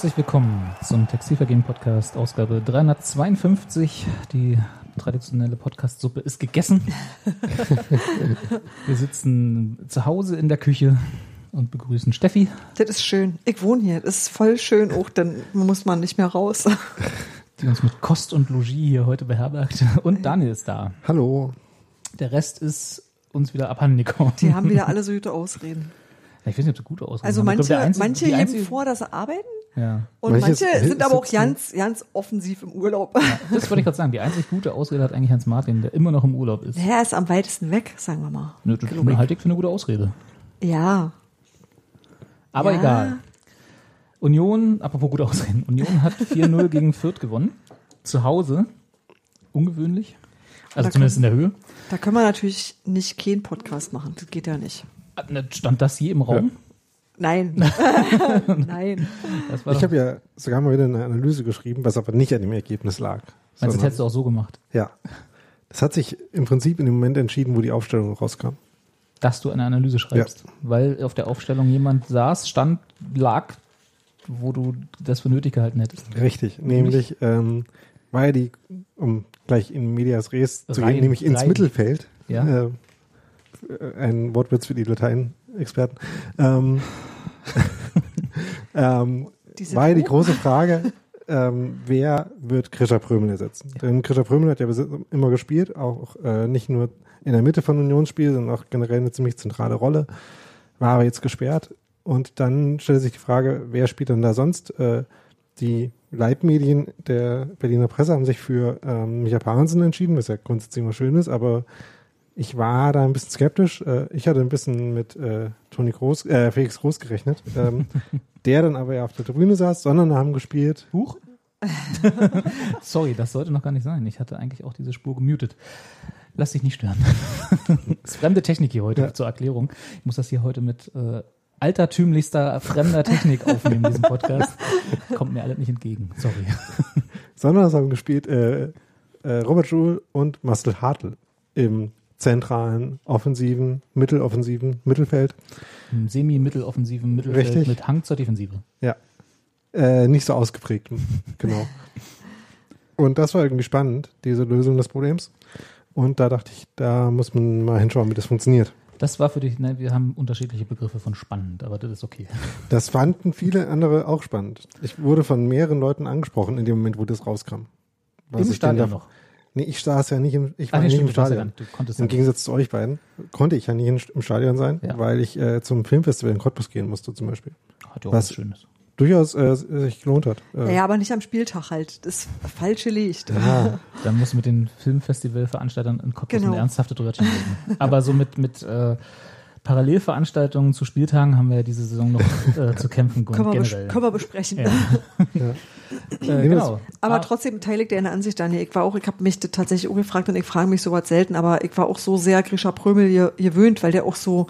Herzlich willkommen zum Textilvergehen Podcast, Ausgabe 352. Die traditionelle Podcast-Suppe ist gegessen. Wir sitzen zu Hause in der Küche und begrüßen Steffi. Das ist schön. Ich wohne hier. Das ist voll schön auch, dann muss man nicht mehr raus. Die uns mit Kost und Logis hier heute beherbergt. Und Daniel ist da. Hallo. Der Rest ist uns wieder abhandengekommen. Die haben wieder alle so gute Ausreden. Ich weiß nicht, ob sie gute Ausreden Also haben. Manche, glaub, der einzige- manche geben vor, dass sie arbeiten Ja. und Manches manche sind aber auch ganz, ganz offensiv im Urlaub. Das wollte ich gerade sagen. Die einzig gute Ausrede hat eigentlich Hans Martin, der immer noch im Urlaub ist. Er ist am weitesten weg, sagen wir mal. Nö, das halte ich für eine gute Ausrede. Ja. Aber Ja. egal. Union, apropos gute Ausreden, Union hat 4-0 gegen Fürth gewonnen. Zu Hause. Ungewöhnlich. Also Da zumindest in der Höhe. Da können wir natürlich nicht keinen Podcast machen. Das geht ja nicht. Ne, Stand das je im Raum? Nein. Nein. Das war Ich habe ja sogar mal wieder eine Analyse geschrieben, was aber nicht an dem Ergebnis lag. meinst du, das hättest du auch so gemacht, ja. Das hat sich im Prinzip in dem Moment entschieden, wo die Aufstellung rauskam. dass du eine Analyse schreibst. Weil auf der Aufstellung jemand saß, stand, lag, wo du das für nötig gehalten hättest. Richtig. Nämlich, ähm, war die, um gleich in Medias Res zu Rein- gehen, nämlich ins rein. Mittelfeld. Ja. Äh, ein Wortwitz für die Latein-Experten. Ähm, ähm, war ja die große Frage, ähm, wer wird Krischer Prömel ersetzen? Denn Krischer Prömel hat ja immer gespielt, auch äh, nicht nur in der Mitte von Unionsspiel, sondern auch generell eine ziemlich zentrale Rolle, war aber jetzt gesperrt. Und dann stellt sich die Frage, wer spielt denn da sonst? Äh, die Leitmedien der Berliner Presse haben sich für ähm, Micha Parensen entschieden, was ja grundsätzlich immer schön ist, aber ich war da ein bisschen skeptisch. Äh, ich hatte ein bisschen mit äh, Toni Groß, äh, Felix Groß gerechnet, ähm, der dann aber ja auf der Tribüne saß, sondern haben gespielt. Huch? Sorry, das sollte noch gar nicht sein. Ich hatte eigentlich auch diese Spur gemutet. Lass dich nicht stören. das ist fremde Technik hier heute Ja. zur Erklärung. Ich muss das hier heute mit äh, altertümlichster fremder Technik aufnehmen, diesen Podcast. Kommt mir alles nicht entgegen. Sorry. sondern es haben gespielt äh, äh, Robert Joule und Marcel Hartl im zentralen, offensiven, mitteloffensiven Mittelfeld. Im semi-mitteloffensiven Mittelfeld Richtig. mit Hang zur Defensive. Ja. Äh, nicht so ausgeprägt, genau. Und das war irgendwie spannend, diese Lösung des Problems. Und da dachte ich, da muss man mal hinschauen, wie das funktioniert. Das war für dich, ne, wir haben unterschiedliche Begriffe von spannend, aber das ist okay. Das fanden viele andere auch spannend. Ich wurde von mehreren Leuten angesprochen in dem Moment, wo das rauskam. Was Im Stadion noch. Nee, ich saß ja nicht im, ich war Ach, nee, nicht stimmt, im ja Stadion. konntest Im ja nicht. Gegensatz zu euch beiden konnte ich ja nicht in, im Stadion sein, Ja. weil ich äh, zum Filmfestival in Cottbus gehen musste zum Beispiel. Hat ja auch Was- was Schönes. Durchaus äh, sich gelohnt hat. Äh, Ja, aber nicht am Spieltag halt. Das ist falsche Licht. ja. Dann musst du mit den Filmfestivalveranstaltern in Cottbus Genau. ein ernsthafte Röhrchen reden. Aber so mit, mit äh, Parallelveranstaltungen zu Spieltagen haben wir ja diese Saison noch äh, zu kämpfen Können wir, können wir besprechen. Ja. Äh, genau. Aber Ah, trotzdem teile ich dir eine Ansicht, Daniel. Ich war auch, ich habe mich tatsächlich auch gefragt und ich frage mich sowas selten, aber ich war auch so sehr Grisha Prömel ge- gewöhnt, weil der auch so,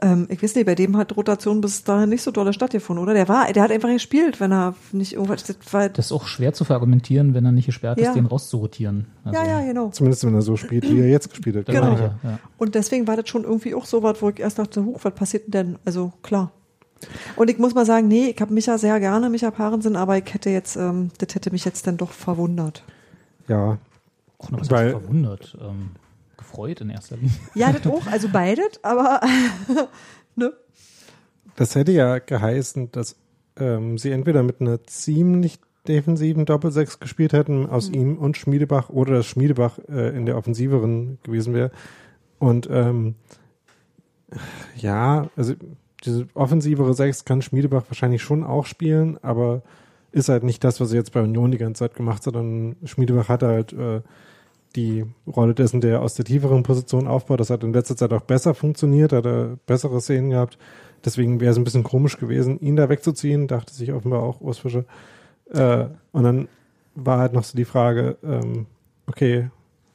ähm, ich weiß nicht, bei dem hat Rotation bis dahin nicht so dolle stattgefunden, oder? Der war, der hat einfach gespielt, wenn er nicht irgendwas, das war, Das ist auch schwer zu verargumentieren, wenn er nicht gesperrt Ja. ist, den rauszurotieren. Also, ja, ja, genau. Zumindest wenn er so spielt, wie er jetzt gespielt hat. Genau. ja. Und deswegen war das schon irgendwie auch so was, wo ich erst dachte, huch, was passiert denn denn? Also klar. Und ich muss mal sagen, nee, ich habe Micha sehr gerne, Micha Parensen, aber ich hätte jetzt, ähm, das hätte mich jetzt dann doch verwundert. Ja, Auch noch was Weil- verwundert. Ähm, gefreut in erster Linie. Ja, das auch, also beides, aber ne? das hätte ja geheißen, dass ähm, sie entweder mit einer ziemlich defensiven Doppelsechs gespielt hätten aus ihm und Schmiedebach oder dass Schmiedebach äh, in der offensiveren gewesen wäre. Und ähm, ja, also diese offensivere Sechs kann Schmiedebach wahrscheinlich schon auch spielen, aber ist halt nicht das, was er jetzt bei Union die ganze Zeit gemacht hat, sondern Schmiedebach hat halt äh, die Rolle dessen, der aus der tieferen Position aufbaut. Das hat in letzter Zeit auch besser funktioniert, hat er bessere Szenen gehabt. Deswegen wäre es ein bisschen komisch gewesen, ihn da wegzuziehen, dachte sich offenbar auch Urs Fischer. Äh, und dann war halt noch so die Frage, ähm, okay,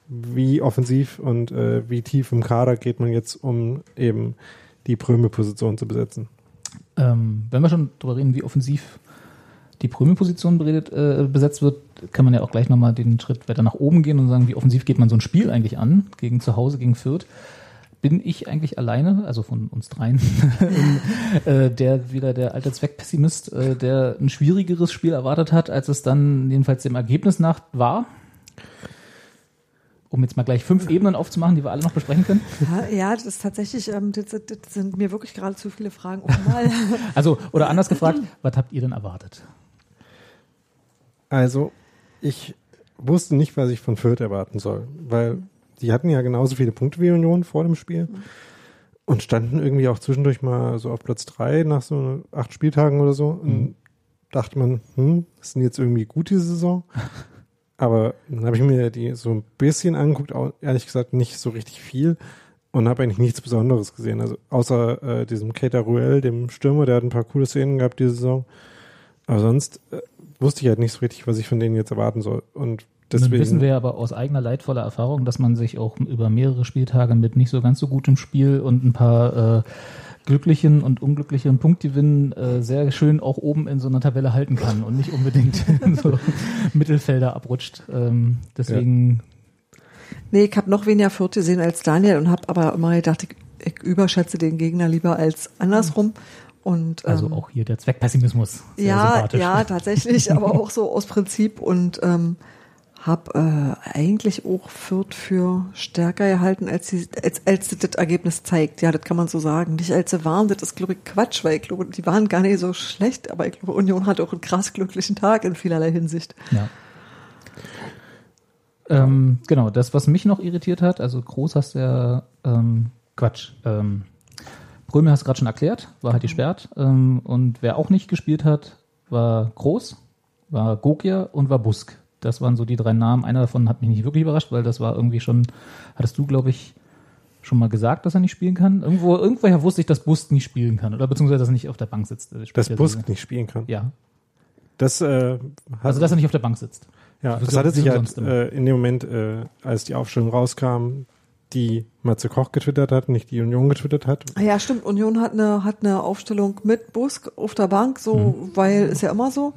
wie offensiv und äh, wie tief im Kader geht man jetzt, um eben die Pröme-Position zu besetzen? Ähm, wenn wir schon darüber reden, wie offensiv die Prömel-Position beredet, äh, besetzt wird, kann man ja auch gleich nochmal den Schritt weiter nach oben gehen und sagen, wie offensiv geht man so ein Spiel eigentlich an, gegen zu Hause, gegen Fürth. bin ich eigentlich alleine, also von uns dreien, äh, der wieder der alte Zweckpessimist, äh, der ein schwierigeres Spiel erwartet hat, als es dann jedenfalls dem Ergebnis nach war. Um jetzt mal gleich fünf Ebenen aufzumachen, die wir alle noch besprechen können. Ja, ja das ist tatsächlich, ähm, das, das sind mir wirklich gerade zu viele Fragen. Mal. Also, oder anders gefragt, was habt ihr denn erwartet? Also, ich wusste nicht, was ich von Fürth erwarten soll, weil die hatten ja genauso viele Punkte wie Union vor dem Spiel und standen irgendwie auch zwischendurch mal so auf Platz drei nach so acht Spieltagen oder so. Und dachte man, hm, das sind jetzt irgendwie gut diese Saison. Aber dann habe ich mir die so ein bisschen angeguckt, auch, ehrlich gesagt nicht so richtig viel und habe eigentlich nichts Besonderes gesehen. Also außer äh, diesem Keita Ruel, dem Stürmer, der hat ein paar coole Szenen gehabt diese Saison. Aber sonst äh, wusste ich halt nicht so richtig, was ich von denen jetzt erwarten soll. Und Deswegen. deswegen wissen wir aber aus eigener leidvoller Erfahrung, dass man sich auch über mehrere Spieltage mit nicht so ganz so gutem Spiel und ein paar äh, glücklichen und unglücklichen Punktgewinnen äh, sehr schön auch oben in so einer Tabelle halten kann und nicht unbedingt in so Mittelfelder abrutscht. Ähm, deswegen, Nee, ich habe noch weniger Fürth gesehen als Daniel und habe aber immer gedacht, ich, ich überschätze den Gegner lieber als andersrum. Und, also ähm, auch hier der Zweckpessimismus. Sehr ja, ja, tatsächlich, aber auch so aus Prinzip und ähm, habe äh, eigentlich auch Fürth für stärker gehalten, als, sie, als, als das, das Ergebnis zeigt. Ja, das kann man so sagen. Nicht als sie waren, das ist, glaube ich, Quatsch, weil ich glaube, die waren gar nicht so schlecht, aber ich glaube, Union hat auch einen krass glücklichen Tag in vielerlei Hinsicht. Ja. Ähm, genau, das, was mich noch irritiert hat, also Groß hast du ja, ähm, Quatsch, ähm, Brömel hast du gerade schon erklärt, war halt gesperrt. Ähm, und wer auch nicht gespielt hat, war Groß, war Gokia und war Busk. Das waren so die drei Namen. Einer davon hat mich nicht wirklich überrascht, weil das war irgendwie schon, hattest du, glaube ich, schon mal gesagt, dass er nicht spielen kann. Irgendwo, irgendwoher wusste ich, dass Busk nicht spielen kann. Oder beziehungsweise, dass er nicht auf der Bank sitzt. Dass ja Busk so- nicht spielen kann. Ja. Das, äh, Also, dass er nicht auf der Bank sitzt. ja, das das hatte sich halt sonst immer. äh, in dem Moment, äh, als die Aufstellung rauskam, die Matze Koch getwittert hat, nicht die Union getwittert hat. Ah Ja, stimmt. Union hat eine, hat eine Aufstellung mit Busk auf der Bank, so, weil ist ja immer so.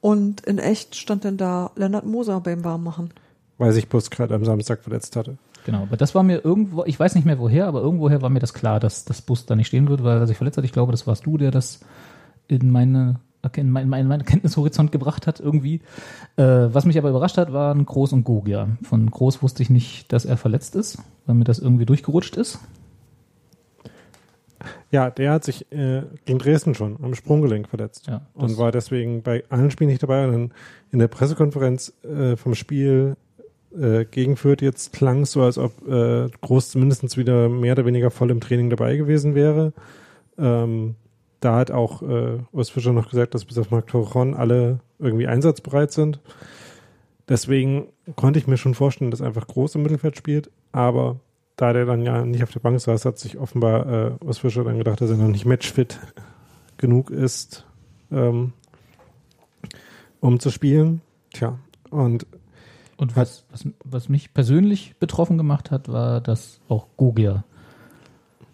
Und in echt stand dann da Lennart Moser beim Warmmachen. weil sich Busk gerade am Samstag verletzt hatte. Genau, aber das war mir irgendwo, ich weiß nicht mehr woher, aber irgendwoher war mir das klar, dass das Bus da nicht stehen wird, weil er sich verletzt hat. Ich glaube, das warst du, der das in meine in meinen mein, mein Kenntnishorizont gebracht hat irgendwie. Äh, was mich aber überrascht hat, waren Groß und Gogia. Von Groß wusste ich nicht, dass er verletzt ist, weil mir das irgendwie durchgerutscht ist. Ja, der hat sich äh, gegen Dresden schon am Sprunggelenk verletzt Ja, und war deswegen bei allen Spielen nicht dabei. Und dann in der Pressekonferenz äh, vom Spiel äh, gegen Fürth jetzt klang es so, als ob äh, Groß zumindest wieder mehr oder weniger voll im Training dabei gewesen wäre. Ähm, da hat auch äh, Urs Fischer noch gesagt, dass bis auf Marc Torron alle irgendwie einsatzbereit sind. Deswegen konnte ich mir schon vorstellen, dass einfach Groß im Mittelfeld spielt, aber da der dann ja nicht auf der Bank saß, hat sich offenbar äh, Urs Fischer dann gedacht, dass er noch nicht matchfit genug ist, ähm, um zu spielen. Tja, und Und was, was, was mich persönlich betroffen gemacht hat, war, dass auch Gogia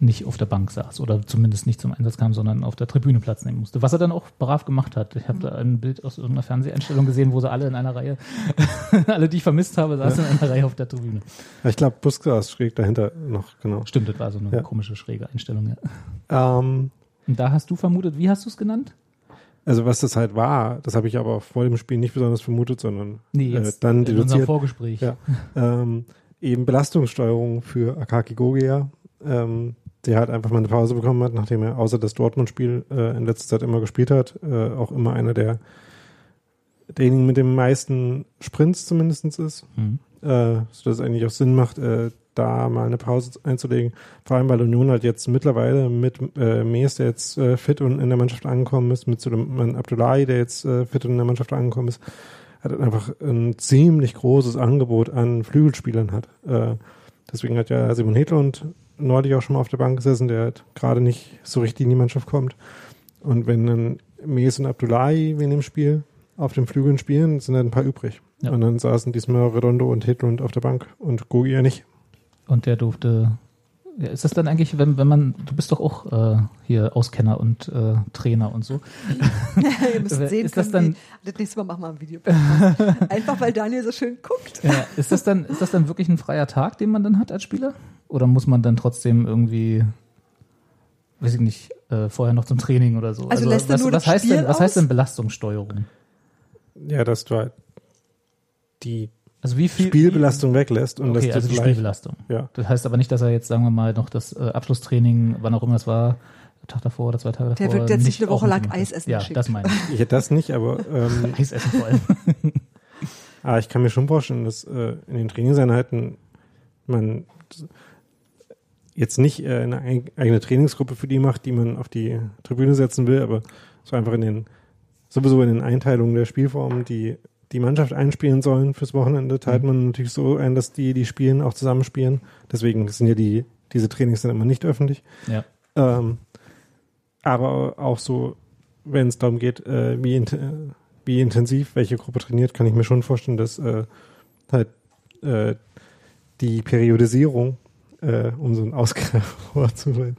nicht auf der Bank saß oder zumindest nicht zum Einsatz kam, sondern auf der Tribüne Platz nehmen musste. Was er dann auch brav gemacht hat. Ich habe da ein Bild aus irgendeiner Fernseheinstellung gesehen, wo sie alle in einer Reihe, alle, die ich vermisst habe, saßen in einer Reihe auf der Tribüne. ich glaube, Busk saß schräg dahinter noch, genau. Stimmt, das war so eine Ja. komische, schräge Einstellung. Ja. Ähm, Und da hast du vermutet, wie hast du es genannt? also was das halt war, das habe ich aber vor dem Spiel nicht besonders vermutet, sondern Nee, äh, dann in unserem deduziert. Vorgespräch. Ja. ähm, eben Belastungssteuerung für Akaki Gogia, ähm, der halt einfach mal eine Pause bekommen hat, nachdem er außer das Dortmund-Spiel äh, in letzter Zeit immer gespielt hat, äh, auch immer einer der derjenigen mit den meisten Sprints zumindestens ist, Mhm. äh, sodass es eigentlich auch Sinn macht, äh, da mal eine Pause einzulegen. Vor allem, weil Union halt jetzt mittlerweile mit äh, Mees, der jetzt äh, fit und in der Mannschaft angekommen ist, mit Suleiman Abdullahi, der jetzt äh, fit und in der Mannschaft angekommen ist, hat einfach ein ziemlich großes Angebot an Flügelspielern hat. Äh, deswegen hat ja Simon Hedlund neulich auch schon mal auf der Bank gesessen, der halt gerade nicht so richtig in die Mannschaft kommt. Und wenn dann Mees und Abdullahi in dem Spiel auf den Flügeln spielen, sind dann ein paar übrig. Ja. Und dann saßen diesmal Redondo und Hedlund auf der Bank und Gogi ja nicht. Und der durfte. Ja, ist das dann eigentlich, wenn, wenn man, du bist doch auch äh, hier Auskenner und äh, Trainer und so. Ihr müsst Ist sehen, das können, dann- wie- das nächste Mal machen wir ein Video. Einfach weil Daniel so schön guckt. Ja, ist das dann, ist das dann wirklich ein freier Tag, den man dann hat als Spieler? Oder muss man dann trotzdem irgendwie, weiß ich nicht, äh, vorher noch zum Training oder so? Also lässt er was, nur was das heißt Spiel denn, was heißt denn Belastungssteuerung? Ja, dass du halt die Also wie viel Spielbelastung weglässt und Okay, dass also die Spielbelastung. ja, Das heißt aber nicht, dass er jetzt, sagen wir mal, noch das äh, Abschlusstraining, wann auch immer es war, Tag davor oder zwei Tage davor. Der wird jetzt nicht eine Woche lang. Eis essen Ja, geschickt. das meine ich. ich hätte das nicht, aber ähm, Eis essen vor allem. Ah, ich kann mir schon vorstellen, dass äh, in den Trainingseinheiten man jetzt nicht äh, eine eig- eigene Trainingsgruppe für die macht, die man auf die Tribüne setzen will, aber so einfach in den, sowieso in den Einteilungen der Spielformen, die die Mannschaft einspielen sollen fürs Wochenende, teilt man natürlich so ein, dass die, die spielen, auch zusammenspielen. Deswegen sind ja die, diese Trainings dann immer nicht öffentlich. Ja. Ähm, aber auch so, wenn es darum geht, äh, wie, äh, wie intensiv welche Gruppe trainiert, kann ich mir schon vorstellen, dass äh, halt äh, die Periodisierung, äh, um so ein Ausgleich zu sein,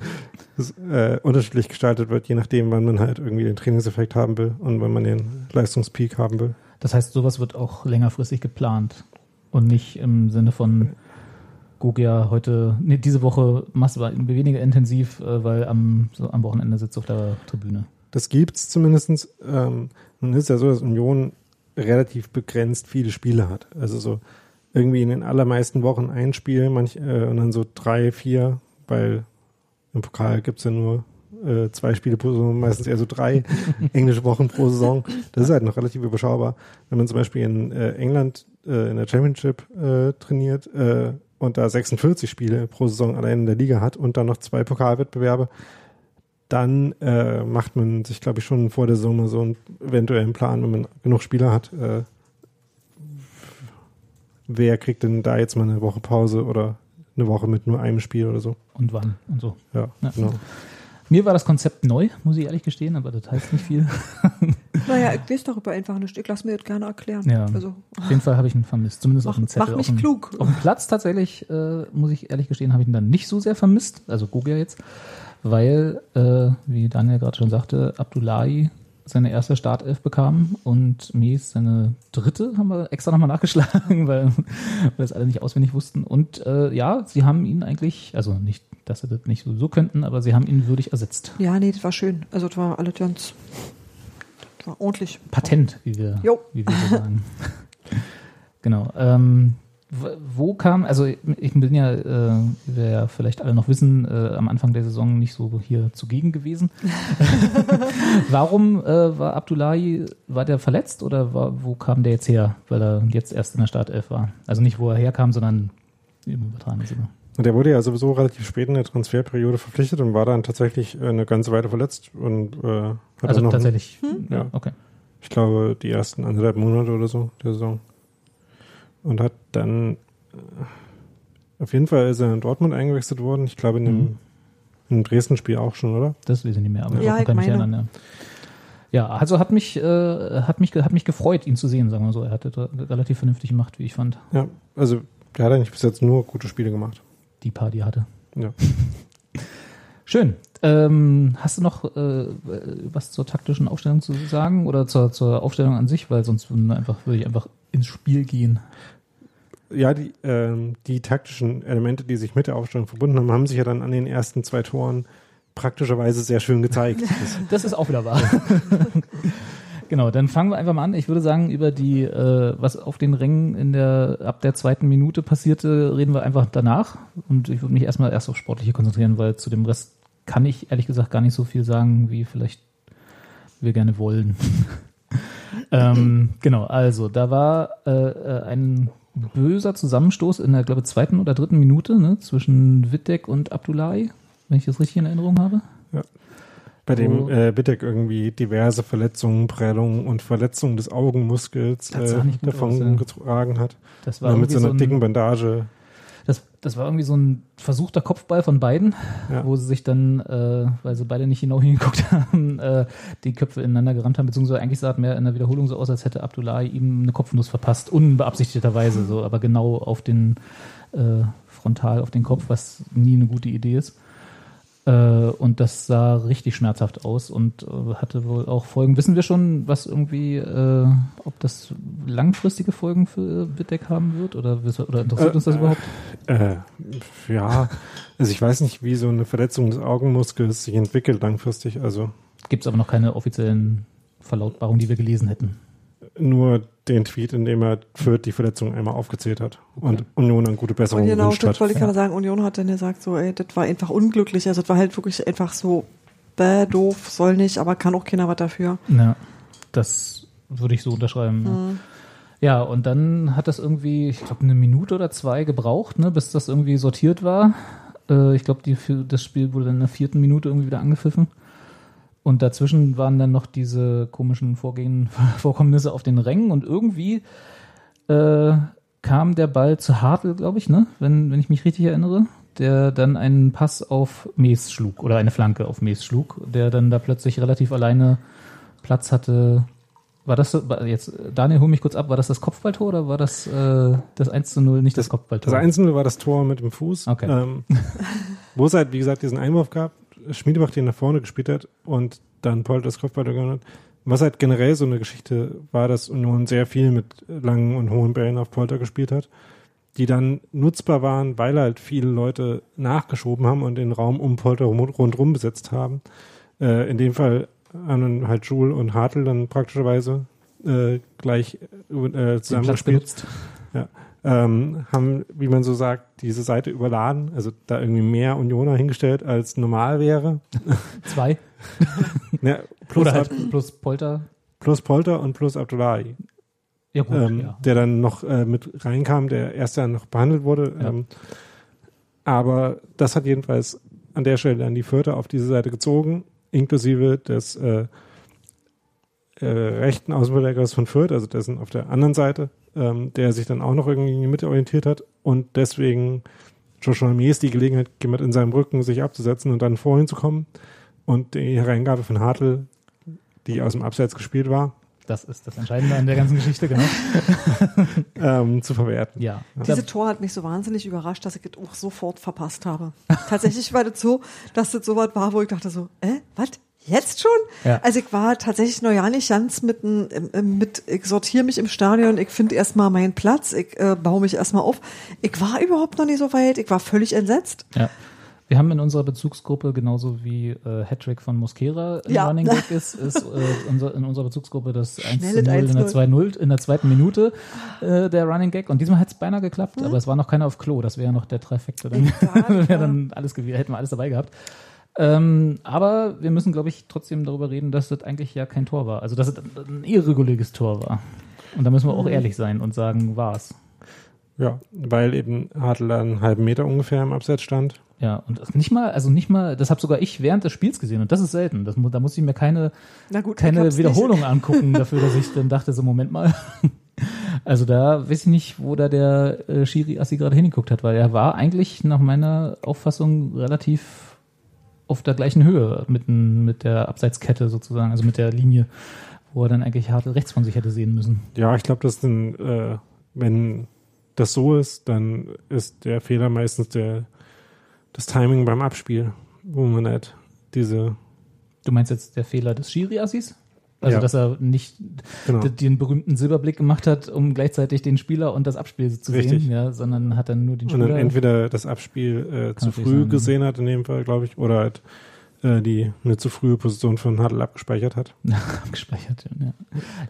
das, äh, unterschiedlich gestaltet wird, je nachdem, wann man halt irgendwie den Trainingseffekt haben will und wann man den Leistungspeak haben will. Das heißt, sowas wird auch längerfristig geplant und nicht im Sinne von ja heute, nee, diese Woche machst du weniger intensiv, äh, weil am, so am Wochenende sitzt du auf der Tribüne. Das gibt's zumindestens. Ähm, nun ist ja so, dass Union relativ begrenzt viele Spiele hat. Also so irgendwie in den allermeisten Wochen ein Spiel, manch, äh, und dann so drei, vier, weil im Pokal gibt's ja nur äh, zwei Spiele pro Saison, meistens eher so drei englische Wochen pro Saison. Das ist halt noch relativ überschaubar. Wenn man zum Beispiel in äh, England äh, in der Championship äh, trainiert äh, und da 46 Spiele pro Saison allein in der Liga hat und dann noch zwei Pokalwettbewerbe, dann äh, macht man sich, glaube ich, schon vor der Saison mal so einen eventuellen Plan, wenn man genug Spieler hat. Äh, wer kriegt denn da jetzt mal eine Woche Pause oder eine Woche mit nur einem Spiel oder so? Und wann und so. Ja, Ja. genau. Mir war das Konzept neu, muss ich ehrlich gestehen, aber das heißt nicht viel. Naja, ich lese darüber einfach nicht. Ich lasse mir das gerne erklären. Ja. Also, Auf jeden Fall habe ich ihn vermisst, zumindest auf mach, dem Zettel. mach mich auf dem, klug. Auf dem Platz tatsächlich, äh, muss ich ehrlich gestehen, habe ich ihn dann nicht so sehr vermisst, also Gogia jetzt, weil, äh, wie Daniel gerade schon sagte, Abdullahi seine erste Startelf bekam und Mies seine dritte, haben wir extra nochmal nachgeschlagen, weil, weil das alle nicht auswendig wussten. Und äh, ja, sie haben ihn eigentlich, also nicht, dass sie das nicht so, könnten, aber sie haben ihn würdig ersetzt. Ja, nee, das war schön. Also, das war alles ganz, das war ordentlich. Patent, wie wir, Jo. wie wir so sagen. genau. Ähm, wo kam, also ich bin ja, äh, wie wir ja vielleicht alle noch wissen, äh, am Anfang der Saison nicht so hier zugegen gewesen. Warum äh, war Abdullahi, war der verletzt oder war, wo kam der jetzt her, weil er jetzt erst in der Startelf war? Also nicht, wo er herkam, sondern im übertragenen Sinne. Der wurde ja sowieso relativ spät in der Transferperiode verpflichtet und war dann tatsächlich äh, eine ganze Weile verletzt und äh, hat Also dann noch, tatsächlich, Ja. okay. ich glaube, die ersten anderthalb Monate oder so der Saison. Und hat dann äh, auf jeden Fall ist er in Dortmund eingewechselt worden. Ich glaube in dem, Mhm. im Dresden-Spiel auch schon, oder? Das weiß ich nicht mehr, aber Ja, ich kann mich erinnern, ja. Ja, also hat mich, äh, hat mich, hat mich gefreut, ihn zu sehen, sagen wir so. Er hat das relativ vernünftig gemacht, wie ich fand, Ja, also der hat eigentlich bis jetzt nur gute Spiele gemacht. die Party hatte. Ja. Schön. Ähm, hast du noch äh, was zur taktischen Aufstellung zu sagen oder zur, zur Aufstellung an sich? Weil sonst würden wir einfach, würde ich einfach ins Spiel gehen. Ja, die, ähm, die taktischen Elemente, die sich mit der Aufstellung verbunden haben, haben sich ja dann an den ersten zwei Toren praktischerweise sehr schön gezeigt. Das, Das ist auch wieder wahr. genau, dann fangen wir einfach mal an. Ich würde sagen, über die, äh, was auf den Rängen in der, ab der zweiten Minute passierte, reden wir einfach danach. Und ich würde mich erstmal erst auf Sportliche konzentrieren, weil zu dem Rest kann ich ehrlich gesagt gar nicht so viel sagen, wie vielleicht wir gerne wollen. ähm, genau, also da war äh, äh, ein böser Zusammenstoß in der, glaube ich, zweiten oder dritten Minute ne, zwischen Wittek und Abdullahi, wenn ich das richtig in Erinnerung habe. bei dem äh, Bittek irgendwie diverse Verletzungen, Prellungen und Verletzungen des Augenmuskels äh, aus, davon ja. getragen hat. Das war mit so einer so ein, dicken Bandage. Das, das war irgendwie so ein versuchter Kopfball von beiden, Ja. wo sie sich dann, äh, weil sie beide nicht genau hingeguckt haben, äh, die Köpfe ineinander gerammt haben, beziehungsweise eigentlich sah es mehr in der Wiederholung so aus, als hätte Abdullahi ihm eine Kopfnuss verpasst, unbeabsichtigterweise so, aber genau auf den äh, frontal auf den Kopf, was nie eine gute Idee ist. Äh, und das sah richtig schmerzhaft aus und äh, hatte wohl auch Folgen. Wissen wir schon, was irgendwie, äh, ob das langfristige Folgen für Bitdeck haben wird oder, oder interessiert uns das überhaupt? Äh, ja, also ich weiß nicht, wie so eine Verletzung des Augenmuskels sich entwickelt langfristig. Also gibt es aber noch keine offiziellen Verlautbarungen, die wir gelesen hätten. Nur den Tweet, in dem er Fürth die Verletzung einmal aufgezählt hat okay. und Union eine gute Besserung und genau, gewünscht das wollte ich gerade sagen, Union hat dann gesagt, so, ey, das war einfach unglücklich. Also, das war halt wirklich einfach so, bäh, doof, soll nicht, aber kann auch keiner was dafür. Ja, das würde ich so unterschreiben. Mhm. Ja, und dann hat das irgendwie, ich glaube, eine Minute oder zwei gebraucht, ne, bis das irgendwie sortiert war. Äh, ich glaube, das Spiel wurde dann in der vierten Minute irgendwie wieder angepfiffen. Und dazwischen waren dann noch diese komischen Vorgehen, Vorkommnisse auf den Rängen und irgendwie äh, kam der Ball zu Hartl, glaube ich, ne? Wenn, wenn ich mich richtig erinnere, der dann einen Pass auf Mees schlug oder eine Flanke auf Mees schlug, der dann da plötzlich relativ alleine Platz hatte. War das jetzt, Daniel, hol mich kurz ab, war das das Kopfballtor oder war das äh, das 1 zu 0 nicht das, das Kopfballtor? Das 1 zu 0 war das Tor mit dem Fuß. Okay. Ähm, wo es halt, wie gesagt, diesen Einwurf gab, Schmiedebach den nach vorne gespielt hat und dann Paul das Kopfball gewonnen hat. Was halt generell so eine Geschichte war, dass Union sehr viel mit langen und hohen Bällen auf Polter gespielt hat, die dann nutzbar waren, weil halt viele Leute nachgeschoben haben und den Raum um Polter rundherum besetzt haben. Äh, in dem Fall haben halt Schul und Hartl dann praktischerweise äh, gleich äh, zusammengespielt. Ja ähm, haben, wie man so sagt, diese Seite überladen, also da irgendwie mehr Unioner hingestellt als normal wäre. Zwei. ja, plus, Oder halt plus Polter. Plus Polter und plus Abdullahi. Ja, gut, ähm, ja. Der dann noch äh, mit reinkam, der erst dann noch behandelt wurde. Ja. Ähm, aber das hat jedenfalls an der Stelle dann die Vierte auf diese Seite gezogen, inklusive des äh, äh, rechten Außenverteidigers von Fürth, also dessen auf der anderen Seite, ähm, der sich dann auch noch irgendwie in die Mitte orientiert hat und deswegen Joshua Mies die Gelegenheit hat, in seinem Rücken sich abzusetzen und dann vorhin zu kommen und die Hereingabe von Hartl, die aus dem Abseits gespielt war, das ist das Entscheidende an der ganzen Geschichte, genau. ähm, zu verwerten. Ja. Diese Tor hat mich so wahnsinnig überrascht, dass ich es auch sofort verpasst habe. Tatsächlich war das so, dass das so was war, wo ich dachte so, äh, was? Jetzt schon? Ja. Also ich war tatsächlich noch ja nicht ganz mit, mit ich sortiere mich im Stadion, ich finde erstmal meinen Platz, ich äh, baue mich erstmal auf. Ich war überhaupt noch nicht so weit, ich war völlig entsetzt. Ja. Wir haben in unserer Bezugsgruppe, genauso wie äh, Hattrick von Mosquera ja. Running Back ist, ist äh, unser, in unserer Bezugsgruppe das 1 zu 0 in der, 2 -0, in der zweiten Minute äh, der Running Gag. Und diesmal hätte es beinahe geklappt, hm. aber es war noch keiner auf Klo. Das wäre ja noch der Trifecta. Dann wäre dann alles, hätten wir alles dabei gehabt. Ähm, aber wir müssen, glaube ich, trotzdem darüber reden, dass das eigentlich ja kein Tor war. Also, dass es ein irreguläres Tor war. Und da müssen wir auch mhm. ehrlich sein und sagen, war's. Ja, weil eben Hartl einen halben Meter ungefähr im Abseits stand. Ja, und nicht mal, also nicht mal, das habe sogar ich während des Spiels gesehen und das ist selten. Das, da muss ich mir keine, gut, keine Wiederholung nicht. angucken dafür, dass ich dann dachte, so Moment mal. Also da weiß ich nicht, wo da der äh, Schiri Assi gerade hingeguckt hat, weil er war eigentlich nach meiner Auffassung relativ auf der gleichen Höhe mit, mit der Abseitskette sozusagen, also mit der Linie, wo er dann eigentlich hart rechts von sich hätte sehen müssen. Ja, ich glaube, dass dann, äh, wenn das so ist, dann ist der Fehler meistens der, das Timing beim Abspiel, wo man halt diese. Du meinst jetzt der Fehler des Schiri-Assis? Also, ja. dass er nicht genau. den berühmten Silberblick gemacht hat, um gleichzeitig den Spieler und das Abspiel zu Richtig. sehen, ja, sondern hat dann nur den Spieler. Und dann entweder das Abspiel äh, zu früh sein, gesehen hat, in dem Fall, glaube ich, oder halt äh, die eine zu frühe Position von Hadl abgespeichert hat. abgespeichert, ja.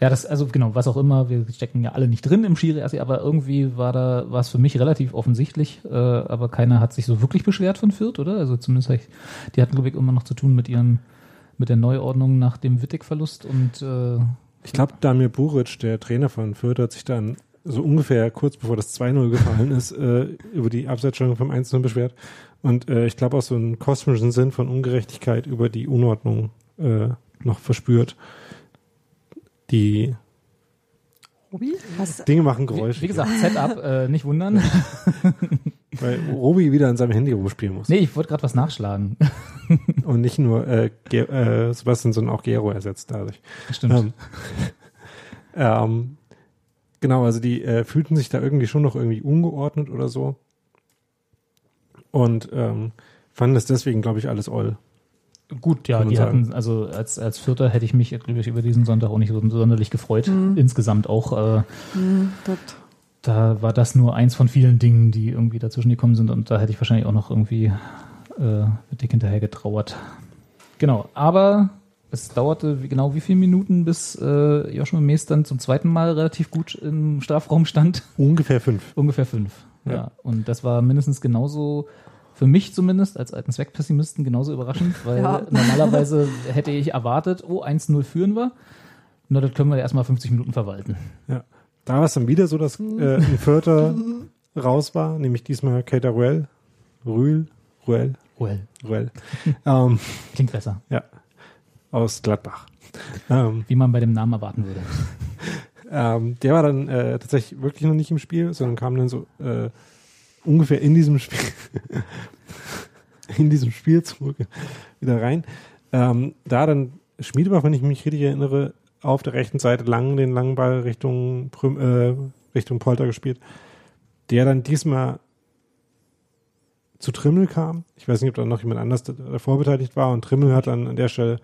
Ja, das, also genau, was auch immer, wir stecken ja alle nicht drin im Schiri, aber irgendwie war da, war es für mich relativ offensichtlich, äh, aber keiner hat sich so wirklich beschwert von Fürth, oder? Also zumindest, die hatten, glaube ich, immer noch zu tun mit ihrem mit der Neuordnung nach dem Wittig-Verlust und äh, ich glaube, Damir Buric, der Trainer von Fürth, hat sich dann so ungefähr kurz bevor das 2-0 gefallen ist, äh, über die Abseitsstellung vom 1-0 beschwert. Und äh, ich glaube auch so einen kosmischen Sinn von Ungerechtigkeit über die Unordnung äh, noch verspürt. Die Robi? Dinge machen Geräusche. Wie, wie gesagt, Setup, äh, nicht wundern. Weil Robi wieder an seinem Handy rumspielen muss. Nee, ich wollte gerade was nachschlagen. Und nicht nur äh, Ge äh, Sebastian, sondern auch Gero ersetzt dadurch. Stimmt. Ähm, ähm, genau, also die äh, fühlten sich da irgendwie schon noch irgendwie ungeordnet oder so. Und ähm, fanden das deswegen, glaube ich, alles all. Gut, ja, die sagen. hatten, also als, als Vierter hätte ich mich, glaube ich, über diesen Sonntag auch nicht so sonderlich gefreut. Insgesamt auch, äh, Hm, das, da war das nur eins von vielen Dingen, die irgendwie dazwischen gekommen sind und da hätte ich wahrscheinlich auch noch irgendwie äh, dick hinterher getrauert. Genau, aber es dauerte wie, genau wie viele Minuten, bis äh, Joshua Mees dann zum zweiten Mal relativ gut im Strafraum stand? Ungefähr fünf. Ungefähr fünf. Ja. Ja. Und das war mindestens genauso, für mich zumindest, als alten Zweckpessimisten, genauso überraschend, weil Ja. normalerweise hätte ich erwartet, oh, 1-0 führen wir. Na, das können wir erstmal 50 Minuten verwalten. Ja. Da war es dann wieder so, dass äh, ein Vierter raus war, nämlich diesmal Kater Ruel. Ruel? Ruel? Well, Ruel. ähm, klingt besser. ja. Aus Gladbach. Ähm, Wie man bei dem Namen erwarten würde. ähm, der war dann äh, tatsächlich wirklich noch nicht im Spiel, sondern kam dann so äh, ungefähr in diesem Spiel in diesem Spielzug wieder rein. Ähm, da dann Schmiedebach, wenn ich mich richtig erinnere, auf der rechten Seite lang den langen Ball Richtung äh, Richtung Polter gespielt, der dann diesmal zu Trimmel kam. Ich weiß nicht, ob da noch jemand anders davor beteiligt war und Trimmel hat dann an der Stelle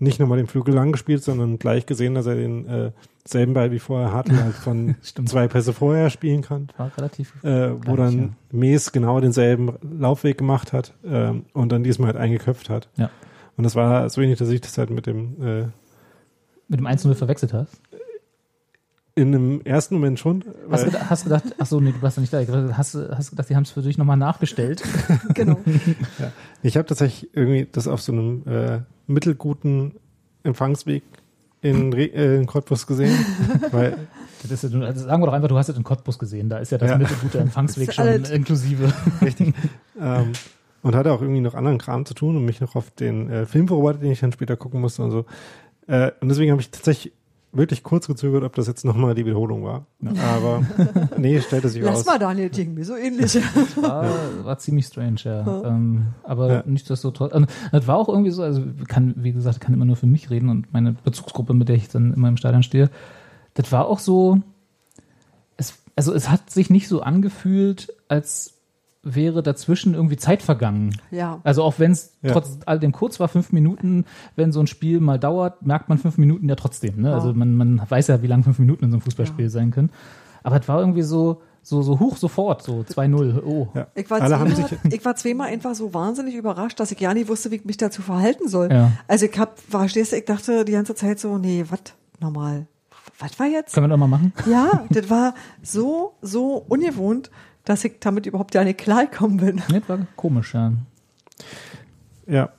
nicht nochmal den Flügel lang gespielt, sondern gleich gesehen, dass er den äh, selben Ball wie vorher hatte, halt von zwei Pässe vorher spielen kann, War relativ. äh, wo Gleich, dann ja. Mees genau denselben Laufweg gemacht hat ähm, und dann diesmal halt eingeköpft hat. Ja. Und das war so ähnlich, dass ich das halt mit dem äh, Mit dem 1-0 verwechselt hast. in einem ersten Moment schon. Hast gedacht, hast du gedacht ach so, nee, du warst ja nicht da. Hast, du- hast du gedacht, die haben es für dich nochmal nachgestellt? genau. Ich habe tatsächlich irgendwie das auf so einem äh, mittelguten Empfangsweg in, Re äh, in Cottbus gesehen, weil Das ist ja, nur- also sagen wir doch einfach, du hast es in Cottbus gesehen. Da ist ja das Ja. mittelgute Empfangsweg Das schon alles- inklusive. richtig ähm, und hatte auch irgendwie noch anderen Kram zu tun und mich noch auf den äh, Film vorbereitet, den ich dann später gucken musste und so. Äh, und deswegen habe ich tatsächlich wirklich kurz gezögert, ob das jetzt nochmal die Wiederholung war. Aber nee, stellte sich Lass aus. mal, Daniel, mir so ähnlich. War, war ziemlich strange, ja. Ähm, aber Ja. nichtsdestotrotz. Und das war auch irgendwie so, also kann, wie gesagt, kann immer nur für mich reden und meine Bezugsgruppe, mit der ich dann immer im Stadion stehe. Das war auch so, es, also es hat sich nicht so angefühlt, als wäre dazwischen irgendwie Zeit vergangen. ja. Also auch wenn es Ja. trotz all dem kurz war, fünf Minuten, wenn so ein Spiel mal dauert, merkt man fünf Minuten ja trotzdem. Ne? Ja. Also man, man weiß ja, wie lang fünf Minuten in so einem Fußballspiel Ja. sein können. Aber es war irgendwie so, so, so hoch sofort, so 2-0. Oh. Ja. Ich war, zweimal, sich ich war zweimal einfach so wahnsinnig überrascht, dass ich ja nicht wusste, wie ich mich dazu verhalten soll. Ja. Also ich hab, verstehst du, ich dachte die ganze Zeit so, nee, was, normal. Was war jetzt? Können wir doch mal machen? Ja, das war so, so ungewohnt, dass ich damit überhaupt ja nicht klargekommen bin. Das war komisch, ja. Ja.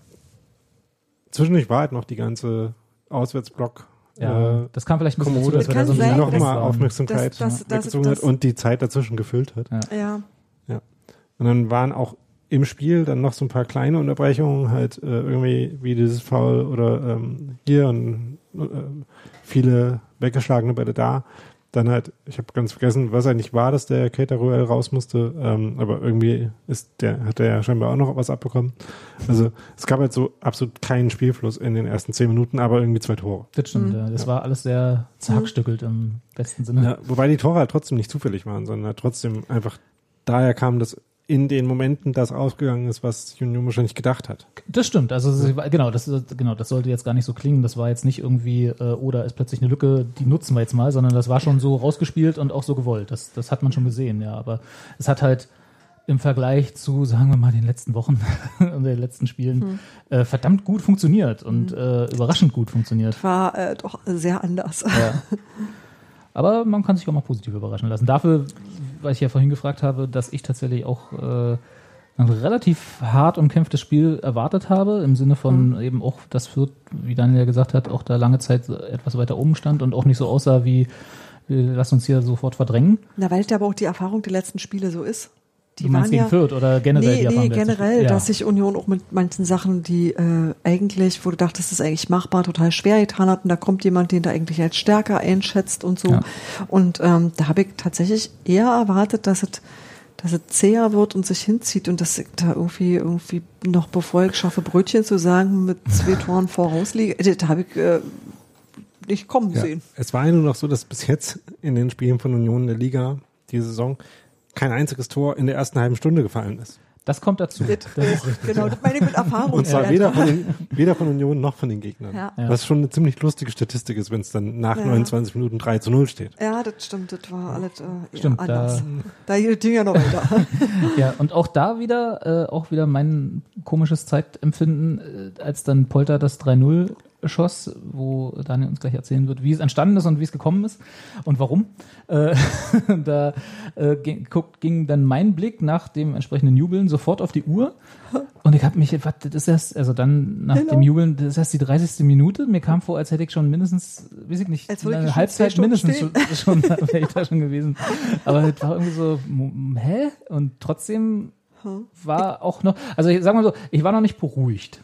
Zwischendurch war halt noch die ganze Auswärtsblock ja äh, das kam vielleicht ein bisschen Kommode, dass Kann so nochmal. Aufmerksamkeit Das- das- das- weggezogen hat das- und die Zeit dazwischen gefüllt hat. Ja. Ja. Und dann waren auch im Spiel dann noch so ein paar kleine Unterbrechungen, halt äh, irgendwie wie dieses Foul oder ähm, hier und äh, viele weggeschlagene Bälle da. Dann halt, ich habe ganz vergessen, was eigentlich war, dass der Kater Ruel raus musste, ähm, aber irgendwie ist der, hat der ja scheinbar auch noch was abbekommen. Also es gab halt so absolut keinen Spielfluss in den ersten zehn Minuten, aber irgendwie zwei Tore. Das stimmt, ja. Das war alles sehr zerhackstückelt im besten Sinne. Ja, wobei die Tore halt trotzdem nicht zufällig waren, sondern halt trotzdem einfach daher kam, dass in den Momenten das ausgegangen ist, was Union wahrscheinlich gedacht hat. Das stimmt, also sie war- genau, das genau, das sollte jetzt gar nicht so klingen. Das war jetzt nicht irgendwie, äh, oder ist plötzlich eine Lücke, die nutzen wir jetzt mal, sondern das war schon so rausgespielt und auch so gewollt. Das, das hat man schon gesehen, ja. Aber es hat halt im Vergleich zu, sagen wir mal, den letzten Wochen und den letzten Spielen äh, verdammt gut funktioniert und äh, überraschend gut funktioniert. War äh, doch sehr anders. Ja. Aber man kann sich auch mal positiv überraschen lassen. Dafür, weil ich ja vorhin gefragt habe, dass ich tatsächlich auch äh, ein relativ hart umkämpftes Spiel erwartet habe, im Sinne von eben auch, dass Fürth, wie Daniel ja gesagt hat, auch da lange Zeit etwas weiter oben stand und auch nicht so aussah wie, wir lassen uns hier sofort verdrängen. Na, weil da aber auch die Erfahrung der letzten Spiele so ist. Die du meinst waren gegen ja, Fürth oder generell nee, die Erfahrung nee, generell? Ja. dass sich Union auch mit manchen Sachen, die äh, eigentlich, wo du dachtest, das ist eigentlich machbar, total schwer getan hat und da kommt jemand, den du eigentlich als stärker einschätzt und so. Ja. Und ähm, da habe ich tatsächlich eher erwartet, dass es dass es zäher wird und sich hinzieht und dass ich da irgendwie irgendwie noch bevor ich schaffe Brötchen zu sagen mit zwei Toren vorausliege, das habe ich äh, nicht kommen Ja. sehen. Es war ja nur noch so, dass bis jetzt in den Spielen von Union in der Liga die Saison kein einziges Tor in der ersten halben Stunde gefallen ist. Das kommt dazu. Das, Das genau, das meine ich mit Erfahrung. Und zwar weder von, den, weder von Union noch von den Gegnern. Ja. Ja. Was schon eine ziemlich lustige Statistik ist, wenn es dann nach Ja. 29 Minuten 3 zu 0 steht. Ja, das stimmt, das war alles äh, eher Stimmt, anders. da- Da, hielt Ding ja noch weiter. Ja, und auch da wieder, äh, auch wieder mein komisches Zeitempfinden, äh, als dann Polter das 3-0 schoss, wo Daniel uns gleich erzählen wird, wie es entstanden ist und wie es gekommen ist und warum. Äh, da äh, ging, guckt, ging dann mein Blick nach dem entsprechenden Jubeln sofort auf die Uhr und ich habe mich, was, das ist erst, also dann nach Genau. dem Jubeln, das ist erst die 30. Minute, mir kam vor, als hätte ich schon mindestens, weiß ich nicht, Als eine schon Halbzeit mindestens schon, schon wäre ich da schon gewesen. Aber es war irgendwie so, hä? Und trotzdem war auch noch, also ich sag mal so, ich war noch nicht beruhigt.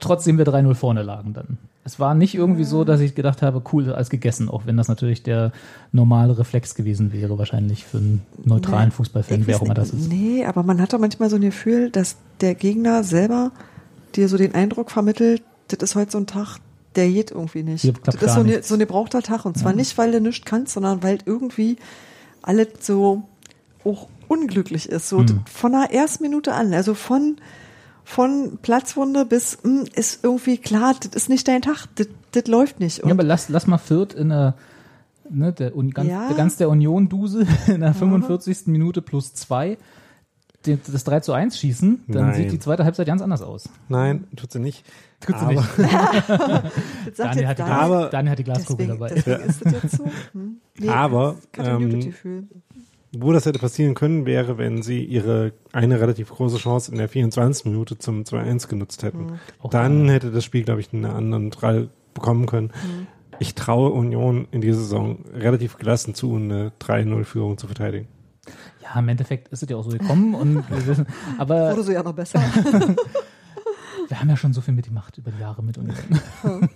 Trotzdem wir 3-0 vorne lagen dann. Es war nicht irgendwie so, dass ich gedacht habe, cool, alles gegessen, auch wenn das natürlich der normale Reflex gewesen wäre, wahrscheinlich für einen neutralen Nee, Fußballfan, wer auch immer das ist. Nee, aber man hat doch manchmal so ein Gefühl, dass der Gegner selber dir so den Eindruck vermittelt, das ist heute so ein Tag, der geht irgendwie nicht. Hier Das ist so, nichts. so ein gebrauchter Tag. Und zwar nicht, weil du nichts kannst, sondern weil irgendwie alles so auch unglücklich ist. So Hm. von der ersten Minute an. Also von, von Platzwunde bis hm, ist irgendwie klar, das ist nicht dein Tag. Das, das läuft nicht. Ja, Und aber lass, lass mal Fürth in der, ne, der, Un- ganz, Ja. der ganz der Union-Duse in der 45. Minute plus zwei das 3 zu 1 schießen, dann Nein. sieht die zweite Halbzeit ganz anders aus. Nein, tut sie nicht. Tut sie aber, nicht. Daniel hat, die. Aber- Daniel hat die Glaskugel Deswegen, dabei. deswegen ist das jetzt so. Hm? Nee, Aber, ähm. Wo das hätte passieren können, wäre, wenn sie ihre eine relativ große Chance in der 24. Minute zum 2-1 genutzt hätten. Auch Dann hätte das Spiel, glaube ich, einen anderen Drall bekommen können. Mhm. Ich traue Union in dieser Saison relativ gelassen zu, eine 3-0-Führung zu verteidigen. Ja, im Endeffekt ist es ja auch so gekommen und aber Wurde so ja noch besser. wir haben ja schon so viel mitgemacht über die Jahre mit Union.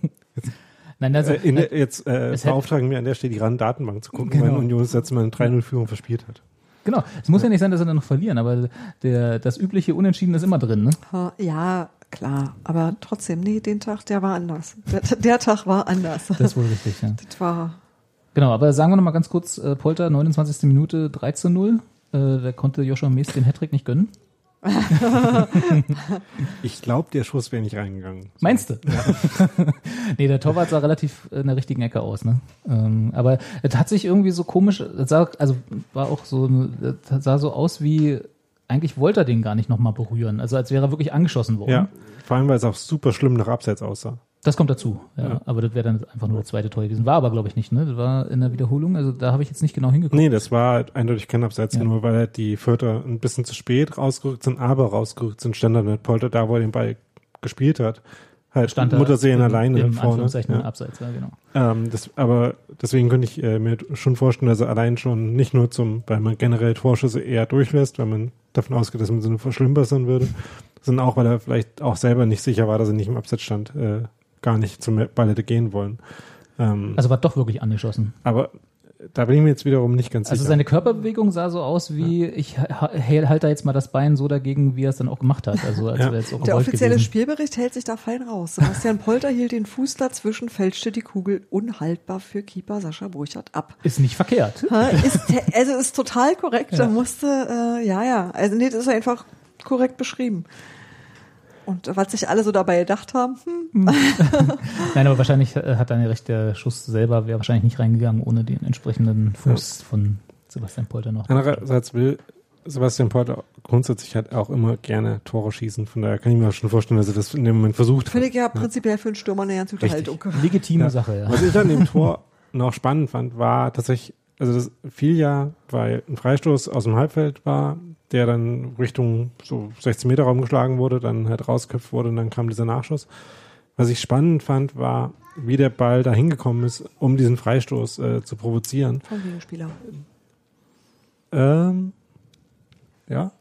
Nein, also, äh, in der, jetzt äh, es hätte- beauftragen wir an der Stelle die RAN-Datenbank zu gucken, Genau. weil Union das letzte Mal eine 3-0-Führung verspielt hat. genau. Es muss ja nicht sein, dass sie dann noch verlieren, aber der, das übliche Unentschieden ist immer drin, ne? Ja, klar. Aber trotzdem, nee, den Tag, der war anders. Der, der Tag war anders. Das ist wohl richtig, ja. Das war, Genau, aber sagen wir noch mal ganz kurz, äh, Polter, 29. Minute 3 zu 0. Äh, da konnte Joshua Mees den Hattrick nicht gönnen. Ich glaube, der Schuss wäre nicht reingegangen. Meinst du? nee, der Torwart sah relativ in der richtigen Ecke aus, ne? Ähm, aber es hat sich irgendwie so komisch, sah, also war auch so, sah so aus wie, eigentlich wollte er den gar nicht nochmal berühren. Also als wäre er wirklich angeschossen worden. Ja, vor allem, weil es auch super schlimm nach Abseits aussah. Das kommt dazu, ja. Ja. Aber das wäre dann einfach nur der zweite Tor gewesen. War aber, glaube ich, nicht, ne? Das war in der Wiederholung, also da habe ich jetzt nicht genau hingeguckt. Nee, das war eindeutig kein Abseits, Ja. nur weil halt die Vierter ein bisschen zu spät rausgerückt sind, aber rausgerückt sind, stand dann mit Polter da, wo er den Ball gespielt hat. Halt Stand Muttersehen alleine im vorne. Ja. Abseits, ja, genau. Ähm, das, aber deswegen könnte ich äh, mir schon vorstellen, dass er allein schon nicht nur zum, weil man generell Torschüsse eher durchlässt, weil man davon ausgeht, dass man sie nur verschlimmbessern würde, sondern auch, weil er vielleicht auch selber nicht sicher war, dass er nicht im Abseits stand, äh, gar nicht zum Ball hätte gehen wollen. Ähm, Also war doch wirklich angeschossen. aber da bin ich mir jetzt wiederum nicht ganz Also sicher. seine Körperbewegung sah so aus wie, ich ha- halte da jetzt mal das Bein so dagegen, wie er es dann auch gemacht hat. Also als Ja. wäre es auch der offizielle gewesen. Spielbericht hält sich da fein raus. Sebastian Polter hielt den Fuß dazwischen, fälschte die Kugel unhaltbar für Keeper Sascha Burchardt ab. Ist nicht verkehrt. Ha, Ist, also ist total korrekt. Ja. Da musste, äh, ja, ja. Also nee, das ist einfach korrekt beschrieben. Und was sich alle so dabei gedacht haben, hm, Nein, aber wahrscheinlich äh, hat dann recht, der Schuss selber wäre wahrscheinlich nicht reingegangen ohne den entsprechenden Fuß von Sebastian Polter noch. Andererseits will Sebastian Polter grundsätzlich halt auch immer gerne Tore schießen. Von daher kann ich mir auch schon vorstellen, dass er das in dem Moment versucht hat. finde ich ja prinzipiell für einen Stürmer eine ganz gute Richtig. Haltung. Legitime Ja. Sache, ja. Was ich an dem Tor noch spannend fand, war tatsächlich, also das fiel ja, weil ein Freistoß aus dem Halbfeld war, der dann Richtung so 16 Meter Raum geschlagen wurde, dann halt rausköpft wurde und dann kam dieser Nachschuss. Was ich spannend fand, war, wie der Ball da hingekommen ist, um diesen Freistoß äh, zu provozieren. Vom Gegenspieler. Ähm, ja.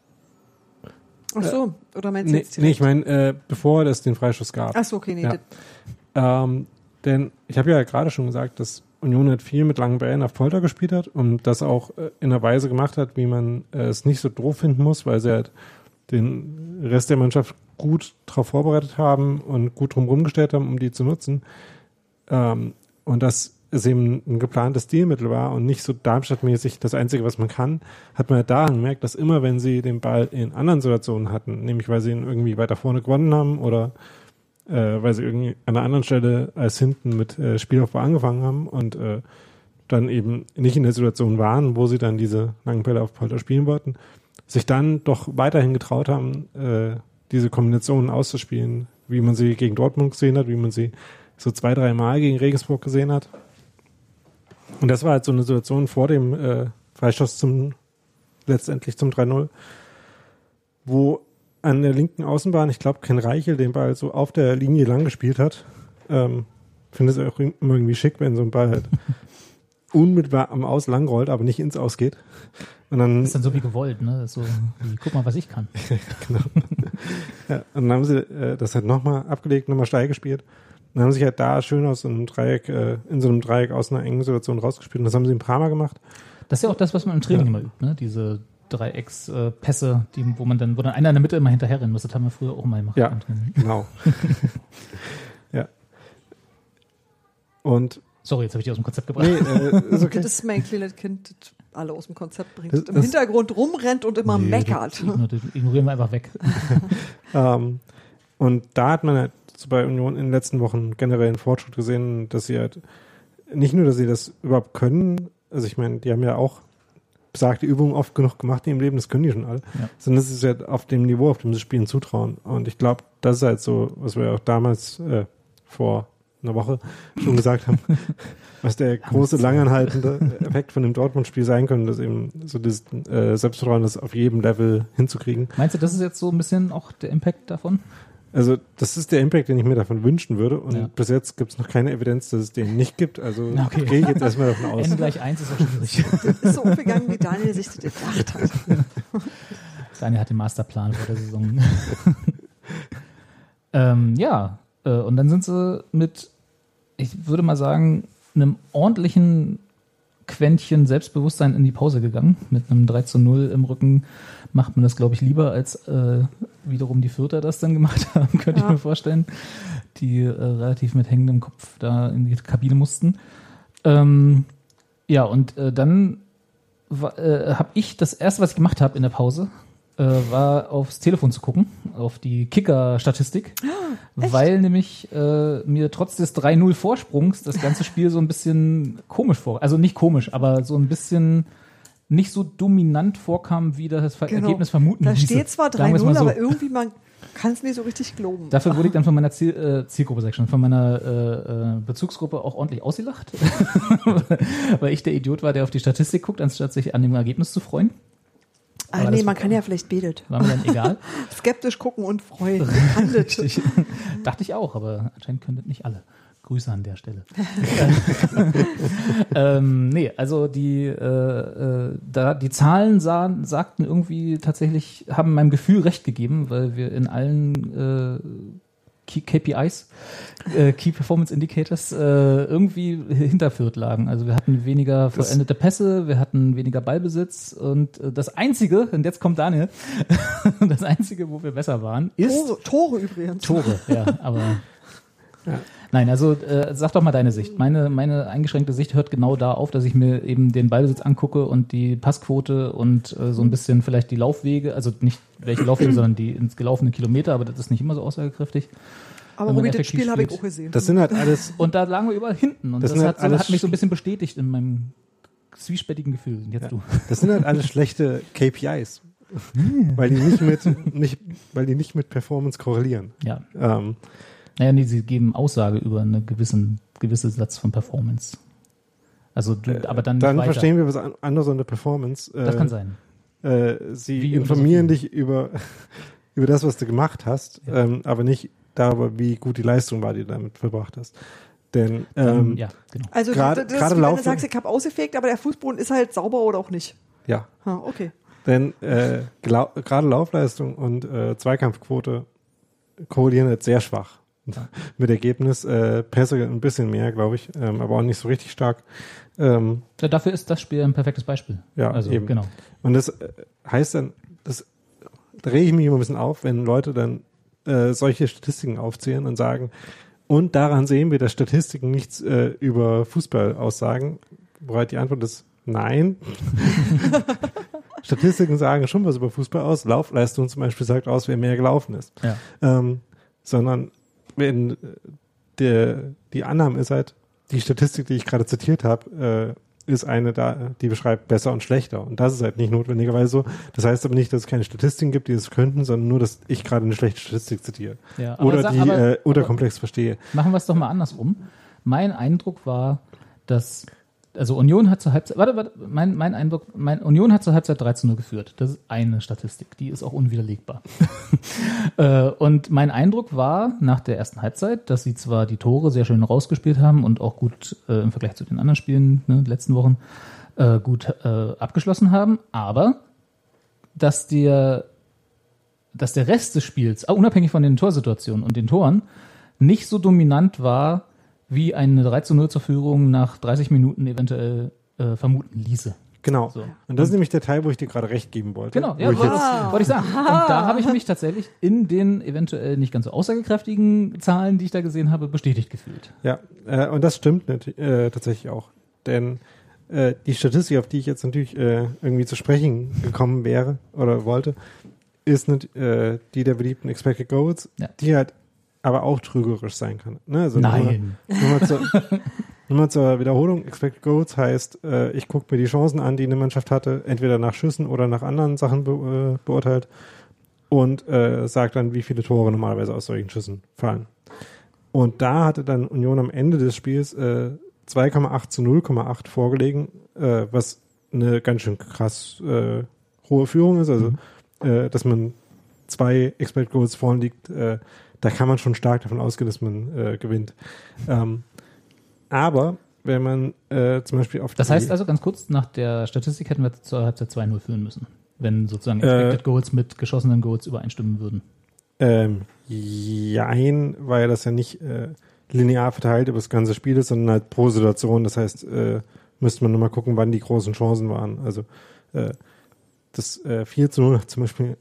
Ach so, oder meinst du Nee, jetzt nee, ich direkt? meine, äh, bevor es den Freistoß gab. Ach so, okay, nee. Ja. Ähm, denn ich habe ja gerade schon gesagt, dass Union halt viel mit langen Bällen auf Polter gespielt hat und das auch äh, in einer Weise gemacht hat, wie man äh, es nicht so doof finden muss, weil sie halt den Rest der Mannschaft gut darauf vorbereitet haben und gut drumherum gestellt haben, um die zu nutzen. Ähm, und das es eben ein geplantes Stilmittel war und nicht so Darmstadt-mäßig das Einzige, was man kann, hat man ja daran gemerkt, dass immer, wenn sie den Ball in anderen Situationen hatten, nämlich weil sie ihn irgendwie weiter vorne gewonnen haben oder äh, weil sie irgendwie an einer anderen Stelle als hinten mit äh, Spielaufbau angefangen haben und äh, dann eben nicht in der Situation waren, wo sie dann diese langen Bälle auf Polter spielen wollten, sich dann doch weiterhin getraut haben, äh, diese Kombinationen auszuspielen, wie man sie gegen Dortmund gesehen hat, wie man sie so zwei, drei Mal gegen Regensburg gesehen hat. Und das war halt so eine Situation vor dem äh, Freistoß zum letztendlich zum 3-0, wo an der linken Außenbahn, ich glaube, Ken Reichel den Ball so auf der Linie lang gespielt hat. Ähm, Finde es auch immer irgendwie schick, wenn so ein Ball halt unmittelbar am Aus lang rollt, aber nicht ins Aus geht. Und dann, Das ist dann so wie gewollt, ne? So, wie, guck mal, was ich kann. genau. ja, und dann haben sie äh, das halt nochmal abgelegt, nochmal steil gespielt. Und dann haben sie sich halt da schön aus so einem Dreieck, äh, in so einem Dreieck aus einer engen Situation rausgespielt. Und das haben sie ein paar Mal gemacht. Das ist ja auch das, was man im Training Ja. immer übt, ne? Diese Dreieckspässe, die, wo man dann, wo dann einer in der Mitte immer hinterherrennen muss. Das haben wir früher auch mal gemacht. Ja. Genau. ja. Und Sorry, jetzt habe ich die aus dem Konzept gebracht. nee, äh, ist okay. Das ist mein kleines Kind, das alle aus dem Konzept bringt, Das- das, im Hintergrund rumrennt und immer Nee, meckert. Das, ignor- das ignorieren wir einfach weg. Ähm, und da hat man halt bei Union in den letzten Wochen generell einen Fortschritt gesehen, dass sie halt nicht nur, dass sie das überhaupt können, also ich meine, die haben ja auch besagte Übungen oft genug gemacht in ihrem Leben, das können die schon alle, Ja. sondern das ist halt auf dem Niveau, auf dem sie spielen, zutrauen. Und ich glaube, das ist halt so, was wir auch damals äh, vor einer Woche schon gesagt haben, was der große, langanhaltende Effekt von dem Dortmund-Spiel sein könnte, dass eben so das äh, Selbstvertrauen, das auf jedem Level hinzukriegen. Meinst du, das ist jetzt so ein bisschen auch der Impact davon? Also das ist der Impact, den ich mir davon wünschen würde. Und Ja. bis jetzt gibt es noch keine Evidenz, dass es den nicht gibt. Also Na, okay. gehe ich jetzt erstmal davon aus. N gleich 1 ist auch schwierig. ist so umgegangen, wie Daniel sich das gedacht hat. Daniel hat den Masterplan vor der Saison. ähm, ja, äh, und dann sind sie mit, ich würde mal sagen, einem ordentlichen Quäntchen Selbstbewusstsein in die Pause gegangen. Mit einem 3 zu 0 im Rücken macht man das, glaube ich, lieber, als äh, wiederum die Vierter das dann gemacht haben, könnte ich Ja. mir vorstellen. Die äh, relativ mit hängendem Kopf da in die Kabine mussten. Ähm, ja, und äh, dann äh, habe ich das erste, was ich gemacht habe in der Pause, äh, war aufs Telefon zu gucken, auf die Kicker-Statistik, weil nämlich äh, mir trotz des 3-0 Vorsprungs das ganze Spiel so ein bisschen komisch vor, also nicht komisch, aber so ein bisschen nicht so dominant vorkam, wie das Ver Genau. Ergebnis vermuten Da steht zwar Sagen wir's 3-0, mal so. aber irgendwie man kann es nicht so richtig glauben. Dafür wurde ich dann von meiner Ziel, äh, Zielgruppe, sag ich schon, von meiner äh, äh, Bezugsgruppe auch ordentlich ausgelacht, weil ich der Idiot war, der auf die Statistik guckt, anstatt sich an dem Ergebnis zu freuen. ah, nee, man kann ja vielleicht betet. War mir dann egal. Skeptisch gucken und freuen. Dachte ich auch, aber anscheinend können das nicht alle. Grüße an der Stelle. ähm, nee, also die, äh, äh, da, die Zahlen sahen, sagten irgendwie tatsächlich, haben meinem Gefühl recht gegeben, weil wir in allen äh, Key KPIs, äh, Key Performance Indicators, äh, irgendwie hinter Fürth lagen. Also wir hatten weniger vollendete Pässe, wir hatten weniger Ballbesitz und äh, das Einzige, und jetzt kommt Daniel, das Einzige, wo wir besser waren, ist Tore, Tore übrigens. Tore, ja, aber. Ja. Nein, also äh, sag doch mal deine Sicht. Meine, meine eingeschränkte Sicht hört genau da auf, dass ich mir eben den Ballbesitz angucke und die Passquote und äh, so ein bisschen vielleicht die Laufwege, also nicht welche Laufwege, sondern die ins gelaufene Kilometer, aber das ist nicht immer so aussagekräftig. Aber Robi, das Spiel habe ich auch gesehen. Das sind halt alles, Und da lagen wir überall hinten und Das das, hat, halt so, hat mich so ein bisschen bestätigt in meinem zwiespältigen Gefühl. Und jetzt Ja. du. das sind halt alles schlechte KPIs. weil die nicht mit, nicht, weil die nicht mit Performance korrelieren. Ja. Ähm, Naja, nee, sie geben Aussage über einen gewissen gewisse Satz von Performance. Also du, aber dann, Äh, dann weiter. verstehen wir was an- anderes an der Performance. Das Äh, kann sein. Äh, sie Wie informieren dich über, über das, was du gemacht hast, Ja. ähm, aber nicht darüber, wie gut die Leistung war, die du damit verbracht hast. Denn ähm, Ähm, ja, genau. Also Gerade- das, das gerade ist, wie wenn du sagst, ich habe ausgefegt, aber der Fußboden ist halt sauber oder auch nicht. ja, Ha, okay. denn äh, gerade Laufleistung und äh, Zweikampfquote korrelieren jetzt sehr schwach. Mit Ergebnis äh, Pässe ein bisschen mehr, glaube ich, ähm, aber auch nicht so richtig stark. Ähm, Ja, dafür ist das Spiel ein perfektes Beispiel. Ja, also eben. genau. Und das äh, heißt dann, das da rege ich mich immer ein bisschen auf, wenn Leute dann äh, solche Statistiken aufzählen und sagen, Und daran sehen wir, dass Statistiken nichts äh, über Fußball aussagen. Wobei die Antwort ist nein. Statistiken sagen schon was über Fußball aus. Laufleistung zum Beispiel sagt aus, wer mehr gelaufen ist. Ja. Ähm, sondern wenn äh, der, die Annahme ist halt, die Statistik, die ich gerade zitiert habe, äh, ist eine da, die beschreibt besser und schlechter. Und das ist halt nicht notwendigerweise so. Das heißt aber nicht, dass es keine Statistiken gibt, die das könnten, sondern nur, dass ich gerade eine schlechte Statistik zitiere. Ja, oder sag- die aber- äh, oder komplex verstehe. Machen wir es doch mal andersrum. Mein Eindruck war, dass also Union hat zur Halbzeit, warte, warte, mein, mein Eindruck, mein Union hat zur Halbzeit 13 0 geführt. Das ist eine Statistik, die ist auch unwiderlegbar. äh, und mein Eindruck war nach der ersten Halbzeit, dass sie zwar die Tore sehr schön rausgespielt haben und auch gut äh, im Vergleich zu den anderen Spielen, ne, letzten Wochen, äh, gut äh, abgeschlossen haben, aber dass der, dass der Rest des Spiels, unabhängig von den Torsituationen und den Toren, nicht so dominant war, wie eine 3 zu 0 zur Führung nach 30 Minuten eventuell äh, vermuten ließe. Genau. So. Und das ist nämlich der Teil, wo ich dir gerade recht geben wollte. Genau, Wo ja, ich wollte, jetzt, wollte ich sagen. Und da habe ich mich tatsächlich in den eventuell nicht ganz so aussagekräftigen Zahlen, die ich da gesehen habe, bestätigt gefühlt. ja, äh, und das stimmt äh, tatsächlich auch. Denn äh, die Statistik, auf die ich jetzt natürlich äh, irgendwie zu sprechen gekommen wäre oder wollte, ist nat- äh, die der beliebten Expected Goals, Ja. die halt aber auch trügerisch sein kann. Ne? Also Nein. Nur, mal zur, nur zur Wiederholung. Expected Goals heißt, äh, ich gucke mir die Chancen an, die eine Mannschaft hatte, entweder nach Schüssen oder nach anderen Sachen be äh, beurteilt und äh, sagt dann, wie viele Tore normalerweise aus solchen Schüssen fallen. Und da hatte dann Union am Ende des Spiels äh, 2,8 zu 0,8 vorgelegen, äh, was eine ganz schön krass äh, hohe Führung ist. Also, äh, dass man zwei Expected Goals vorn liegt, äh, da kann man schon stark davon ausgehen, dass man äh, gewinnt. Ähm, aber wenn man äh, zum Beispiel auf Das heißt also ganz kurz, nach der Statistik hätten wir zur Halbzeit 2-0 führen müssen, wenn sozusagen Äh, Expected Goals mit geschossenen Goals übereinstimmen würden. Ähm, jein, weil das ja nicht äh, linear verteilt über das ganze Spiel ist, sondern halt pro Situation. Das heißt, äh, müsste man nur mal gucken, wann die großen Chancen waren. Also äh, das äh, 4 zu 0 hat zum Beispiel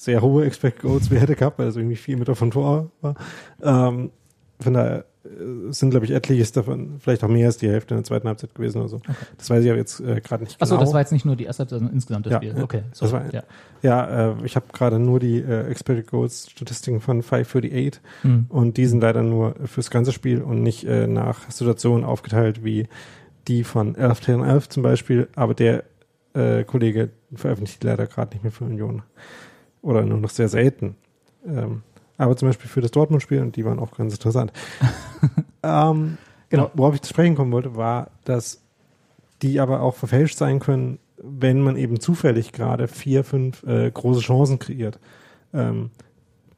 sehr hohe Expect Goals Werte gehabt, weil das irgendwie 4 Meter von Tor war. Ähm, von daher äh, sind, glaube ich, etliches davon, vielleicht auch mehr als die Hälfte in der zweiten Halbzeit gewesen oder so. Das weiß ich aber jetzt äh, gerade nicht Achso, genau. das war jetzt nicht nur die erste Halbzeit, sondern insgesamt das Ja, Spiel. ja. Okay, Das so, war- ja. Ja, äh, ich habe gerade nur die äh, Expected Goals Statistiken von 538 Hm. und die sind leider nur fürs ganze Spiel und nicht äh, nach Situationen aufgeteilt wie die von 11 10 11 zum Beispiel, aber der äh, Kollege veröffentlicht leider gerade nicht mehr für Union oder nur noch sehr selten. Ähm, aber zum Beispiel für das Dortmund-Spiel und die waren auch ganz interessant. ähm, Genau. Worauf ich zu sprechen kommen wollte, war, dass die aber auch verfälscht sein können, wenn man eben zufällig gerade vier, fünf äh, große Chancen kreiert. Ähm,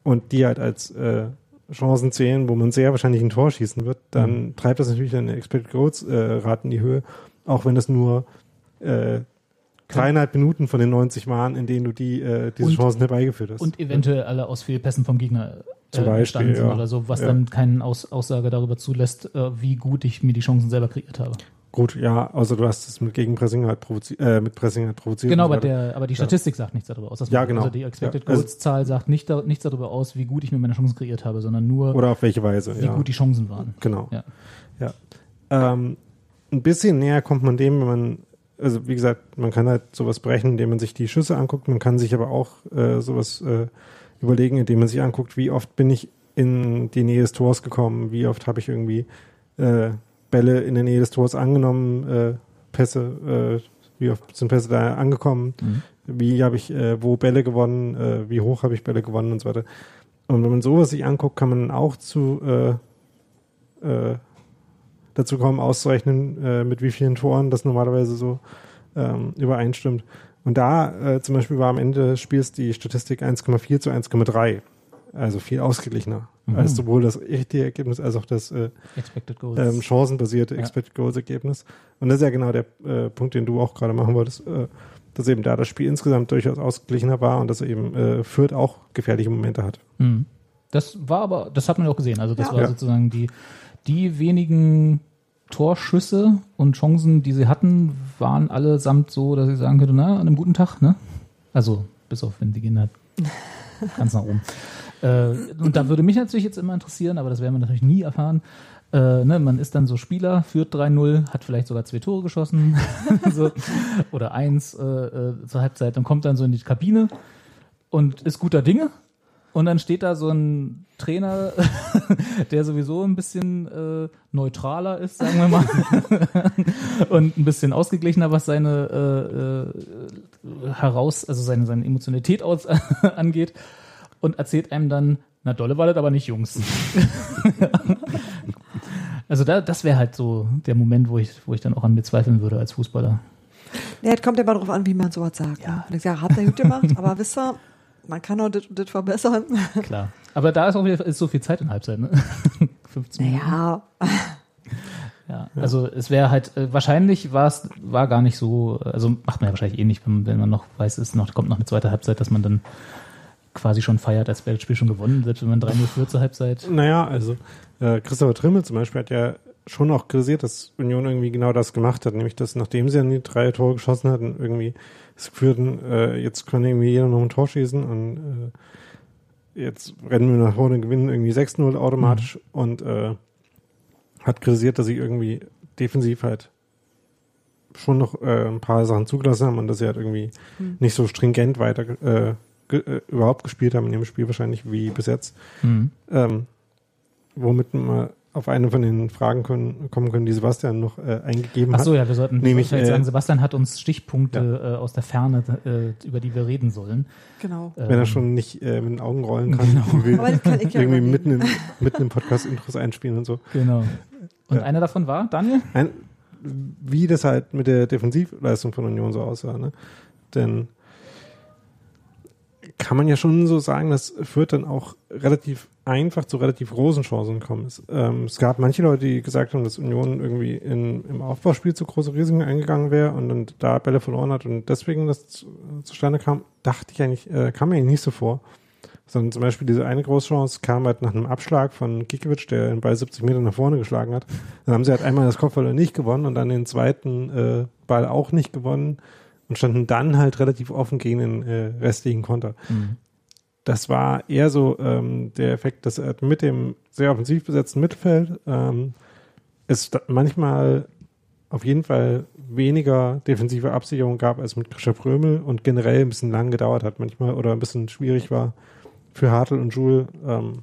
und die halt als äh, Chancen zählen, wo man sehr wahrscheinlich ein Tor schießen wird, dann treibt das natürlich eine Expected Goals äh, Rate in die Höhe, auch wenn das nur äh, dreieinhalb Minuten von den 90 waren, in denen du die äh, diese Und- Chancen herbeigeführt hast. Und eventuell alle aus Fehlpässen vom Gegner äh, Zum Beispiel, entstanden sind ja. oder so, was Ja. dann keine Aus Aussage darüber zulässt, äh, wie gut ich mir die Chancen selber kreiert habe. Gut, ja, außer du hast es mit Gegenpressing halt provoziert, äh, mit Pressing halt provoziert. Genau, aber, der, aber die Statistik sagt nichts darüber aus. Das Ja, genau. Also die Expected Ja, also- Goals-Zahl sagt nicht, da, nichts darüber aus, wie gut ich mir meine Chancen kreiert habe, sondern nur, Oder auf welche Weise, wie ja. gut die Chancen waren. Genau. Ja. Ja. Ähm, ein bisschen näher kommt man dem, wenn man, also wie gesagt, man kann halt sowas brechen, indem man sich die Schüsse anguckt. Man kann sich aber auch äh, sowas äh, überlegen, indem man sich anguckt, wie oft bin ich in die Nähe des Tors gekommen, wie oft habe ich irgendwie äh, Bälle in der Nähe des Tors angenommen, äh, Pässe, äh, wie oft sind Pässe da angekommen, Mhm. wie habe ich äh, wo Bälle gewonnen, äh, wie hoch habe ich Bälle gewonnen und so weiter. Und wenn man sowas sich anguckt, kann man auch zu äh, äh, dazu kommen, auszurechnen, äh, mit wie vielen Toren das normalerweise so ähm, übereinstimmt. Und da äh, zum Beispiel war am Ende des Spiels die Statistik 1,4 zu 1,3. Also viel ausgeglichener Mhm. als sowohl das richtige Ergebnis als auch das äh, ähm, chancenbasierte Ja. Expected Goals Ergebnis. Und das ist ja genau der äh, Punkt, den du auch gerade machen wolltest, äh, dass eben da das Spiel insgesamt durchaus ausgeglichener war und dass eben äh, Fürth auch gefährliche Momente hat. Mhm. Das war aber, das hat man ja auch gesehen. Also das Ja. war Ja. sozusagen die, die wenigen Torschüsse und Chancen, die sie hatten, waren allesamt so, dass ich sagen könnte, na, an einem guten Tag, ne? Also, bis auf wenn die gehen halt ganz nach oben. Äh, und da würde mich natürlich jetzt immer interessieren, aber das werden wir natürlich nie erfahren. Äh, ne, man ist dann so Spieler, führt 3-0, hat vielleicht sogar zwei Tore geschossen so, oder eins äh, äh, zur Halbzeit und kommt dann so in die Kabine und ist guter Dinge. Und dann steht da so ein Trainer, der sowieso ein bisschen äh, neutraler ist, sagen wir mal, und ein bisschen ausgeglichener, was seine äh, äh, heraus, also seine, seine Emotionalität aus, angeht, und erzählt einem dann, na dolle war das aber nicht, Jungs. also da, das wäre halt so der Moment, wo ich, wo ich dann auch an mir zweifeln würde als Fußballer. Ja, es kommt ja mal drauf an, wie man sowas sagt. Ja. Ne? Und ich sage, hat er gut gemacht, aber wisst ihr, man kann auch das, das verbessern. Klar. Aber da ist auch wieder ist so viel Zeit in Halbzeit, ne? 15 Minuten. Ja. Ja, also es wäre halt, äh, wahrscheinlich war es, war gar nicht so, also macht man ja wahrscheinlich eh nicht, wenn, wenn man noch weiß, es noch, kommt noch eine zweite Halbzeit, dass man dann quasi schon feiert, als wäre das Spiel schon gewonnen, selbst wenn man 3-0 führt zur Halbzeit. Naja, also äh, Christopher Trimmel zum Beispiel hat ja schon auch kritisiert, dass Union irgendwie genau das gemacht hat, nämlich dass nachdem sie dann die drei Tore geschossen hatten, irgendwie es führten, äh, jetzt kann irgendwie jeder noch ein Tor schießen und äh, jetzt rennen wir nach vorne, gewinnen irgendwie 6-0 automatisch mhm. und äh, hat kritisiert, dass sie irgendwie defensiv halt schon noch äh, ein paar Sachen zugelassen haben und dass sie halt irgendwie mhm. nicht so stringent weiter äh, ge äh, überhaupt gespielt haben in dem Spiel wahrscheinlich wie bis jetzt. Mhm. Ähm, womit man auf eine von den Fragen können, kommen können, die Sebastian noch äh, eingegeben Ach hat. so, ja, wir sollten Nämlich, vielleicht äh, sagen, Sebastian hat uns Stichpunkte ja. äh, aus der Ferne, äh, über die wir reden sollen. Genau. Wenn er schon nicht äh, mit den Augen rollen kann, genau. irgendwie, Aber das kann ich ja irgendwie mitten, in, mitten im Podcast-Intros einspielen und so. Genau. Und Ja. einer davon war, Daniel? Ein, wie das halt mit der Defensivleistung von Union so aussah. Ne? Denn kann man ja schon so sagen, dass Fürth dann auch relativ einfach zu relativ großen Chancen gekommen ist. Ähm, es gab manche Leute, die gesagt haben, dass Union irgendwie in, im Aufbauspiel zu große Risiken eingegangen wäre und dann da Bälle verloren hat und deswegen das zu, zustande kam, dachte ich eigentlich, äh, kam mir eigentlich nicht so vor. Sondern zum Beispiel diese eine Großchance kam halt nach einem Abschlag von Gikiewicz, der den Ball 70 Meter nach vorne geschlagen hat. Dann haben sie halt einmal das Kopfball nicht gewonnen und dann den zweiten äh, Ball auch nicht gewonnen und standen dann halt relativ offen gegen den äh, restlichen Konter. Mhm. Das war eher so ähm, der Effekt, dass er mit dem sehr offensiv besetzten Mittelfeld ähm, es manchmal auf jeden Fall weniger defensive Absicherung gab als mit Krischer Prömel und generell ein bisschen lang gedauert hat manchmal oder ein bisschen schwierig war für Hartl und Joule ähm,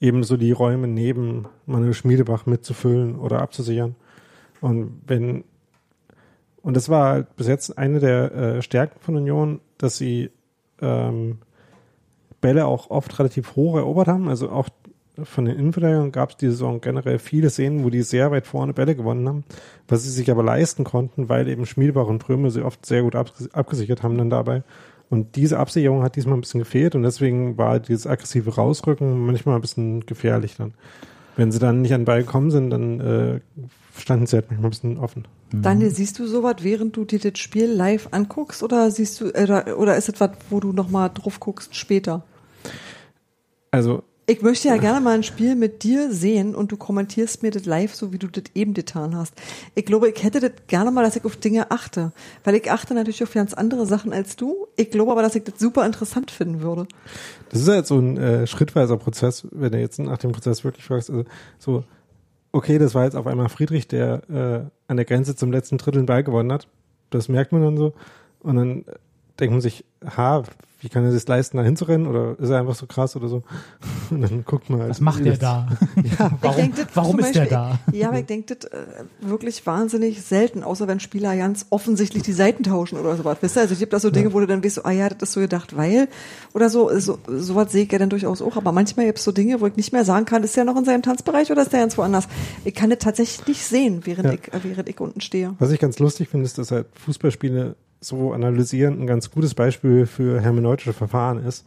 ebenso die Räume neben Manuel Schmiedebach mitzufüllen oder abzusichern. Und wenn und das war bis jetzt eine der äh, Stärken von Union, dass sie ähm, Bälle auch oft relativ hoch erobert haben. Also auch von den Innenverteidigern gab es diese Saison generell viele Szenen, wo die sehr weit vorne Bälle gewonnen haben, was sie sich aber leisten konnten, weil eben Schmiedbach und Prömel sie oft sehr gut abges abgesichert haben dann dabei. Und diese Absicherung hat diesmal ein bisschen gefehlt und deswegen war dieses aggressive Rausrücken manchmal ein bisschen gefährlich dann. Wenn sie dann nicht an den Ball gekommen sind, dann äh, standen sie halt manchmal ein bisschen offen. Daniel, siehst du sowas, während du dir das Spiel live anguckst oder siehst du, oder, oder ist es was, wo du nochmal drauf guckst später? Also Ich möchte ja gerne mal ein Spiel mit dir sehen und du kommentierst mir das live, so wie du das eben getan hast. Ich glaube, ich hätte das gerne mal, dass ich auf Dinge achte. Weil ich achte natürlich auf ganz andere Sachen als du. Ich glaube aber, dass ich das super interessant finden würde. Das ist halt so ein äh, schrittweiser Prozess, wenn du jetzt nach dem Prozess wirklich fragst, also so, okay, das war jetzt auf einmal Friedrich, der äh, an der Grenze zum letzten Drittel den Ball gewonnen hat. Das merkt man dann so. Und dann denkt man sich, ha, wie kann er sich leisten, da hinzurennen? Oder ist er einfach so krass oder so? Und dann guckt man halt. Was macht der da? Ja, Warum, denk, das warum ist der Beispiel- da? Ja, aber ich denke, das äh, wirklich wahnsinnig selten, außer wenn Spieler ganz offensichtlich die Seiten tauschen oder sowas. Wisst ihr? Also ich gibt da so Dinge, wo du dann weißt, so, ah ja, das ist so gedacht, weil oder so, so sowas sehe ich ja dann durchaus auch. Aber manchmal gibt es so Dinge, wo ich nicht mehr sagen kann, ist der noch in seinem Tanzbereich oder ist der ganz woanders? Ich kann das tatsächlich nicht sehen, während, Ja. ich, äh, während ich unten stehe. Was ich ganz lustig finde, ist, dass halt Fußballspiele so analysieren ein ganz gutes Beispiel für hermeneutische Verfahren ist.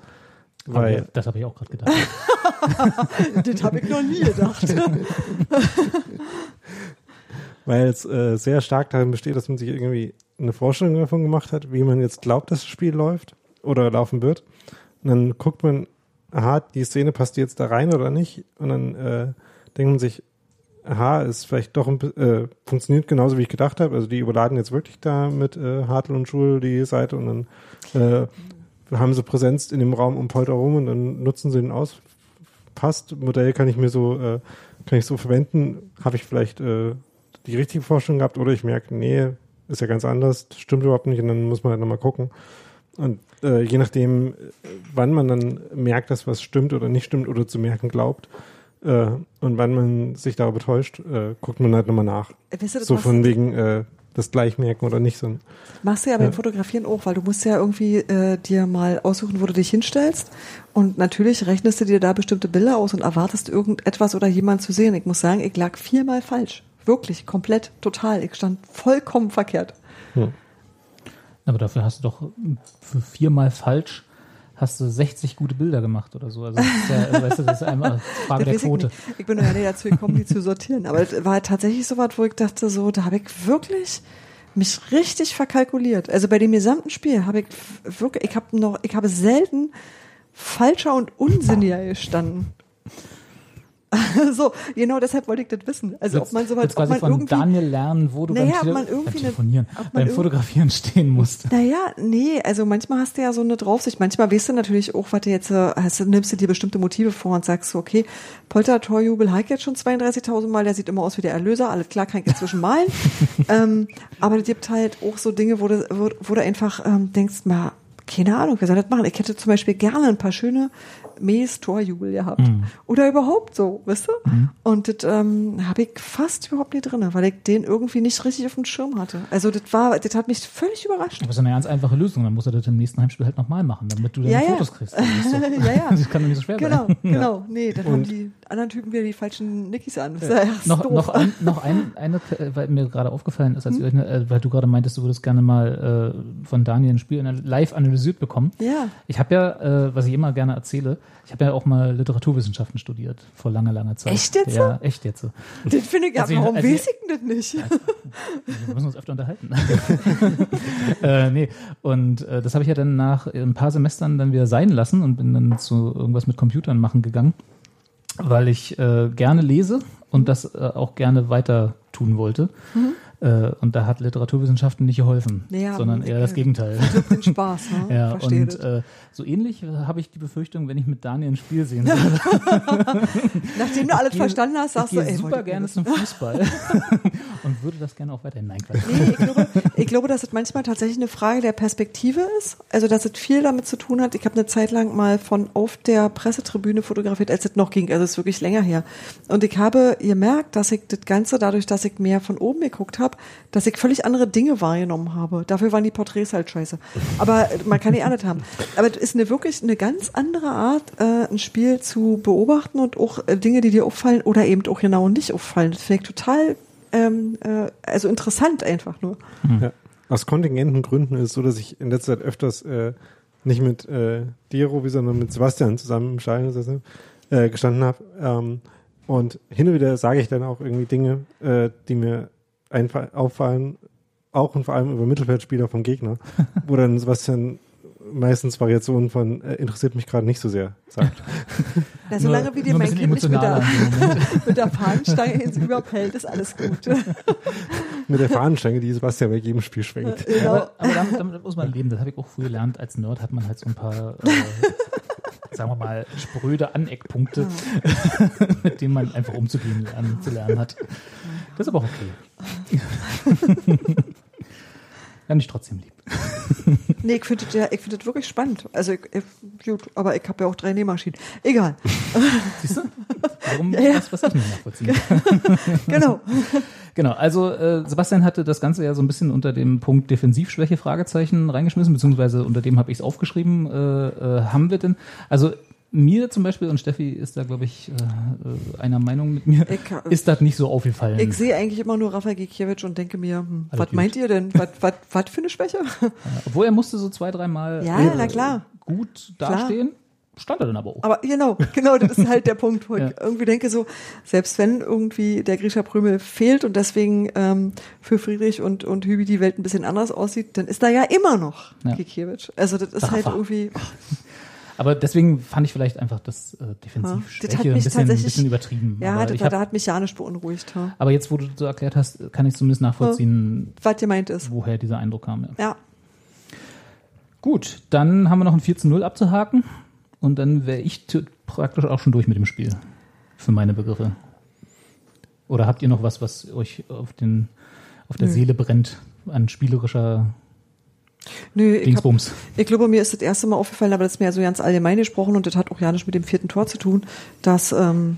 Weil, Aber das habe ich auch gerade gedacht. das habe ich noch nie gedacht. weil es äh, sehr stark darin besteht, dass man sich irgendwie eine Vorstellung davon gemacht hat, wie man jetzt glaubt, dass das Spiel läuft oder laufen wird. Und dann guckt man, aha, die Szene passt jetzt da rein oder nicht? Und dann äh, denkt man sich, aha, ist vielleicht doch ein, äh, funktioniert genauso wie ich gedacht habe. Also die überladen jetzt wirklich da mit äh, Hartl und Schul die Seite und dann äh, haben sie Präsenz in dem Raum um Polter rum und dann nutzen sie den aus. Passt, Modell kann ich mir so, äh, kann ich so verwenden. Habe ich vielleicht äh, die richtige Vorstellung gehabt oder ich merke, nee, ist ja ganz anders, stimmt überhaupt nicht und dann muss man halt nochmal gucken. Und äh, je nachdem, wann man dann merkt, dass was stimmt oder nicht stimmt oder zu merken glaubt, äh, und wann man sich darüber täuscht, äh, guckt man halt nochmal nach. Weißt du, das So von wegen äh, das Gleichmerken oder nicht. So. Machst du ja beim. Fotografieren auch, weil du musst ja irgendwie äh, dir mal aussuchen, wo du dich hinstellst. Und natürlich rechnest du dir da bestimmte Bilder aus und erwartest irgendetwas oder jemand zu sehen. Ich muss sagen, ich lag viermal falsch. Wirklich, komplett, total. Ich stand vollkommen verkehrt. Aber dafür hast du doch für viermal falsch hast du 60 gute Bilder gemacht oder so. Also das ist ja, also, weißt du, das ist einmal Frage der ich Quote. nicht. Ich bin noch ja nicht dazu gekommen, die zu sortieren. Aber es war tatsächlich so was, wo ich dachte, so, da habe ich wirklich mich richtig verkalkuliert. Also bei dem gesamten Spiel habe ich wirklich, ich habe noch, ich habe selten falscher und unsinniger gestanden. so, genau deshalb wollte ich das wissen. Also ob man sowas, ob quasi man von irgendwie, Daniel lernen, wo du Naja, beim, ob Tele man irgendwie beim eine- Telefonieren, ob man beim Fotografieren stehen musst. Naja, nee, also manchmal hast du ja so eine Draufsicht. Manchmal weißt du natürlich auch, was du jetzt, äh, hast, nimmst du dir bestimmte Motive vor und sagst so, okay, Polter Torjubel ich jetzt schon 32.000 Mal, der sieht immer aus wie der Erlöser, alles klar, kann ich inzwischen malen. ähm, aber es gibt halt auch so Dinge, wo du, wo, wo du einfach ähm, denkst, mal, keine Ahnung, wer soll das machen? Ich hätte zum Beispiel gerne ein paar schöne Mees Torjubel gehabt. Oder überhaupt so, weißt du? Und das ähm, habe ich fast überhaupt nicht drin, weil ich den irgendwie nicht richtig auf dem Schirm hatte. Also das war, das hat mich völlig überrascht. Aber das ist eine ganz einfache Lösung. Dann musst du das im nächsten Heimspiel halt nochmal machen, damit du deine Ja. Fotos kriegst. Ja, ja. das kann doch nicht so schwer Genau, sein. genau. Nee, dann haben Und- die anderen Typen wieder die falschen Nickys an. Das ist ja erst Noch, doof. noch, ein, noch ein, eine, weil mir gerade aufgefallen ist, als Hm? ich äh, weil du gerade meintest, du würdest gerne mal äh, von Daniel ein Spiel live analysiert bekommen. Ja. Ich habe ja, äh, was ich immer gerne erzähle, ich habe ja auch mal Literaturwissenschaften studiert vor langer, langer Zeit. Echt jetzt? Ja, echt jetzt. Den finde ich, ja, Also warum also weiß ich denn das nicht? Wir müssen uns öfter unterhalten. äh, nee, und äh, das habe ich ja dann nach ein paar Semestern dann wieder sein lassen und bin dann zu irgendwas mit Computern machen gegangen, weil ich äh, gerne lese und das äh, auch gerne weiter tun wollte. Äh, und da hat Literaturwissenschaften nicht geholfen, Ja, sondern eher das okay. Gegenteil. Den Spaß, ne? Ja, Verstehe und äh, so ähnlich äh, habe ich die Befürchtung, wenn ich mit Daniel ein Spiel sehen würde. Nachdem du alles gehe- verstanden hast, sagst ich du, ey, super gerne zum Fußball und würde das gerne auch weiterhin. Nein, Quatsch. Nee, ich glaube, ich glaube, dass es manchmal tatsächlich eine Frage der Perspektive ist. Also, dass es viel damit zu tun hat. Ich habe eine Zeit lang mal von auf der Pressetribüne fotografiert, als es noch ging. Also, es ist wirklich länger her. Und ich habe gemerkt, dass ich das Ganze, dadurch, dass ich mehr von oben geguckt habe, dass ich völlig andere Dinge wahrgenommen habe. Dafür waren die Porträts halt scheiße. Aber man kann die alles haben. Aber es ist eine wirklich eine ganz andere Art, äh, ein Spiel zu beobachten und auch äh, Dinge, die dir auffallen oder eben auch genau nicht auffallen. Das finde ich total ähm, äh, also interessant einfach nur. Ja. Aus kontingenten Gründen ist es so, dass ich in letzter Zeit öfters äh, nicht mit äh, dir, Robi, sondern mit Sebastian zusammen im Schein äh, gestanden habe. Ähm, und hin und wieder sage ich dann auch irgendwie Dinge, äh, die mir auffallen, auch und vor allem über Mittelfeldspieler vom Gegner, wo dann Sebastian meistens Variationen von äh, interessiert mich gerade nicht so sehr sagt. Na, solange wie dir mein Kind nicht mit der, mit der Fahnenstange ins Überpellt, ist alles gut. Mit der Fahnenstange, die Sebastian bei jedem Spiel schwenkt. Ja, Genau. aber, aber damit, damit muss man leben. Das habe ich auch früh gelernt. Als Nerd hat man halt so ein paar, äh, sagen wir mal, spröde Aneckpunkte, mit denen man einfach umzugehen lernen, zu lernen hat. Das ist aber auch okay. ja, nicht trotzdem lieb. Nee, ich finde das, ja, ich finde das wirklich spannend. Also, ich, ich, gut, aber ich habe ja auch drei Nähmaschinen. Egal. Siehst du? Warum Ja, ja. das, was ich nicht nachvollziehen. Genau. Genau, also äh, Sebastian hatte das Ganze ja so ein bisschen unter dem Punkt Defensivschwäche Fragezeichen reingeschmissen, beziehungsweise unter dem habe ich es aufgeschrieben. Äh, äh, haben wir denn, also mir zum Beispiel, und Steffi ist da, glaube ich, äh, einer Meinung mit mir, Ich, äh, ist das nicht so aufgefallen. Ich sehe eigentlich immer nur Rafael Gikiewicz und denke mir, hm, was meint ihr denn? Was, für eine Schwäche? Obwohl er musste so zwei, dreimal Ja, äh, na klar. gut dastehen, stand er dann aber auch. Aber genau, genau, das ist halt der Punkt, wo ich Ja. irgendwie denke so, selbst wenn irgendwie der Grisha Prümel fehlt und deswegen ähm, für Friedrich und, und Hübi die Welt ein bisschen anders aussieht, dann ist da ja immer noch Ja. Gikiewicz. Also das ist Rafa. halt irgendwie, Aber deswegen fand ich vielleicht einfach das äh, Ja, Defensivschwäche hat ein bisschen, ein bisschen übertrieben. ja, war- hab, da hat mich Janisch beunruhigt. Ja. aber jetzt, wo du so erklärt hast, kann ich zumindest nachvollziehen, Was gemeint ist. woher dieser Eindruck kam. Ja. Ja, Gut, dann haben wir noch ein 4 zu 0 abzuhaken und dann wäre ich praktisch auch schon durch mit dem Spiel. Für meine Begriffe. Oder habt ihr noch was, was euch auf, den, auf der Nö. Seele brennt an spielerischer Nö, ich, Dingsbums? ich glaube, mir ist das erste Mal aufgefallen, aber das ist mir so ganz allgemein gesprochen und das hat auch ja nicht mit dem vierten Tor zu tun, dass ähm,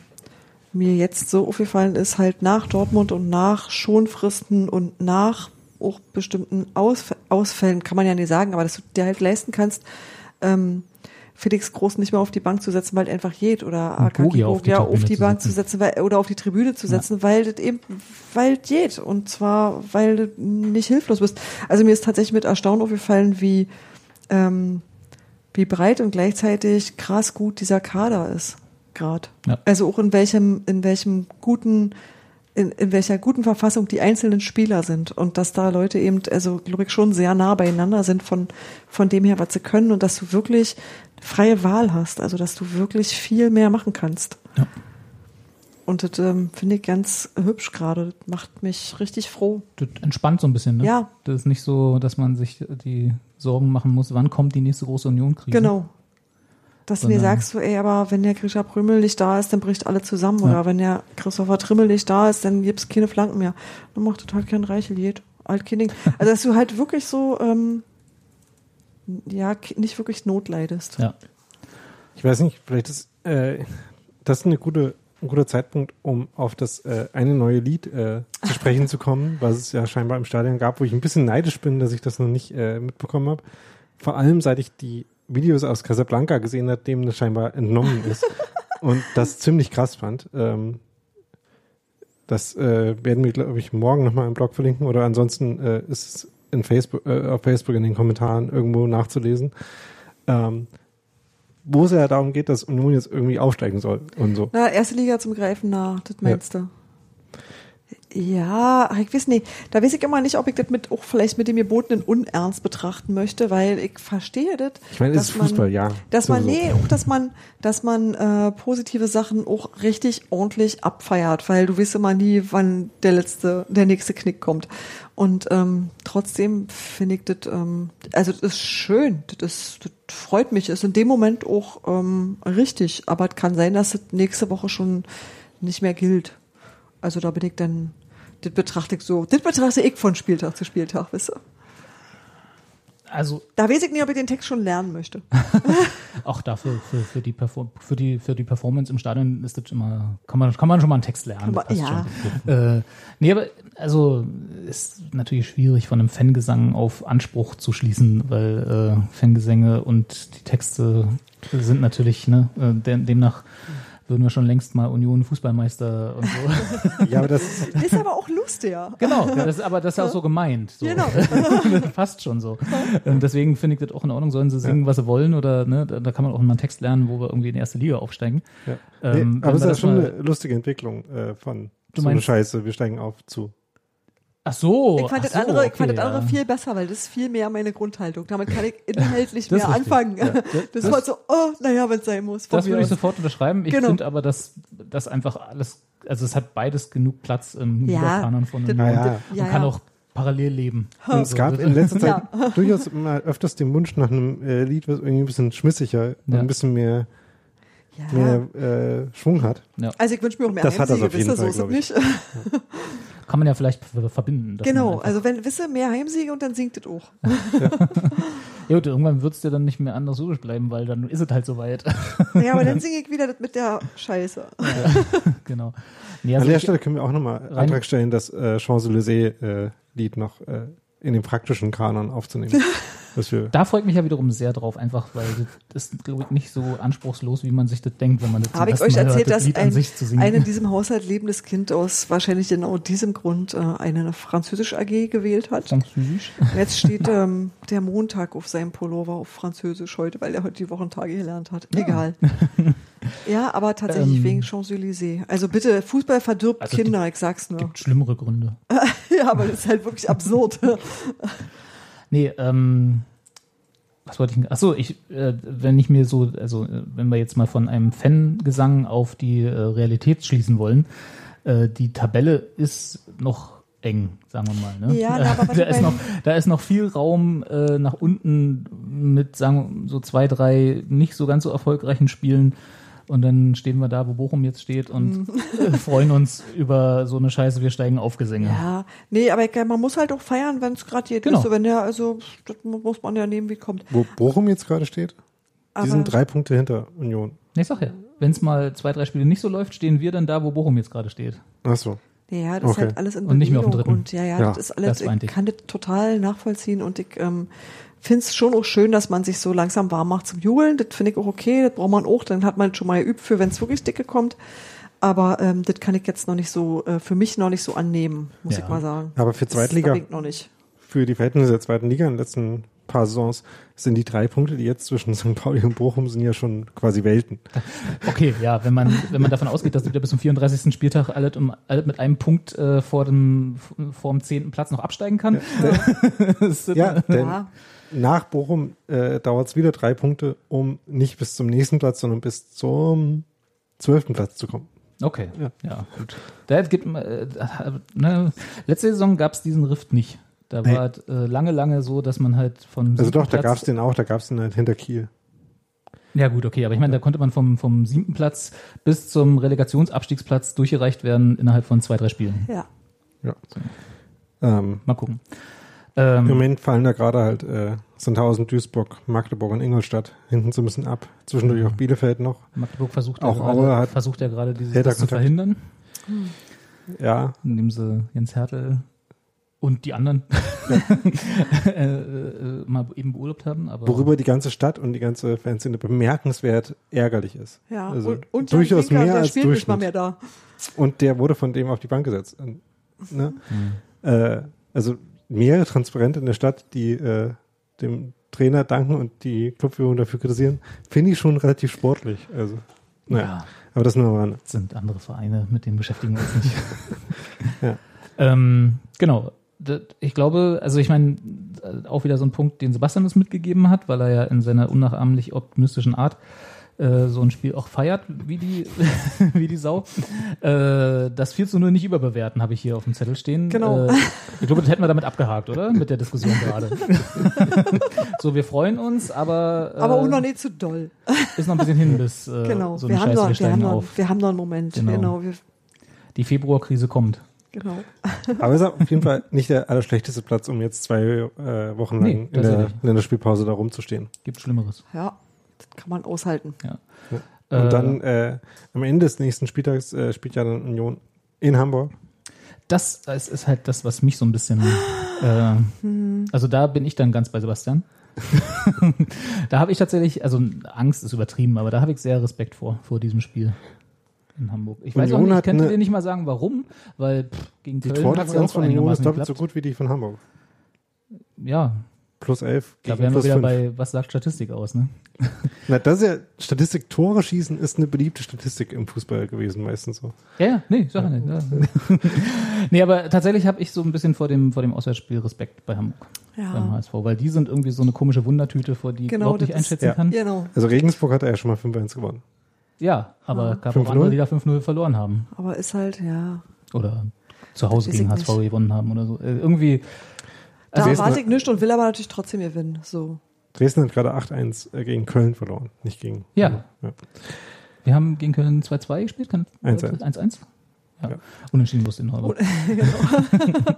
mir jetzt so aufgefallen ist, halt nach Dortmund und nach Schonfristen und nach auch bestimmten Ausf Ausfällen, kann man ja nicht sagen, aber dass du dir halt leisten kannst, ähm, Felix Groß nicht mehr auf die Bank zu setzen, weil einfach geht oder Akaki auf die Bogia auf die Bank zu setzen weil, oder auf die Tribüne zu setzen, weil das eben, weil es geht und zwar, weil du nicht hilflos bist. Also mir ist tatsächlich mit Erstaunen aufgefallen, wie, ähm, wie breit und gleichzeitig krass gut dieser Kader ist, gerade. Ja. Also auch in welchem, in welchem guten, in, in welcher guten Verfassung die einzelnen Spieler sind und dass da Leute eben, also glaube ich, schon sehr nah beieinander sind von, von dem her, was sie können und dass du wirklich freie Wahl hast, also dass du wirklich viel mehr machen kannst. Ja. Und das ähm, finde ich ganz hübsch gerade. Das macht mich richtig froh. Das entspannt so ein bisschen, ne? Ja. Das ist nicht so, dass man sich die Sorgen machen muss, wann kommt die nächste große Union-Krise. Genau. Dass du mir Sondern- sagst, so, ey, aber wenn der Grisha Prümmel nicht da ist, dann bricht alle zusammen. Ja. Oder wenn der Christopher Trimmel nicht da ist, dann gibt's keine Flanken mehr. Dann macht das halt kein Ding. Also, dass du halt wirklich so, ähm, ja, nicht wirklich Not leidest. Ja. Ich weiß nicht, vielleicht ist äh, das ist eine gute, ein guter Zeitpunkt, um auf das äh, eine neue Lied äh, zu sprechen zu kommen, was es ja scheinbar im Stadion gab, wo ich ein bisschen neidisch bin, dass ich das noch nicht äh, mitbekommen habe. Vor allem, seit ich die Videos aus Casablanca gesehen habe, dem das scheinbar entnommen ist und das ziemlich krass fand. Ähm, das äh, werden wir, glaube ich, morgen nochmal im Blog verlinken oder ansonsten äh, ist es in Facebook, äh, auf Facebook in den Kommentaren irgendwo nachzulesen. Ähm, wo es ja darum geht, dass Union jetzt irgendwie aufsteigen soll und so. Na, erste Liga zum Greifen nach, das meinst du? Ja, ich weiß nicht. Da weiß ich immer nicht, ob ich das mit auch vielleicht mit dem gebotenen Unernst betrachten möchte, weil ich verstehe das. Ich meine, es dass ist Fußball, man, ja. Dass man, nee, auch dass man, dass man äh, positive Sachen auch richtig ordentlich abfeiert, weil du weißt immer nie, wann der letzte, der nächste Knick kommt. Und ähm, trotzdem finde ich das, ähm, also das ist schön, das, ist, das freut mich, ist in dem Moment auch ähm, richtig, aber es kann sein, dass es nächste Woche schon nicht mehr gilt. Also da bin ich dann, das betrachte ich so, das betrachte ich von Spieltag zu Spieltag, wisst ihr. Also Da weiß ich nicht, ob ich den Text schon lernen möchte. auch dafür, für, für, die Perform für, die, für die Performance im Stadion ist das immer, kann man, kann man schon mal einen Text lernen. Passt ja. Äh, nee, aber also ist natürlich schwierig, von einem Fangesang auf Anspruch zu schließen, weil äh, Fangesänge und die Texte sind natürlich, ne, äh, dem- demnach würden wir schon längst mal Union Fußballmeister und so. Ja, aber das Ist aber auch lustiger. genau, das, aber das ist ja auch so gemeint. So. Genau. Fast schon so. Und deswegen finde ich das auch in Ordnung. Sollen sie singen, was sie wollen oder ne, da, da kann man auch mal einen Text lernen, wo wir irgendwie in die erste Liga aufsteigen. Ja. Ähm, nee, aber es ist ja schon mal- eine lustige Entwicklung äh, von Du so eine meinst- Scheiße, wir steigen auf zu. Ach so. Ich fand, ach das so, andere, ich fand okay, das andere ja. viel besser, weil das ist viel mehr meine Grundhaltung. Damit kann ich inhaltlich Das mehr richtig. anfangen. Ja. Das, Das- war so, oh, naja, wenn es sein muss. Das würde ich sofort unterschreiben. Ich Genau. finde aber, dass das einfach alles, also es hat beides genug Platz im Ja, Liga-Kanon von das- Union Ja, ja. und Ja, kann ja. auch parallel leben. Und es gab Also, in letzter Zeit Ja. durchaus mal öfters den Wunsch nach einem äh, Lied, was irgendwie ein bisschen schmissiger und Ja. ein bisschen mehr, Ja. mehr äh, Schwung hat. ja. Also ich wünsche mir auch mehr Das hat das auf jeden Fall, so ist es nicht. Kann man ja vielleicht ver- verbinden. dass Genau, also wenn, wisst ihr, mehr Heimsiege und dann singt es auch. Ja, gut, irgendwann wird es dir dann nicht mehr anders urisch bleiben, weil dann ist es halt soweit. Ja, aber dann singe ich wieder das mit der Scheiße. genau. Nee, An also der ich, Stelle können wir auch nochmal Antrag stellen, das äh, Champs-Élysées-Lied noch äh, in den praktischen Kanon aufzunehmen. da freue ich mich ja wiederum sehr drauf, einfach weil das ist, glaube ich, nicht so anspruchslos, wie man sich das denkt, wenn man das Habe ich euch Mal erzählt, hört, das dass ein, sich zu singen. ein in diesem Haushalt lebendes Kind aus wahrscheinlich genau diesem Grund äh, eine Französisch AG gewählt hat? Französisch. Jetzt steht ähm, der Montag auf seinem Pullover auf Französisch heute, weil er heute die Wochentage gelernt hat. Egal. Ja, aber tatsächlich Ähm. wegen Champs-Élysées. Also bitte, Fußball verdirbt Also Kinder, ich sag's nur. Gibt schlimmere Gründe. Ja, aber das ist halt wirklich absurd. Nee, ähm, was wollte ich? Achso, ich, äh, wenn ich mir so, also äh, wenn wir jetzt mal von einem Fangesang auf die äh, Realität schließen wollen, äh, die Tabelle ist noch eng, sagen wir mal. Ne? Ja, na, aber da ist noch, da ist noch viel Raum äh, nach unten mit, sagen wir, so zwei, drei nicht so ganz so erfolgreichen Spielen. Und dann stehen wir da, wo Bochum jetzt steht und äh, freuen uns über so eine Scheiße, wir steigen auf Gesänge. Ja, nee, aber ich, man muss halt auch feiern, wenn es gerade geht. Genau. Genau. Wenn der, also, das muss man ja nehmen, wie kommt. Wo Bochum jetzt gerade steht, Aber die sind drei Punkte hinter Union. Nee, ich sag ja, wenn es mal zwei, drei Spiele nicht so läuft, stehen wir dann da, wo Bochum jetzt gerade steht. Ach so. Ja, das Okay. ist halt alles in Und nicht mehr auf dem Bewegung. dritten. Und ja, ja, Ja, das ist alles, das ich ich. kann das total nachvollziehen und ich ähm, finde es schon auch schön, dass man sich so langsam warm macht zum Jubeln. Das finde ich auch okay, das braucht man auch, dann hat man schon mal geübt für, wenn es wirklich dicke kommt. Aber ähm, das kann ich jetzt noch nicht so, äh, für mich noch nicht so annehmen, muss Ja. ich mal sagen. Aber für Das Zweitliga, ich noch nicht. für die Verhältnisse der zweiten Liga in den letzten paar Saisons sind die drei Punkte, die jetzt zwischen St. Pauli und Bochum sind ja schon quasi Welten. Okay, ja, wenn man, wenn man davon ausgeht, dass wir bis zum 34. Spieltag alle, um, alle mit einem Punkt äh, vor, dem, vor dem 10. Platz noch absteigen kann. Sind- Ja, denn Ja. nach Bochum äh, dauert es wieder drei Punkte, um nicht bis zum nächsten Platz, sondern bis zum zwölften Platz zu kommen. Okay, Ja. ja, gut. Da gibt, äh, ne, letzte Saison gab es diesen Rift nicht. Da Nee. war es äh, lange, lange so, dass man halt von Also doch, da Platz- gab es den auch, da gab es den halt hinter Kiel. Ja gut, okay, aber ich meine, da konnte man vom, vom siebten Platz bis zum Relegationsabstiegsplatz durchgereicht werden innerhalb von zwei, drei Spielen. Ja. Ja. Ähm, Mal gucken. Im Ähm, Moment fallen da gerade halt äh, Sandhausen, Duisburg, Magdeburg und Ingolstadt hinten so ein bisschen ab. Zwischendurch auch Bielefeld noch. Magdeburg versucht Auch ja gerade, hat versucht ja gerade dieses zu verhindern, Ja, indem sie Jens Hertel und die anderen äh, äh, mal eben beurlaubt haben. Aber worüber die ganze Stadt und die ganze Fanszene bemerkenswert ärgerlich ist. Ja, Also und, und durchaus Ginker, mehr der als nicht mal Durchschnitt. mehr da. Und der wurde von dem auf die Bank gesetzt. Und, Ne? Hm. Äh, also mehrere Transparente in der Stadt, die äh, dem Trainer danken und die Clubführung dafür kritisieren, finde ich schon relativ sportlich. Also, naja, ja, aber das nur Rande. sind andere Vereine, mit denen beschäftigen wir uns nicht. Ja. ähm, genau. Ich glaube, also ich meine, äh, auch wieder so ein Punkt, den Sebastian uns mitgegeben hat, weil er ja in seiner unnachahmlich optimistischen Art äh, so ein Spiel auch feiert, wie die, wie die Sau. Äh, das 4 zu 0 nicht überbewerten, habe ich hier auf dem Zettel stehen. Genau. Äh, ich glaube, das hätten wir damit abgehakt, oder? Mit der Diskussion gerade. so, wir freuen uns, aber, äh, Aber auch noch nicht zu doll. ist noch ein bisschen hin, bis äh, Genau. so eine wir, haben Scheiße, noch, wir wir, haben noch, wir haben noch einen Moment. Genau. Genau. Die Februarkrise kommt. Genau. Aber es ist auf jeden Fall nicht der allerschlechteste Platz, um jetzt zwei äh, Wochen lang Nee, in der tatsächlich. Länderspielpause da rumzustehen. Gibt Schlimmeres. Ja, das kann man aushalten. Ja. Und Äh, dann äh, am Ende des nächsten Spieltags äh, spielt ja dann Union in Hamburg. Das, das ist halt das, was mich so ein bisschen. Äh, also da bin ich dann ganz bei Sebastian. da habe ich tatsächlich, also Angst ist übertrieben, aber da habe ich sehr Respekt vor, vor diesem Spiel in Hamburg. Ich weiß auch nicht, ich könnte dir nicht mal sagen, warum, weil pff, gegen Die Köln Tordifferenz von Union ist doppelt so gut wie die von Hamburg. Ja, Plus elf da gegen wären wir wieder fünf. bei, was sagt Statistik aus, ne? Na, das ist ja, Statistik Tore schießen ist eine beliebte Statistik im Fußball gewesen, meistens so. Ja, ja, nee, sag ja nicht. Ja. nee, aber tatsächlich habe ich so ein bisschen vor dem, vor dem Auswärtsspiel Respekt bei Hamburg, beim Ja, HSV, weil die sind irgendwie so eine komische Wundertüte, vor die ich Genau, überhaupt nicht das ist- einschätzen ja. kann. genau. Also Regensburg hat er ja schon mal 5-1 gewonnen. Ja, aber gab 5-0? auch andere, die da 5-0 verloren haben. Aber ist halt, ja. Oder zu Hause gegen HSV nicht. gewonnen haben oder so. Äh, irgendwie, Da Also erwarte ich nichts und will aber natürlich trotzdem gewinnen. So. Dresden hat gerade 8-1 äh, gegen Köln verloren, nicht gegen. Ja. ja. wir haben gegen Köln 2-2 gespielt, kann 1-1. 1-1? Ja. Ja. Unentschieden wusste ich noch. Aber.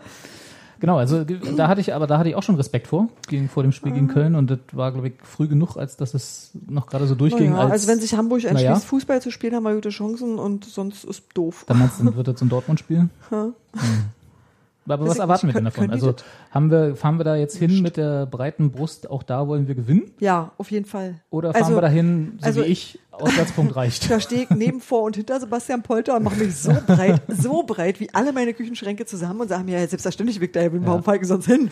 genau, also da hatte ich, aber da hatte ich auch schon Respekt vor, gegen, vor dem Spiel gegen Köln und das war, glaube ich, früh genug, als dass es noch gerade so durchging. Naja, als, also wenn sich Hamburg entschließt, naja. Fußball zu spielen, haben wir gute Chancen und sonst ist doof. Dann meinst du, wird das so ein Dortmund-Spiel? Ja. Aber was erwarten wir denn davon? Also haben wir, fahren wir da jetzt hin mit der breiten Brust, auch da wollen wir gewinnen? Ja, auf jeden Fall. Oder fahren Also- wir dahin, so also- wie ich, Auswärtspunkt reicht? Da stehe ich neben, vor und hinter Sebastian Polter und mache mich so breit, so breit wie alle meine Küchenschränke zusammen und sage mir, ja, selbstverständlich, Victor, ich bin, warum fahre ich sonst hin?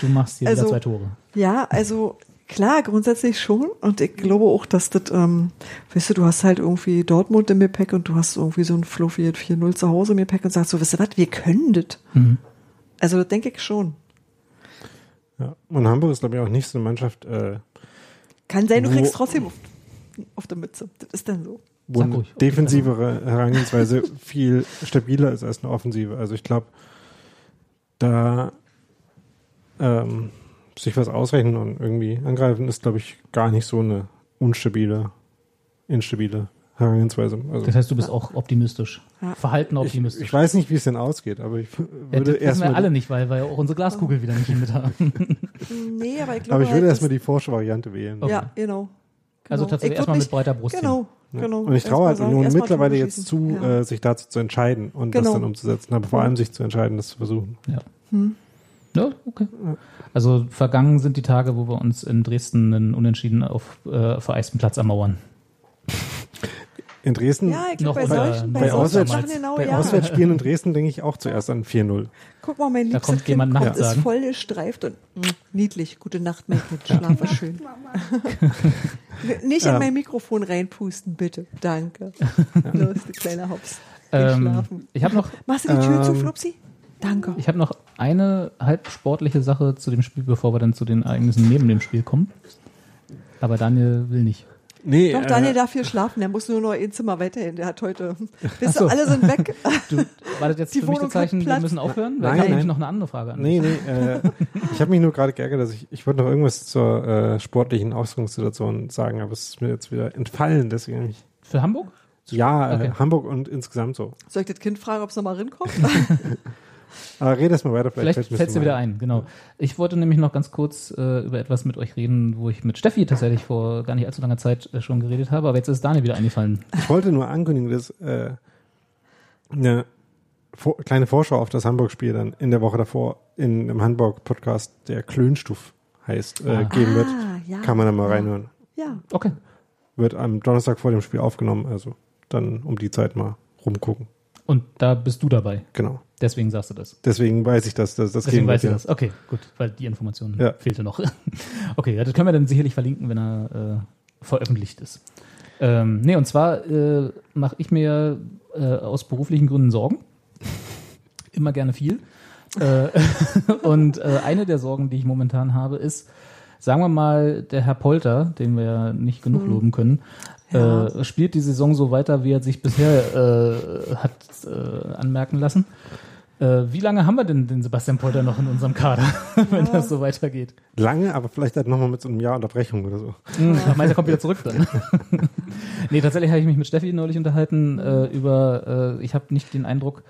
Du machst hier Also- wieder zwei Tore. Ja, also klar, grundsätzlich schon. Und ich glaube auch, dass das, ähm, weißt du, du hast halt irgendwie Dortmund im Gepäck und du hast irgendwie so ein Fluffy 4-0 zu Hause im Gepäck und sagst so, wisst ihr was, wir können das. Mhm. Also das denke ich schon. Ja. Und Hamburg ist, glaube ich, auch nicht so eine Mannschaft, äh, Kann sein, du Wo- kriegst trotzdem auf, auf der Mütze. Das ist dann so. wo eine defensivere Herangehensweise viel stabiler ist als eine Offensive. Also ich glaube, da ähm, sich was ausrechnen und irgendwie angreifen ist, glaube ich, gar nicht so eine unstabile, instabile Herangehensweise. Also Das heißt, du bist auch optimistisch. Ja. Verhalten ich, optimistisch. ich weiß nicht, wie es denn ausgeht, aber ich ja, würde das wissen wir erstmal alle nicht, weil wir ja auch unsere Glaskugel wieder nicht mit haben. Nee, aber ich glaube aber ich würde halt, erstmal die Forscher-Variante wählen. Ja, genau. Also Genau. tatsächlich Ich erstmal mit breiter Brust. Genau, Ja. genau. Und ich traue halt Erstmal nun erstmal mittlerweile jetzt zu, Ja. äh, sich dazu zu entscheiden und Genau. das dann umzusetzen, aber vor allem sich zu entscheiden, das zu versuchen. Ja. Hm. Ja, okay. Also vergangen sind die Tage, wo wir uns in Dresden einen Unentschieden auf äh, vereisten Platz ermauern. In Dresden, Ja, ich Noch glaube, bei solchen, bei bei Auswärts- Sachen genau, bei ja. Auswärtsspielen in Dresden denke ich auch zuerst an 4-0. Guck mal, mein Da liebster kommt jemand Kind Nacht ist voll gestreift und mm, niedlich. Gute Nacht, mein Kind. Schlafe schön. Nicht in mein Mikrofon reinpusten, bitte. Danke. Los, du kleiner Hops. Ähm, ich habe noch, Machst du die Tür zu, ähm, Flupsi? Danke. ich habe noch eine halb sportliche Sache zu dem Spiel, bevor wir dann zu den Ereignissen neben dem Spiel kommen. Aber Daniel will nicht. Nee, Doch, Daniel äh, darf hier schlafen. Der muss nur noch ein Zimmer weiterhin. Der hat heute. Wisst so. alle sind weg. Du, war das jetzt Die für mich Wohnung das Zeichen, wir müssen aufhören? Weil Nein, ich habe nein. nämlich noch eine andere Frage an Nee, nee, äh, ich habe mich nur gerade geärgert, dass ich, ich wollte noch irgendwas zur äh, sportlichen Ausgangssituation sagen, aber es ist mir jetzt wieder entfallen, deswegen ich, Für Hamburg? ja, Okay. äh, Hamburg und insgesamt so. Soll ich das Kind fragen, ob es nochmal rinkommt? Aber red erst mal weiter, vielleicht, Vielleicht fällt es dir wieder ein, genau. Ich wollte nämlich noch ganz kurz äh, über etwas mit euch reden, wo ich mit Steffi tatsächlich vor gar nicht allzu langer Zeit äh, schon geredet habe, aber jetzt ist Daniel wieder eingefallen. Ich wollte nur ankündigen, dass äh, eine vor, kleine Vorschau auf das Hamburg-Spiel dann in der Woche davor in einem Hamburg-Podcast, der Klönstuf heißt, äh, Ah. geben wird. Ah, ja. Kann man da mal reinhören. Ja. Okay. Wird am Donnerstag vor dem Spiel aufgenommen, also dann um die Zeit mal rumgucken. Und da bist du dabei. Genau. Deswegen sagst du das. Deswegen weiß ich, dass das, das Deswegen weißt du wird, das. Okay, gut, weil die Information Ja. fehlte noch. okay, ja, das können wir dann sicherlich verlinken, wenn er äh, veröffentlicht ist. Ähm, nee, und zwar äh, mache ich mir äh, aus beruflichen Gründen Sorgen. Immer gerne viel. Äh, und äh, eine der Sorgen, die ich momentan habe, ist, sagen wir mal, der Herr Polter, den wir ja nicht genug loben können, Ja. äh, spielt die Saison so weiter, wie er sich bisher äh, hat äh, anmerken lassen. Äh, wie lange haben wir denn den Sebastian Polter noch in unserem Kader, wenn das so weitergeht? ja. Lange, aber vielleicht halt nochmal mit so einem Jahr Unterbrechung oder so. Hm, Ich meine, er kommt wieder zurück dann. nee, tatsächlich habe ich mich mit Steffi neulich unterhalten äh, über, äh, ich habe nicht den Eindruck,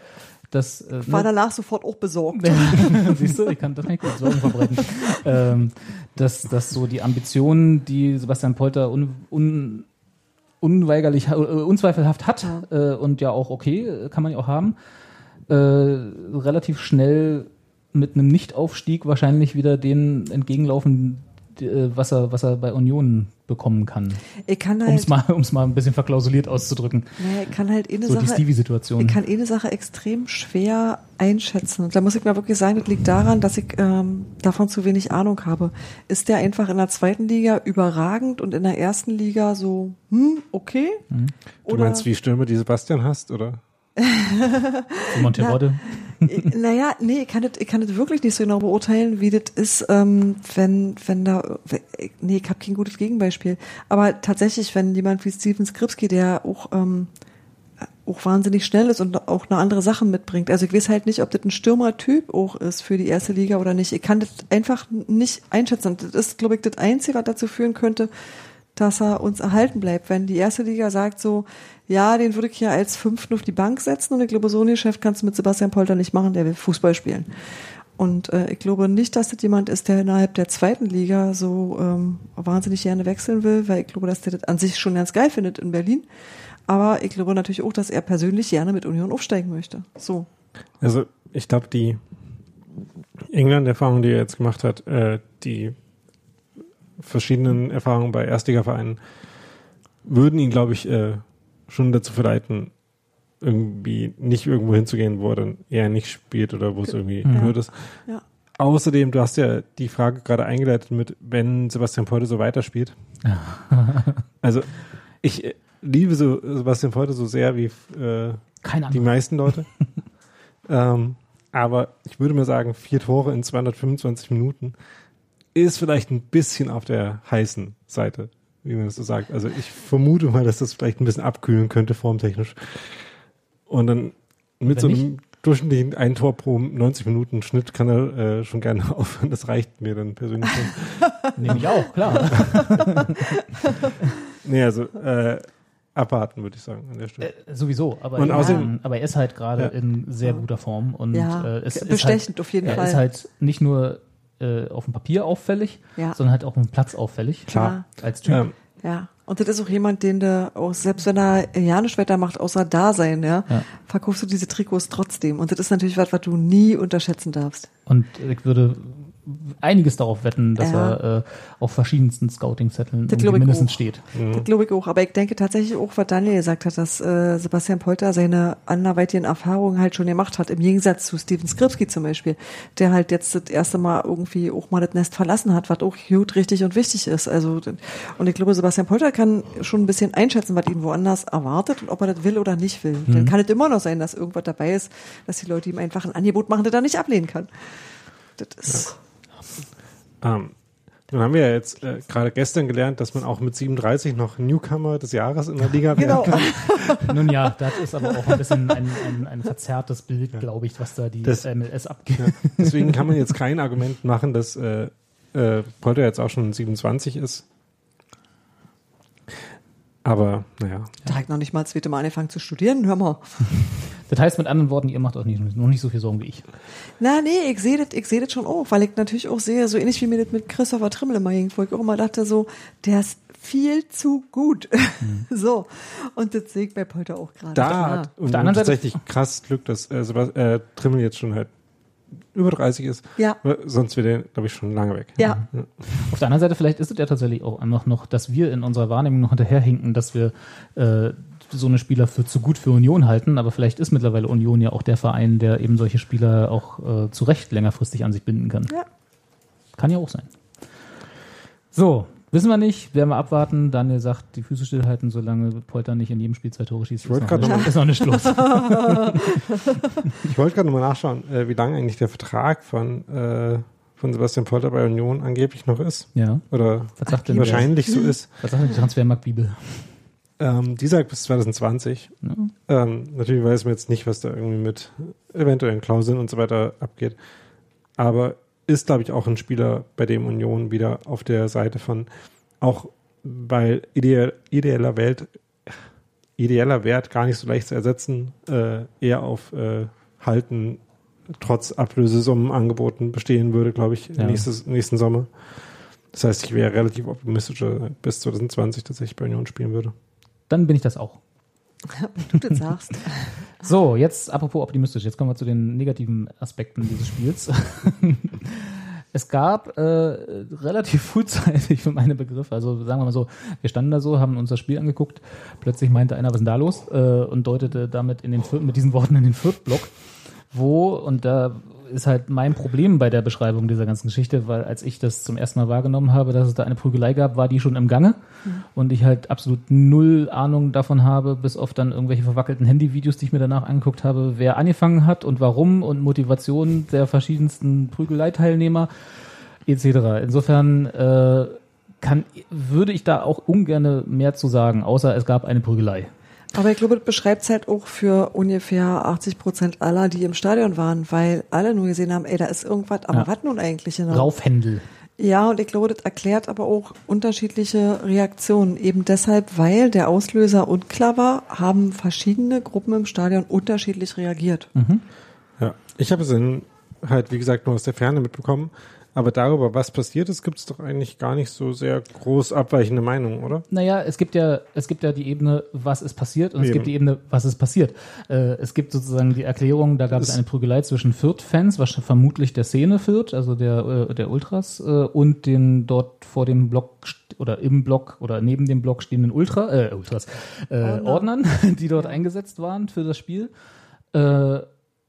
dass... Äh, War ne- danach sofort auch besorgt. Siehst du, ich kann, das kann ich gut Sorgen verbreiten. ähm, dass, dass so die Ambitionen, die Sebastian Polter un, un, unweigerlich, äh, unzweifelhaft hat äh, und ja auch okay, kann man ja auch haben, äh, relativ schnell mit einem Nichtaufstieg wahrscheinlich wieder den entgegenlaufen, die, äh, was er, was er bei Union bekommen kann. Ich kann Um halt, es mal, um's mal ein bisschen verklausuliert auszudrücken. naja, ich kann halt eine So die Sache, Stevie-Situation. ich kann eine Sache extrem schwer einschätzen. Und da muss ich mal wirklich sagen, das liegt daran, dass ich ähm, davon zu wenig Ahnung habe. Ist der einfach in der zweiten Liga überragend und in der ersten Liga so, hm, okay? Du meinst, wie Stürme, die Sebastian hast, oder? Monterodde. Ich- naja, nee, ich kann, das, ich kann das wirklich nicht so genau beurteilen, wie das ist, ähm, wenn, wenn da, nee, ich habe kein gutes Gegenbeispiel. Aber tatsächlich, wenn jemand wie Steven Skripski, der auch, ähm, auch wahnsinnig schnell ist und auch eine andere Sachen mitbringt. Also ich weiß halt nicht, ob das ein Stürmertyp auch ist für die erste Liga oder nicht. Ich kann das einfach nicht einschätzen. Und das ist, glaube ich, das Einzige, was dazu führen könnte, dass er uns erhalten bleibt. Wenn die erste Liga sagt so, ja, den würde ich hier als Fünften auf die Bank setzen und ich glaube, so ein Geschäft kannst du mit Sebastian Polter nicht machen, der will Fußball spielen. Und äh, ich glaube nicht, dass das jemand ist, der innerhalb der zweiten Liga so ähm, wahnsinnig gerne wechseln will, weil ich glaube, dass der das an sich schon ganz geil findet in Berlin. Aber ich glaube natürlich auch, dass er persönlich gerne mit Union aufsteigen möchte. So. Also ich glaube, die England-Erfahrung, die er jetzt gemacht hat, äh, die verschiedenen Erfahrungen bei Erstligavereinen, würden ihn, glaube ich, äh, schon dazu verleiten, irgendwie nicht irgendwo hinzugehen, wo er dann eher nicht spielt oder wo es irgendwie Mhm. blöd ist. Ja. Außerdem, du hast ja die Frage gerade eingeleitet mit, wenn Sebastian Polter so weiterspielt. also ich äh, liebe so Sebastian Polter so sehr wie äh, Keine die meisten Leute. ähm, aber ich würde mir sagen, vier Tore in 225 Minuten ist vielleicht ein bisschen auf der heißen Seite, wie man das so sagt. Also ich vermute mal, dass das vielleicht ein bisschen abkühlen könnte, formtechnisch. Und dann mit Wenn so einem durchschnittlichen ein Tor pro 90 Minuten Schnitt kann er äh, schon gerne aufhören. Das reicht mir dann persönlich schon. Nehme ich auch, klar. nee, also äh, abwarten, würde ich sagen, an der Stelle. Äh, sowieso, aber, Und ja, außerdem- aber er ist halt gerade Ja. in sehr guter Form und Ja, äh, es ist bestechend halt, auf jeden er Fall. ist halt nicht nur äh, auf dem Papier auffällig, Ja. sondern halt auch auf dem Platz auffällig. Klar. Als Typ. Ähm, Ja. Und das ist auch jemand, den du auch, selbst wenn er ja nicht weiter macht, außer da sein, ja, Ja. verkaufst du diese Trikots trotzdem. Und das ist natürlich was, was du nie unterschätzen darfst. Und ich würde einiges darauf wetten, dass Ja. er äh, auf verschiedensten Scouting-Zetteln mindestens auch. steht. Das glaube ich auch. Aber ich denke tatsächlich auch, was Daniel gesagt hat, dass äh, Sebastian Polter seine anderweitigen Erfahrungen halt schon gemacht hat, im Gegensatz zu Steven Skripski zum Beispiel, der halt jetzt das erste Mal irgendwie auch mal das Nest verlassen hat, was auch gut, richtig und wichtig ist. Also und ich glaube, Sebastian Polter kann schon ein bisschen einschätzen, was ihn woanders erwartet und ob er das will oder nicht will. Mhm. Dann kann es immer noch sein, dass irgendwas dabei ist, dass die Leute ihm einfach ein Angebot machen, das er nicht ablehnen kann. Das ist Ähm, nun haben wir ja jetzt äh, gerade gestern gelernt, dass man auch mit 37 noch Newcomer des Jahres in der Liga werden Genau. kann. Nun ja, das ist aber auch ein bisschen ein, ein, ein verzerrtes Bild, glaube ich, was da die Das- MLS abgeht. Deswegen kann man jetzt kein Argument machen, dass äh, äh, Polter jetzt auch schon 27 ist. Aber naja, da hat noch nicht mal das zweite Mal angefangen zu studieren, hör mal. Das heißt mit anderen Worten, ihr macht euch nicht, noch nicht so viel Sorgen wie ich. Na, nee, ich sehe das, ich sehe das schon auch, weil ich natürlich auch sehe, so ähnlich wie mir das mit Christopher Trimmel immer ging, wo ich auch immer dachte so, der ist viel zu gut. so. Und das sehe ich bei Polter auch gerade. da Ja. hat und der anderen Seite- tatsächlich krass Glück, dass äh, äh, Trimmel jetzt schon halt über 30 ist. Ja. Sonst wäre der, glaube ich, schon lange weg. Ja. Auf der anderen Seite, vielleicht ist es ja tatsächlich auch einfach noch, dass wir in unserer Wahrnehmung noch hinterherhinken, dass wir äh, so eine Spieler für zu gut für Union halten, aber vielleicht ist mittlerweile Union ja auch der Verein, der eben solche Spieler auch äh, zu Recht längerfristig an sich binden kann. Ja. Kann ja auch sein. So, wissen wir nicht, werden wir abwarten. Daniel sagt, die Füße stillhalten, solange Polter nicht in jedem Spiel zwei Tore schießt. Ich wollte gerade nicht- ist noch nicht los. Ich wollte gerade nochmal nachschauen, äh, wie lange eigentlich der Vertrag von, äh, von Sebastian Polter bei Union angeblich noch ist. ja. Oder Was sagt denn der, wahrscheinlich so ist. was sagt denn die Transfermarktbibel? Ähm, die sagt bis 2020. Ja. Ähm, natürlich weiß man jetzt nicht, was da irgendwie mit eventuellen Klauseln und so weiter abgeht. Aber ist, glaube ich, auch ein Spieler, bei dem Union wieder auf der Seite von, auch weil ideell, ideeller Welt, ideeller Wert gar nicht so leicht zu ersetzen, äh, eher auf äh, Halten trotz Ablösesummen angeboten bestehen würde, glaube ich, Ja. nächstes, nächsten Sommer. Das heißt, ich wäre relativ optimistisch, bis 2020 tatsächlich bei Union spielen würde. Dann bin ich das auch. Du das sagst. So, jetzt apropos optimistisch, jetzt kommen wir zu den negativen Aspekten dieses Spiels. es gab äh, relativ frühzeitig für meine Begriffe, also sagen wir mal so, wir standen da so, haben uns das Spiel angeguckt, plötzlich meinte einer, was ist denn da los? Äh, und deutete damit in den mit diesen Worten in den Viertblock, wo, und da ist halt mein Problem bei der Beschreibung dieser ganzen Geschichte, weil als ich das zum ersten Mal wahrgenommen habe, dass es da eine Prügelei gab, war die schon im Gange und ich halt absolut null Ahnung davon habe, bis auf dann irgendwelche verwackelten Handyvideos, die ich mir danach angeguckt habe, wer angefangen hat und warum und Motivation der verschiedensten Prügeleiteilnehmer etc. Insofern äh, kann, würde ich da auch ungern mehr zu sagen, außer es gab eine Prügelei. Aber ich glaube, das beschreibt es halt auch für ungefähr 80 Prozent aller, die im Stadion waren, weil alle nur gesehen haben, ey, da ist irgendwas, aber Ja. was nun eigentlich genau? Raufhändel. Ja, und ich glaube, das erklärt aber auch unterschiedliche Reaktionen. Eben deshalb, weil der Auslöser unklar war, haben verschiedene Gruppen im Stadion unterschiedlich reagiert. Ja, ich habe es in, halt, wie gesagt, nur aus der Ferne mitbekommen. Aber darüber, was passiert ist, gibt es doch eigentlich gar nicht so sehr groß abweichende Meinungen, oder? Naja, es gibt ja, es gibt ja die Ebene, was ist passiert, und es Eben. gibt die Ebene, was ist passiert. Äh, es gibt sozusagen die Erklärung, da gab es Es- eine Prügelei zwischen Fürth-Fans, was vermutlich der Szene Fürth, also der, äh, der Ultras, äh, und den dort vor dem Block oder im Block oder neben dem Block stehenden Ultra, äh, Ultras, äh, Ordner. Ordnern, die dort eingesetzt waren für das Spiel. Äh,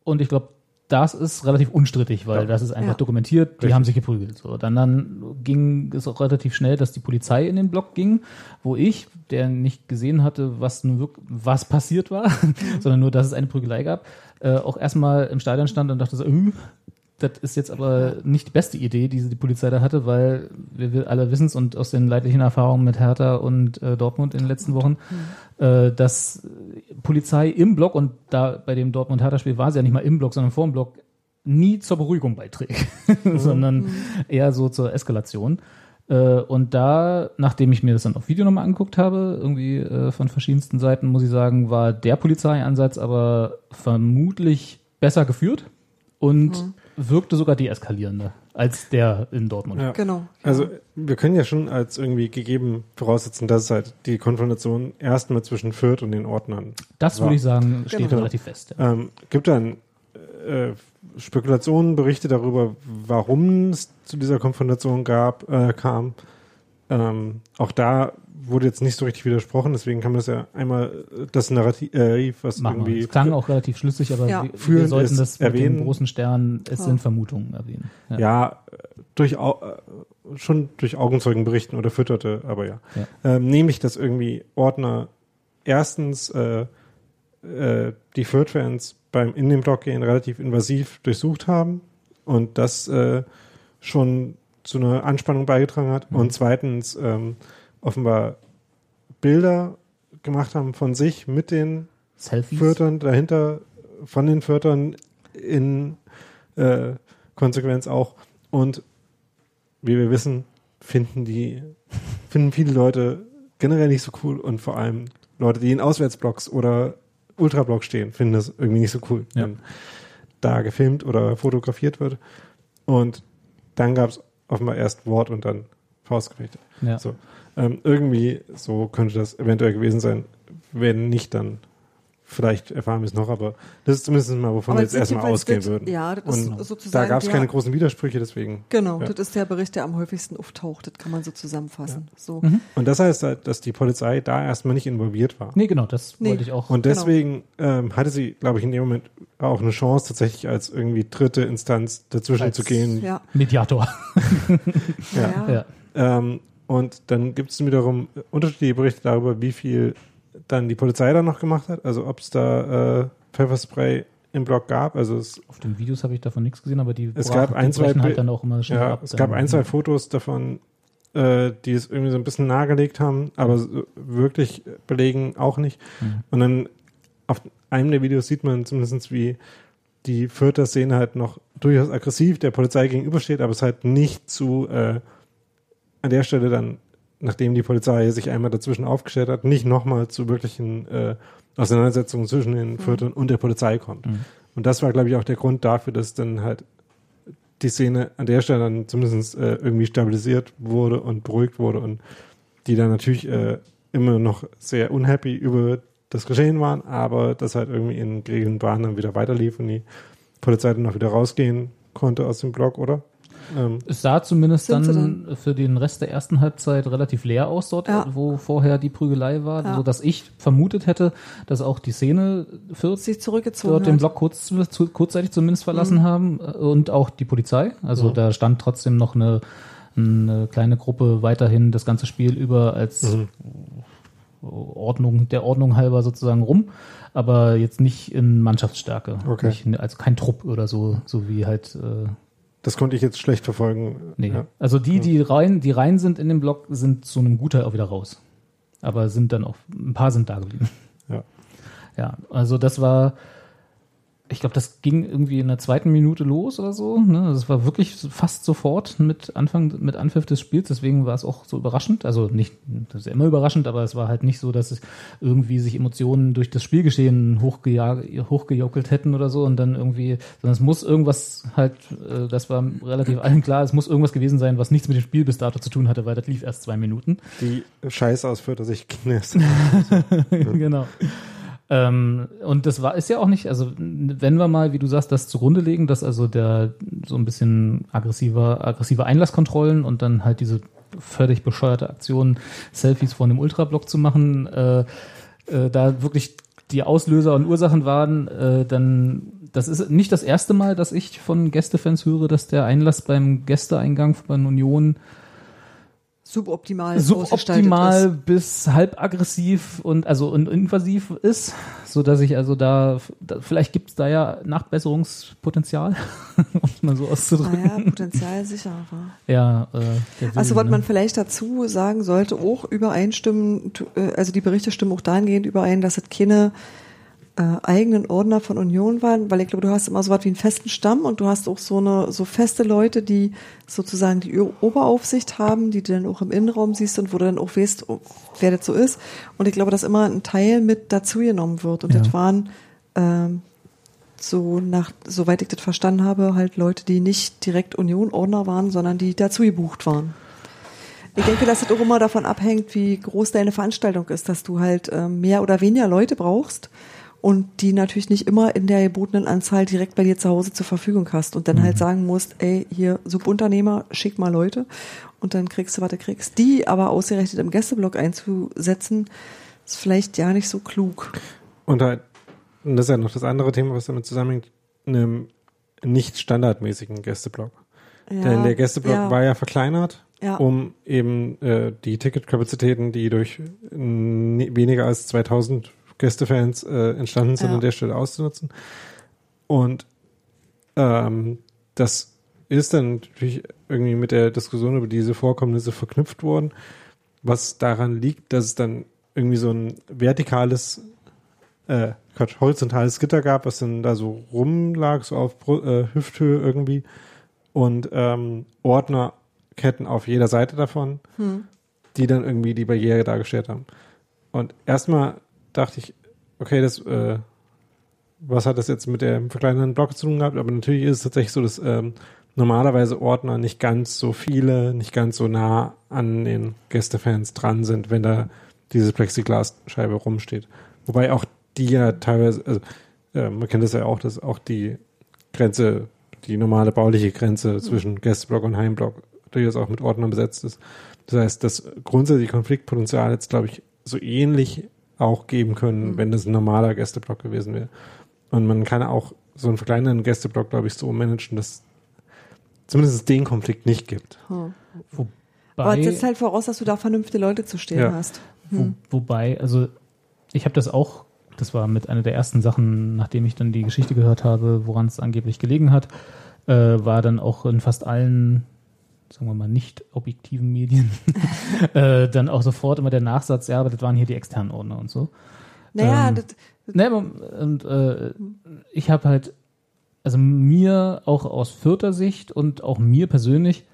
und ich glaube, das ist relativ unstrittig, weil Ja. das ist einfach Ja. dokumentiert, die Richtig. haben sich geprügelt. So, dann, dann ging es auch relativ schnell, dass die Polizei in den Block ging, wo ich, der nicht gesehen hatte, was nun wirklich, was passiert war, sondern nur, dass es eine Prügelei gab, äh, auch erstmal im Stadion stand und dachte so, äh, das ist jetzt aber nicht die beste Idee, die die Polizei da hatte, weil wir, alle wissen es und aus den leidlichen Erfahrungen mit Hertha und äh, Dortmund in den letzten Wochen, äh, dass Polizei im Block und da bei dem Dortmund-Hertha-Spiel war sie ja nicht mal im Block, sondern vor dem Block nie zur Beruhigung beiträgt, sondern eher so zur Eskalation. Äh, und da, nachdem ich mir das dann auf Video nochmal angeguckt habe, irgendwie äh, von verschiedensten Seiten, muss ich sagen, war der Polizeieinsatz aber vermutlich besser geführt und wirkte sogar deeskalierender als der in Dortmund. Ja. Genau. Also wir können ja schon als irgendwie gegeben voraussetzen, dass es halt die Konfrontation erstmal zwischen Fürth und den Ordnern Das war. würde ich sagen, steht Genau. relativ fest. Ja. Ähm, gibt dann äh, Spekulationen, Berichte darüber, warum es zu dieser Konfrontation gab, äh, kam. Ähm, auch da wurde jetzt nicht so richtig widersprochen, deswegen kann man das ja einmal äh, das Narrativ, äh, was Machen irgendwie Es klang auch relativ schlüssig, aber Ja. wir, wir sollten das mit erwähnen. dem großen Stern, es Ja. sind Vermutungen erwähnen. Ja. ja, durch äh, schon durch Augenzeugen berichten oder fütterte, aber ja. Ja. Ähm, nämlich, dass irgendwie Ordner erstens äh, äh, die Fürth-Fans beim in den Block gehen relativ invasiv durchsucht haben und das äh, schon zu einer Anspannung beigetragen hat Mhm. und zweitens ähm, offenbar Bilder gemacht haben von sich mit den Selfies. Fürtern dahinter, von den Fürtern in äh, Konsequenz auch. Und wie wir wissen, finden die, finden viele Leute generell nicht so cool und vor allem Leute, die in Auswärtsblocks oder Ultrablocks stehen, finden das irgendwie nicht so cool, Ja. wenn da gefilmt oder fotografiert wird. Und dann gab es offenbar erst Wort und dann Faustgefechte. Ja. So. Ähm, irgendwie so könnte das eventuell gewesen sein, wenn nicht dann. Vielleicht erfahren wir es noch, aber das ist zumindest mal, wovon Aber wir jetzt es ist erstmal ausgehen das- würden. ja, das ist Und da sozusagen gab es keine großen Widersprüche, deswegen. Genau, Ja. das ist der Bericht, der am häufigsten auftaucht. Das kann man so zusammenfassen. So. Mhm. Und das heißt halt, dass die Polizei da erstmal nicht involviert war. Nee, genau, das Nee. wollte ich auch. Und Genau. deswegen ähm, hatte sie, glaube ich, in dem Moment auch eine Chance, tatsächlich als irgendwie dritte Instanz dazwischen Als- zu gehen. Ja. Mediator. Ja. ja. Ähm, und dann gibt es wiederum unterschiedliche Berichte darüber, wie viel dann die Polizei da noch gemacht hat. Also ob es da äh, Pfefferspray im Block gab. Also es, Auf den Videos habe ich davon nichts gesehen, aber die, Es gab die ein, zwei halt dann auch immer schnell ja, ab. es gab ein, zwei Fotos davon, äh, die es irgendwie so ein bisschen nahegelegt haben, aber so wirklich belegen auch nicht. Mhm. Und dann auf einem der Videos sieht man zumindest, wie die Fürther Szene halt noch durchaus aggressiv der Polizei gegenübersteht, aber es halt nicht zu äh, an der Stelle dann, nachdem die Polizei sich einmal dazwischen aufgestellt hat, nicht nochmal zu wirklichen äh, Auseinandersetzungen zwischen den Fürtern und der Polizei kommt. Mhm. Und das war, glaube ich, auch der Grund dafür, dass dann halt die Szene an der Stelle dann zumindest äh, irgendwie stabilisiert wurde und beruhigt wurde und die dann natürlich äh, immer noch sehr unhappy über das Geschehen waren, aber das halt irgendwie in geregelten Bahnen dann wieder weiterlief und die Polizei dann auch wieder rausgehen konnte aus dem Block, oder? Ähm, Es sah zumindest sie dann für den Rest der ersten Halbzeit relativ leer aus dort, Ja. wo vorher die Prügelei war, Ja. so dass ich vermutet hätte, dass auch die Szene 40 Sich zurückgezogen dort den hat. Block kurz, zu, kurzzeitig zumindest verlassen haben äh, und auch die Polizei. Also Mhm. da stand trotzdem noch eine, eine kleine Gruppe weiterhin das ganze Spiel über als Mhm. Ordnung, der Ordnung halber sozusagen rum, aber jetzt nicht in Mannschaftsstärke. Okay. Nicht, also kein Trupp oder so, so wie halt äh, das konnte ich jetzt schlecht verfolgen. Nee. Ja. Also die, die rein, die rein sind in dem Block, sind zu einem Gutteil auch wieder raus. Aber sind dann auch, ein paar sind da geblieben. Ja. Ja, also das war, ich glaube, das ging irgendwie in der zweiten Minute los oder so. Ne? Das war wirklich fast sofort mit Anfang, mit Anpfiff des Spiels. Deswegen war es auch so überraschend. Also nicht, das ist ja immer überraschend, aber es war halt nicht so, dass es irgendwie sich Emotionen durch das Spielgeschehen hochgeja- hochgejockelt hätten oder so und dann irgendwie, sondern es muss irgendwas halt, äh, das war relativ allen klar, es muss irgendwas gewesen sein, was nichts mit dem Spiel bis dato zu tun hatte, weil das lief erst zwei Minuten. Die Scheiße aus Fürth, dass ich genau. Ähm, und das war ist ja auch nicht, also wenn wir mal, wie du sagst, das zugrunde legen, dass also der so ein bisschen aggressiver, aggressive Einlasskontrollen und dann halt diese völlig bescheuerte Aktion, Selfies vor einem Ultrablock zu machen, äh, äh, da wirklich die Auslöser und Ursachen waren, äh, dann das ist nicht das erste Mal, dass ich von Gästefans höre, dass der Einlass beim Gästeeingang von Union suboptimal suboptimal bis halb aggressiv und also und invasiv ist, so dass ich also da, da vielleicht gibt's da ja Nachbesserungspotenzial, um es mal so auszudrücken. Naja, Potenzial sicher. Ja, äh, Also was man ne? vielleicht dazu sagen sollte, auch übereinstimmen, äh, also die Berichte stimmen auch dahingehend überein, dass es keine äh, eigenen Ordner von Union waren, weil ich glaube, du hast immer so was wie einen festen Stamm und du hast auch so eine so feste Leute, die sozusagen die Oberaufsicht haben, die du dann auch im Innenraum siehst und wo du dann auch weißt, oh, wer das so ist. Und ich glaube, dass immer ein Teil mit dazugenommen wird. Und Ja. das waren ähm, so nach, soweit ich das verstanden habe, halt Leute, die nicht direkt Union-Ordner waren, sondern die dazu gebucht waren. Ich denke, dass es auch immer davon abhängt, wie groß deine Veranstaltung ist, dass du halt ähm, mehr oder weniger Leute brauchst und die natürlich nicht immer in der gebotenen Anzahl direkt bei dir zu Hause zur Verfügung hast und dann halt sagen musst, ey, hier Subunternehmer, schick mal Leute und dann kriegst du, was du kriegst. Die aber ausgerechnet im Gästeblock einzusetzen, ist vielleicht ja nicht so klug. Und halt, und das ist ja noch das andere Thema, was damit zusammenhängt, einem nicht standardmäßigen Gästeblock. Ja, Denn der Gästeblock ja, war ja verkleinert, Ja. um eben äh, die Ticketkapazitäten, die durch weniger als 2000 Gästefans äh, entstanden sind, Ja. an der Stelle auszunutzen. Und ähm, das ist dann natürlich irgendwie mit der Diskussion über diese Vorkommnisse verknüpft worden, was daran liegt, dass es dann irgendwie so ein vertikales, äh, Quatsch, horizontales Gitter gab, was dann da so rumlag, so auf äh, Hüfthöhe irgendwie und ähm, Ordnerketten auf jeder Seite davon, die dann irgendwie die Barriere dargestellt haben. Und erstmal dachte ich, okay, das, äh, was hat das jetzt mit dem verkleinerten Block zu tun gehabt? Aber natürlich ist es tatsächlich so, dass ähm, normalerweise Ordner nicht ganz so viele, nicht ganz so nah an den Gästefans dran sind, wenn da diese Plexiglasscheibe rumsteht. Wobei auch die ja teilweise, also, äh, man kennt das ja auch, dass auch die Grenze, die normale bauliche Grenze zwischen Gästeblock und Heimblock durchaus auch mit Ordnern besetzt ist. Das heißt, das grundsätzliche Konfliktpotenzial jetzt, glaube ich, so ähnlich auch geben können, wenn das ein normaler Gästeblock gewesen wäre. Und man kann auch so einen verkleinerten Gästeblock, glaube ich, so managen, dass zumindest den Konflikt nicht gibt. Hm. Wobei, Aber es setzt halt voraus, dass du da vernünftige Leute zu stehen Ja. hast. Wo, wobei, also ich habe das auch, das war mit einer der ersten Sachen, nachdem ich dann die Geschichte gehört habe, woran es angeblich gelegen hat, äh, war dann auch in fast allen, sagen wir mal, nicht objektiven Medien, äh, dann auch sofort immer der Nachsatz, ja, aber das waren hier die externen Ordner und so. Naja, Ähm, das, Ne, und äh, ich habe halt, also mir auch aus Fürther Sicht und auch mir persönlich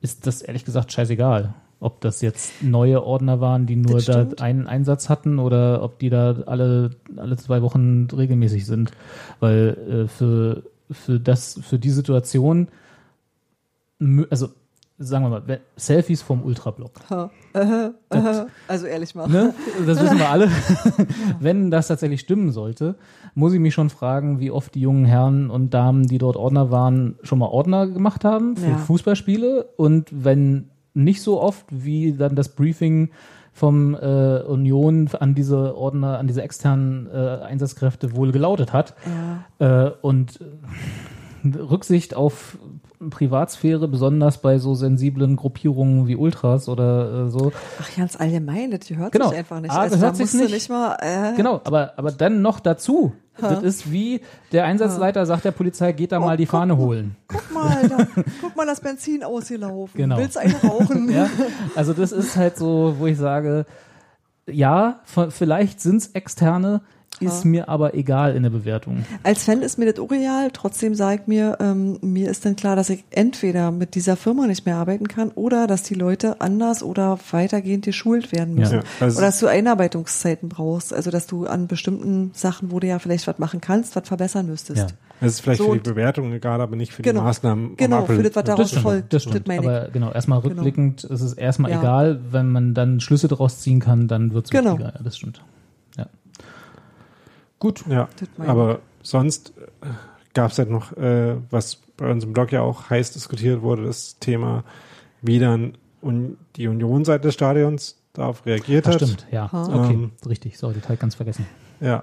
ist das ehrlich gesagt scheißegal, ob das jetzt neue Ordner waren, die nur Das da einen Einsatz hatten oder ob die da alle alle zwei Wochen regelmäßig sind, weil äh, für für das für die Situation also sagen wir mal Selfies vom Ultrablock also ehrlich mal. ne? Das wissen wir alle. Wenn das tatsächlich stimmen sollte, muss ich mich schon fragen, wie oft die jungen Herren und Damen, die dort Ordner waren, schon mal Ordner gemacht haben für Ja. Fußballspiele. Und wenn nicht so oft, wie dann das Briefing vom äh, Union an diese Ordner, an diese externen äh, Einsatzkräfte wohl gelautet hat. Ja. Äh, und äh, Rücksicht auf Privatsphäre, besonders bei so sensiblen Gruppierungen wie Ultras oder äh, so, Ach, ganz allgemein, das gehört Genau. sich einfach nicht. Ah, also hört du nicht. nicht mal, äh, Genau, aber, aber dann noch dazu. Das ist wie der Einsatzleiter sagt der Polizei, geht da mal die Fahne holen. guck mal, da, guck mal, das Benzin ausgelaufen. Genau. Willst eine rauchen? Ja? Also das ist halt so, wo ich sage, ja, vielleicht sind's externe, ist mir aber egal in der Bewertung. Als Fan ist mir das auch real. Trotzdem sage ich mir, ähm, mir ist dann klar, dass ich entweder mit dieser Firma nicht mehr arbeiten kann oder dass die Leute anders oder weitergehend geschult werden müssen. Ja, also- oder dass du Einarbeitungszeiten brauchst. Also dass du an bestimmten Sachen, wo du ja vielleicht was machen kannst, was verbessern müsstest. Ja. Das ist vielleicht So, für die Bewertung egal, aber nicht für Genau. die Maßnahmen. Genau, Apfel- für das, was daraus stimmt, folgt. das stimmt. meine ich. Aber genau, erstmal Genau. rückblickend ist es erstmal Ja. egal, wenn man dann Schlüsse daraus ziehen kann, dann wird's Genau. wichtiger. Ja, das stimmt. Gut. Ja, aber sonst äh, gab es halt noch, äh, was bei uns im Blog ja auch heiß diskutiert wurde, das Thema, wie dann un die Union-Seite des Stadions darauf reagiert Das hat. stimmt, ja. Ha. Okay, Ähm, richtig. Sorry, Detail ganz vergessen. Ja,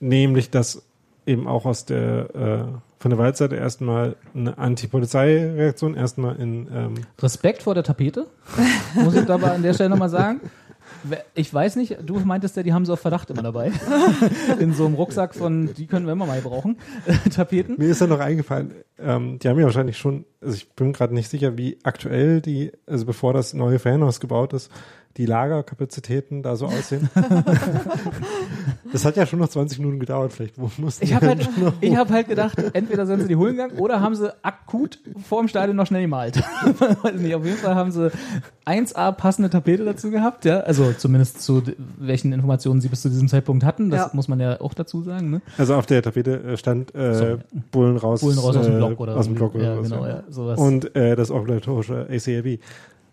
nämlich, dass eben auch aus der äh, von der Waldseite erstmal eine Anti-Polizei-Reaktion, erstmal in ähm, Respekt vor der Tapete, muss ich dabei an der Stelle nochmal sagen. Ich weiß nicht, du meintest ja, die haben sie auf Verdacht immer dabei. In so einem Rucksack von, die können wir immer mal brauchen, Tapeten. Mir ist ja noch eingefallen, ähm, die haben ja wahrscheinlich schon, also ich bin gerade nicht sicher, wie aktuell die, also bevor das neue Ferienhaus gebaut ist, die Lagerkapazitäten da so aussehen. das hat ja schon noch 20 Minuten gedauert, vielleicht. Wo mussten ich habe halt, ich hab halt gedacht, entweder sind sie die holen gegangen oder haben sie akut vor dem Stadion noch schnell gemalt. Weiß nicht, auf jeden Fall haben sie 1A passende Tapete dazu gehabt, ja. Also zumindest zu welchen Informationen sie bis zu diesem Zeitpunkt hatten. Das Ja. muss man ja auch dazu sagen. Ne? Also auf der Tapete äh, stand äh, So. Bullen raus, Bullen raus aus dem äh, Block oder aus dem. Block oder ja, genau, ja, sowas. Und äh, das obligatorische ACAB.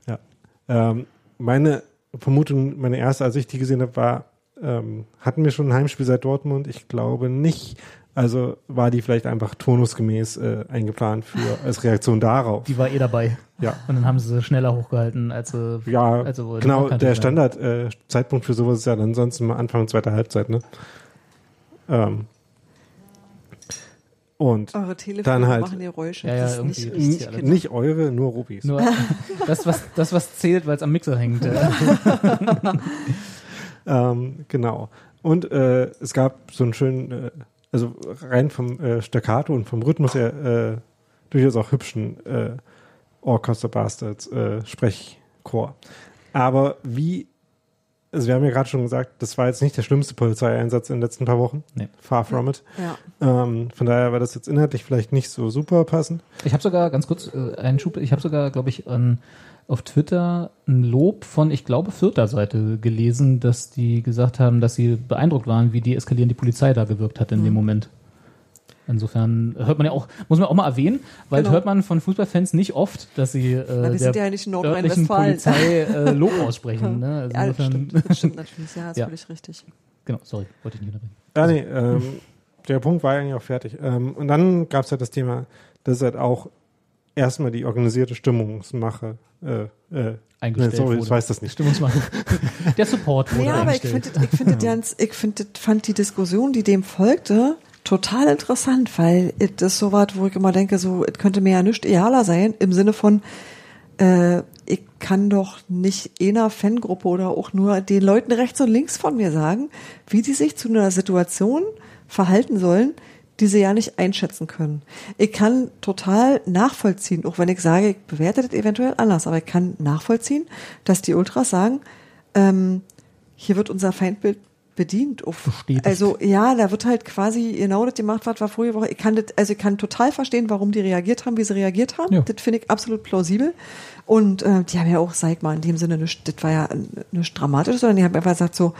Ja. Ähm, meine Vermutung, meine erste, als ich die gesehen habe, war, ähm, hatten wir schon ein Heimspiel seit Dortmund? Ich glaube nicht. Also war die vielleicht einfach turnusgemäß äh, eingeplant für als Reaktion darauf. die war eh dabei. Ja. Und dann haben sie sie schneller hochgehalten, als sie, Ja, als sie wollten. genau, der sein. Standard äh, Zeitpunkt für sowas ist ja dann ansonsten mal Anfang zweiter Halbzeit, ne? Ähm, und Eure Telefone Dann halt- machen Geräusche. Ja, ja, das ist irgendwie, nicht das ist richtig. ja alles- N- Nicht eure, nur Rubis. Nur das, was, das, was zählt, weil es am Mixer hängt. Ähm, genau. Und äh, es gab so einen schönen, äh, also rein vom äh, Staccato und vom Rhythmus her äh, durchaus auch hübschen äh, Orchester Bastards äh, Sprechchor. Aber wie, also wir haben ja gerade schon gesagt, das war jetzt nicht der schlimmste Polizeieinsatz in den letzten paar Wochen. Nee. Far from it. Ja. Ähm, von daher war das jetzt inhaltlich vielleicht nicht so super passend. Ich habe sogar, ganz kurz, äh, einen Schub, ich habe sogar, glaube ich, an, auf Twitter ein Lob von, ich glaube, Vierter Seite gelesen, dass die gesagt haben, dass sie beeindruckt waren, wie deeskalierend die Polizei da gewirkt hat in Mhm. dem Moment. Insofern hört man ja auch, muss man auch mal erwähnen, weil Genau. hört man von Fußballfans nicht oft, dass sie äh, wir der ja nicht in örtlichen Nordrhein-Westfalen. Polizei äh, Lob aussprechen. Ne? Also Ja, das insofern, stimmt, das stimmt natürlich. Ja, ist Ja. völlig richtig. genau, sorry, wollte ich nicht unterbrechen. Ah, nee, ähm, der Punkt war eigentlich auch fertig. Ähm, und dann gab es halt das Thema, dass halt auch erstmal die organisierte Stimmungsmache äh, äh, Eingestellt nee, sorry, wurde. ich weiß das nicht. Stimmungsmache. Der Support wurde Ja, aber ich finde, ich finde ganz, ich finde, fand die Diskussion, die dem folgte, total interessant, weil es ist so was, wo ich immer denke, so, es könnte mir ja nicht idealer sein, im Sinne von, äh, ich kann doch nicht einer Fangruppe oder auch nur den Leuten rechts und links von mir sagen, wie die sich zu einer Situation verhalten sollen, die sie ja nicht einschätzen können. Ich kann total nachvollziehen, auch wenn ich sage, ich bewerte das eventuell anders, aber ich kann nachvollziehen, dass die Ultras sagen, ähm, hier wird unser Feindbild bedient. Auf, Bestätigt. also ja, da wird halt quasi genau das gemacht, was war vorige Woche. Ich kann das, also ich kann total verstehen, warum die reagiert haben, wie sie reagiert haben. Ja. Das finde ich absolut plausibel. Und äh, die haben ja auch, sag ich mal, in dem Sinne nicht, das war ja nicht dramatisch, sondern die haben einfach gesagt so,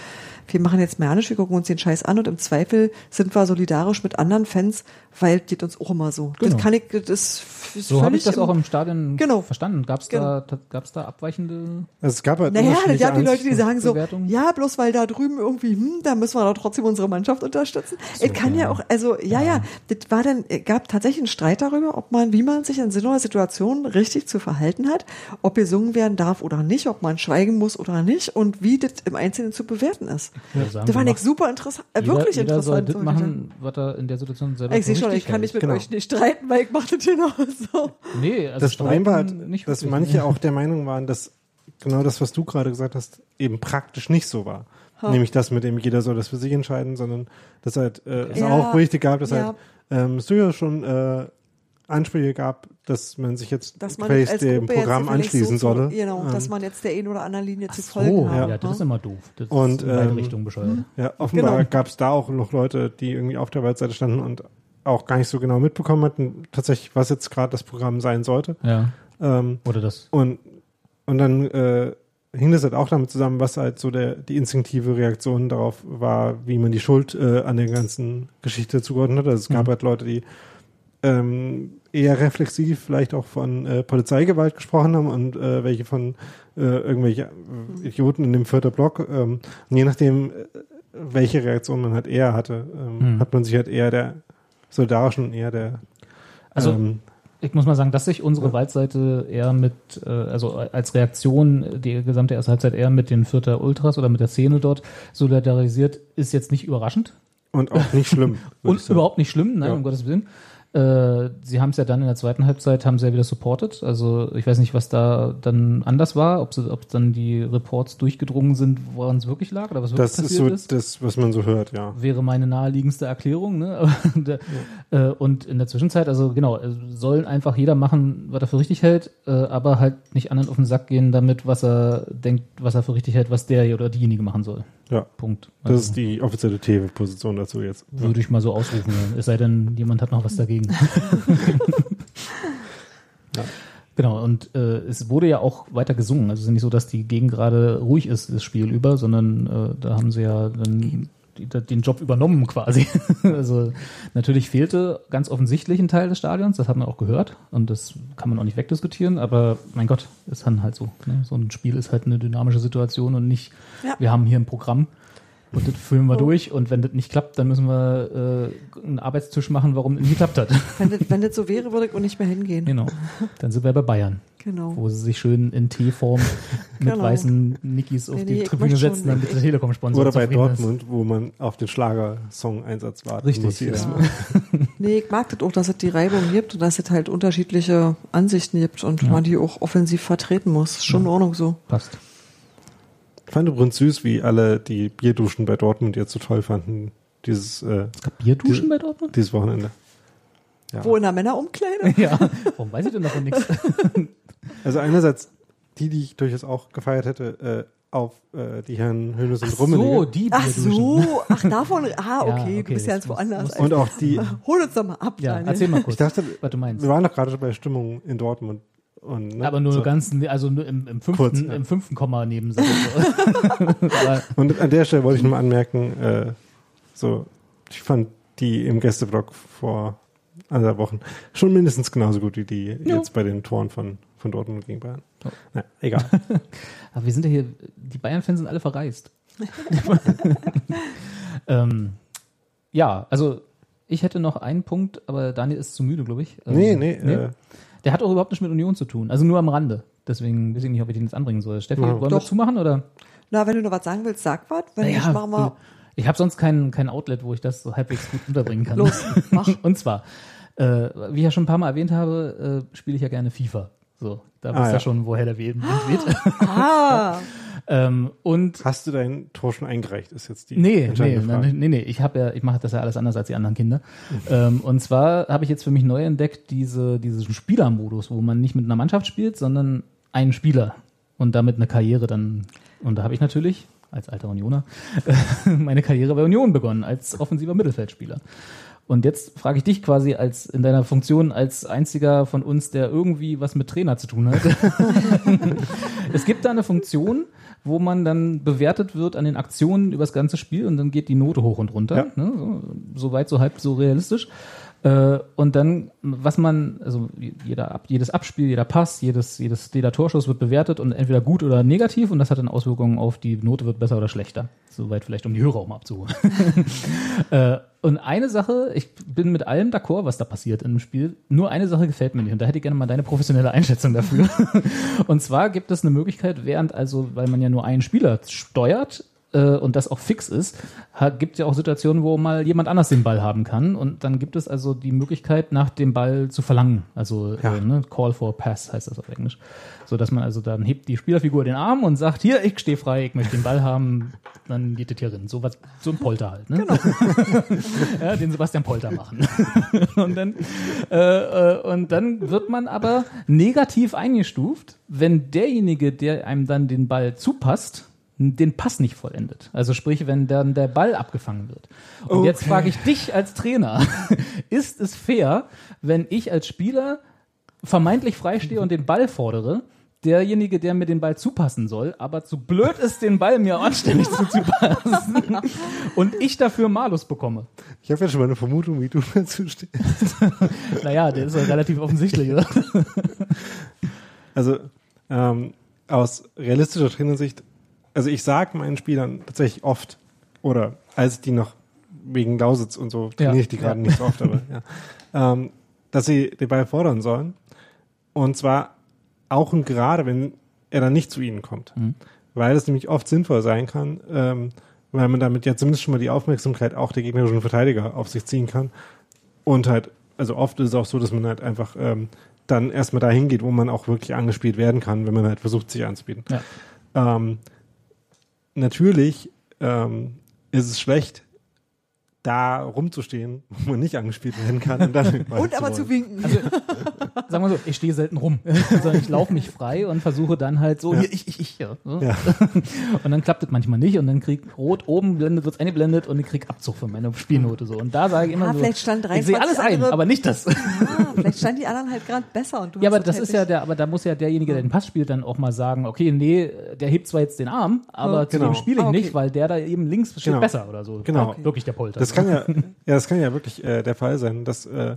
wir machen jetzt mehr nicht, wir gucken uns den Scheiß an und im Zweifel sind wir solidarisch mit anderen Fans, weil geht uns auch immer so. Genau. Das kann ich, das ist, So habe ich völlig das im- auch im Stadion Genau. verstanden. Gab es da, gab's da abweichende Also es gab halt Naja, unterschiedliche ja, die Leute, die sagen so, Bewertung? ja, bloß weil da drüben irgendwie, hm, da müssen wir doch trotzdem unsere Mannschaft unterstützen. es kann ja. ja. auch, also, ja, ja, das war dann, es gab tatsächlich einen Streit darüber, ob man, wie man sich in so einer Situation richtig zu verhalten hat, ob gesungen werden darf oder nicht, ob man schweigen muss oder nicht und wie das im Einzelnen zu bewerten ist. Ja, das mal. ich super interessant, äh, jeder, wirklich jeder soll interessant. das sollte machen, was er in der Situation selber ich ich sehe schon, richtig ich kann mich hält. mit Genau. euch nicht streiten, weil ich mache das genauso. Nee, also Das Problem war halt, nicht dass manche auch der Meinung waren, dass genau das, was du gerade gesagt hast, eben praktisch nicht so war. Nämlich das, mit dem jeder soll das für sich entscheiden, sondern dass halt äh, es Ja, auch Berichte gab, dass ja. halt ähm, es durchaus schon äh, Ansprüche gab, dass man sich jetzt Dass man als dem Gruppe Programm anschließen so, solle. Genau, dass Ähm, man jetzt der einen oder anderen Linie zu so, folgen hat. ja, ne? das ist immer doof. Das Und, ist in beide ähm, Richtungen bescheuert. Ja, offenbar Genau. gab es da auch noch Leute, die irgendwie auf der Waldseite standen und auch gar nicht so genau mitbekommen hatten, tatsächlich, was jetzt gerade das Programm sein sollte. Ja. Ähm, Oder das. und, und dann äh, hing das halt auch damit zusammen, was halt so der, die instinktive Reaktion darauf war, wie man die Schuld äh, an der ganzen Geschichte zugeordnet hat. Also es gab Mhm. halt Leute, die ähm, eher reflexiv vielleicht auch von äh, Polizeigewalt gesprochen haben und äh, welche von äh, irgendwelche äh, Idioten in dem vierten Block. Ähm, und je nachdem, äh, welche Reaktion man halt eher hatte, ähm, Mhm. hat man sich halt eher der solidarischen eher der Also ähm, ich muss mal sagen, dass sich unsere Waldseite eher mit, äh, also als Reaktion die gesamte erste Halbzeit eher mit den Vierter Ultras oder mit der Szene dort solidarisiert, ist jetzt nicht überraschend und auch nicht schlimm. und überhaupt nicht schlimm, nein, Ja. um Gottes Willen. Äh, sie haben es ja dann in der zweiten Halbzeit haben sie ja wieder supported. Also ich weiß nicht, was da dann anders war, ob, sie, ob dann die Reports durchgedrungen sind, woran es wirklich lag oder was wirklich Das ist passiert so ist. das, was man so hört, ja. Wäre meine naheliegendste Erklärung. Ne? Der, äh, und in der Zwischenzeit, also genau, äh, sollen einfach jeder machen, was er für richtig hält, äh, aber halt nicht anderen auf den Sack gehen damit, was er denkt, was er für richtig hält, was der oder diejenige machen soll. Ja. Punkt. Das Also, ist die offizielle TV-Position dazu jetzt. würde ich mal so ausrufen. ja. Es sei denn, jemand hat noch was dagegen. Genau, und äh, es wurde ja auch weiter gesungen. Also es ist nicht so, dass die Gegend gerade ruhig ist, das Spiel über, sondern äh, da haben sie ja dann den Job übernommen quasi. also natürlich fehlte ganz offensichtlich ein Teil des Stadions, das hat man auch gehört und das kann man auch nicht wegdiskutieren, aber mein Gott, ist dann halt so. Ne? So ein Spiel ist halt eine dynamische Situation und nicht, Ja. wir haben hier ein Programm und das füllen wir Oh. durch und wenn das nicht klappt, dann müssen wir äh, einen Arbeitstisch machen, warum es nicht geklappt hat. Wenn das, wenn das so wäre, würde ich auch nicht mehr hingehen. genau. Dann sind wir bei Bayern Genau. wo sie sich schön in T-Form mit Genau. weißen Nickis auf Nee, die nee, Tribüne setzen, damit der Telekom-Sponsor Oder bei zufrieden ist. Dortmund, wo man auf den Schlager-Song-Einsatz warten Richtig, muss. jedes ja. Nee, ich mag das auch, dass es die Reibung gibt und dass es halt unterschiedliche Ansichten gibt und man die auch offensiv vertreten muss. Schon in Ordnung so. Passt. Ich fand übrigens süß, wie alle die Bierduschen bei Dortmund jetzt so toll fanden. Dieses, äh, Es gab Bierduschen bei Dortmund? dieses Wochenende. Ja. Wo in der Männerumkleide? Ja. Warum weiß ich denn davon nichts? Also einerseits die, die ich durchaus auch gefeiert hätte, äh, auf äh, die Herren Hönes und Rummenigge. so, die Ach Bierduschen. so, ach davon, ah, Ja, okay, okay, du bist ja jetzt woanders. muss- Und auch die, Hol uns doch mal ab, Ja, Daniel. erzähl mal kurz, ich dachte, was du meinst. wir waren doch gerade bei Stimmung in Dortmund. Und, ne, Aber nur so. ganz, also nur im, im, fünften, Kurz, ja. im fünften Komma neben. Aber, Und an der Stelle wollte ich nur mal anmerken, äh, so, ich fand die im Gästeblock vor anderthalb Wochen schon mindestens genauso gut wie die Ja. jetzt bei den Toren von, von Dortmund gegen Bayern. Ja. Na, egal. aber wir sind ja hier, die Bayern-Fans sind alle verreist. ähm, ja, also ich hätte noch einen Punkt, aber Daniel ist zu müde, glaube ich. Ähm, nee, nee, Äh, Der hat auch überhaupt nichts mit Union zu tun. Also nur am Rande. Deswegen weiß ich nicht, ob ich den jetzt anbringen soll. Steffi, Ja. wollen wir Doch. zumachen oder? Na, wenn du noch was sagen willst, sag was. Wenn Naja, nicht, machen wir. Ich habe sonst kein, kein Outlet, wo ich das so halbwegs gut unterbringen kann. Los, mach. Und zwar, äh, wie ich ja schon ein paar Mal erwähnt habe, äh, spiele ich ja gerne FIFA. So, da Ah, wisst ihr ja. schon, woher der Wind weht. Ah, ähm, und Hast du dein Tor schon eingereicht, ist jetzt die Nee, nee, Frage. nee, nee, ich habe ja, ich mache das ja alles anders als die anderen Kinder. ähm, und zwar habe ich jetzt für mich neu entdeckt diese diesen Spielermodus, wo man nicht mit einer Mannschaft spielt, sondern einen Spieler und damit eine Karriere dann. Und da habe ich natürlich als alter Unioner meine Karriere bei Union begonnen als offensiver Mittelfeldspieler. Und jetzt frage ich dich quasi als in deiner Funktion als einziger von uns, der irgendwie was mit Trainer zu tun hat. es gibt da eine Funktion, wo man dann bewertet wird an den Aktionen über das ganze Spiel und dann geht die Note hoch und runter. Ja. Ne? So, so weit, so halb so realistisch. Äh, und dann, was man, also jeder, jedes Abspiel, jeder Pass, jedes, jedes, jeder Torschuss wird bewertet und entweder gut oder negativ und das hat dann Auswirkungen auf die Note wird besser oder schlechter. Soweit vielleicht, um die Hörer auch mal abzuholen. Und eine Sache, ich bin mit allem d'accord, was da passiert im Spiel. Nur eine Sache gefällt mir nicht und da hätte ich gerne mal deine professionelle Einschätzung dafür. und zwar gibt es eine Möglichkeit, während also, weil man ja nur einen Spieler steuert, äh, und das auch fix ist, gibt ja auch Situationen, wo mal jemand anders den Ball haben kann und dann gibt es also die Möglichkeit, nach dem Ball zu verlangen. Also Ja. äh, ne, Call for Pass heißt das auf Englisch. So dass man also dann hebt die Spielerfigur den Arm und sagt, hier, ich stehe frei, ich möchte den Ball haben, dann geht das hier rein. So was, so ein Polter halt. Ne? Genau. ja, den Sebastian Polter machen. und dann äh, äh, und dann wird man aber negativ eingestuft, wenn derjenige, der einem dann den Ball zupasst, den Pass nicht vollendet. Also sprich, wenn dann der Ball abgefangen wird. Und Okay. jetzt frage ich dich als Trainer, ist es fair, wenn ich als Spieler vermeintlich freistehe und den Ball fordere, derjenige, der mir den Ball zupassen soll, aber zu blöd ist, den Ball mir anständig zuzupassen und ich dafür Malus bekomme. Ich habe ja schon mal eine Vermutung, wie du dazu stehst. Naja, der ist ja relativ offensichtlich, oder? Also ähm, aus realistischer Trainersicht, also ich sage meinen Spielern tatsächlich oft, oder als die noch wegen Lausitz und so trainiere ich die gerade ja. nicht so oft, aber ja, ähm, dass sie den Ball fordern sollen. Und zwar auch und gerade, wenn er dann nicht zu ihnen kommt. Mhm. Weil es nämlich oft sinnvoll sein kann, ähm, weil man damit ja zumindest schon mal die Aufmerksamkeit auch der gegnerischen Verteidiger auf sich ziehen kann und halt also oft ist es auch so, dass man halt einfach ähm, dann erstmal dahin geht, wo man auch wirklich angespielt werden kann, wenn man halt versucht, sich anzubieten. Ja. Ähm, natürlich ähm, ist es schlecht, da rumzustehen, wo man nicht angespielt werden kann. Und, dann Und aber zu winken. Also, sagen wir so, ich stehe selten rum, sondern ich laufe mich frei und versuche dann halt so, Ja. hier, ich, ich, ich, ja. so. Ja. Und dann klappt es manchmal nicht und dann krieg rot oben blendet, wird's eingeblendet und ich krieg Abzug von meiner Spielnote so. Und da sage ich immer Ah, so, vielleicht stand ich sehe 23 alles ein, andere- aber nicht das. Ah, vielleicht standen die anderen halt gerade besser. Und du Ja, aber halt das ist ja der, aber da muss ja derjenige, der den Pass spielt, dann auch mal sagen, okay, nee, der hebt zwar jetzt den Arm, aber Ja, zu genau. dem spiele ich Ah, okay. nicht, weil der da eben links steht Genau. besser oder so. Genau. Okay. Wirklich der Polter. Das kann ja, ja, das kann ja wirklich äh, der Fall sein, dass äh,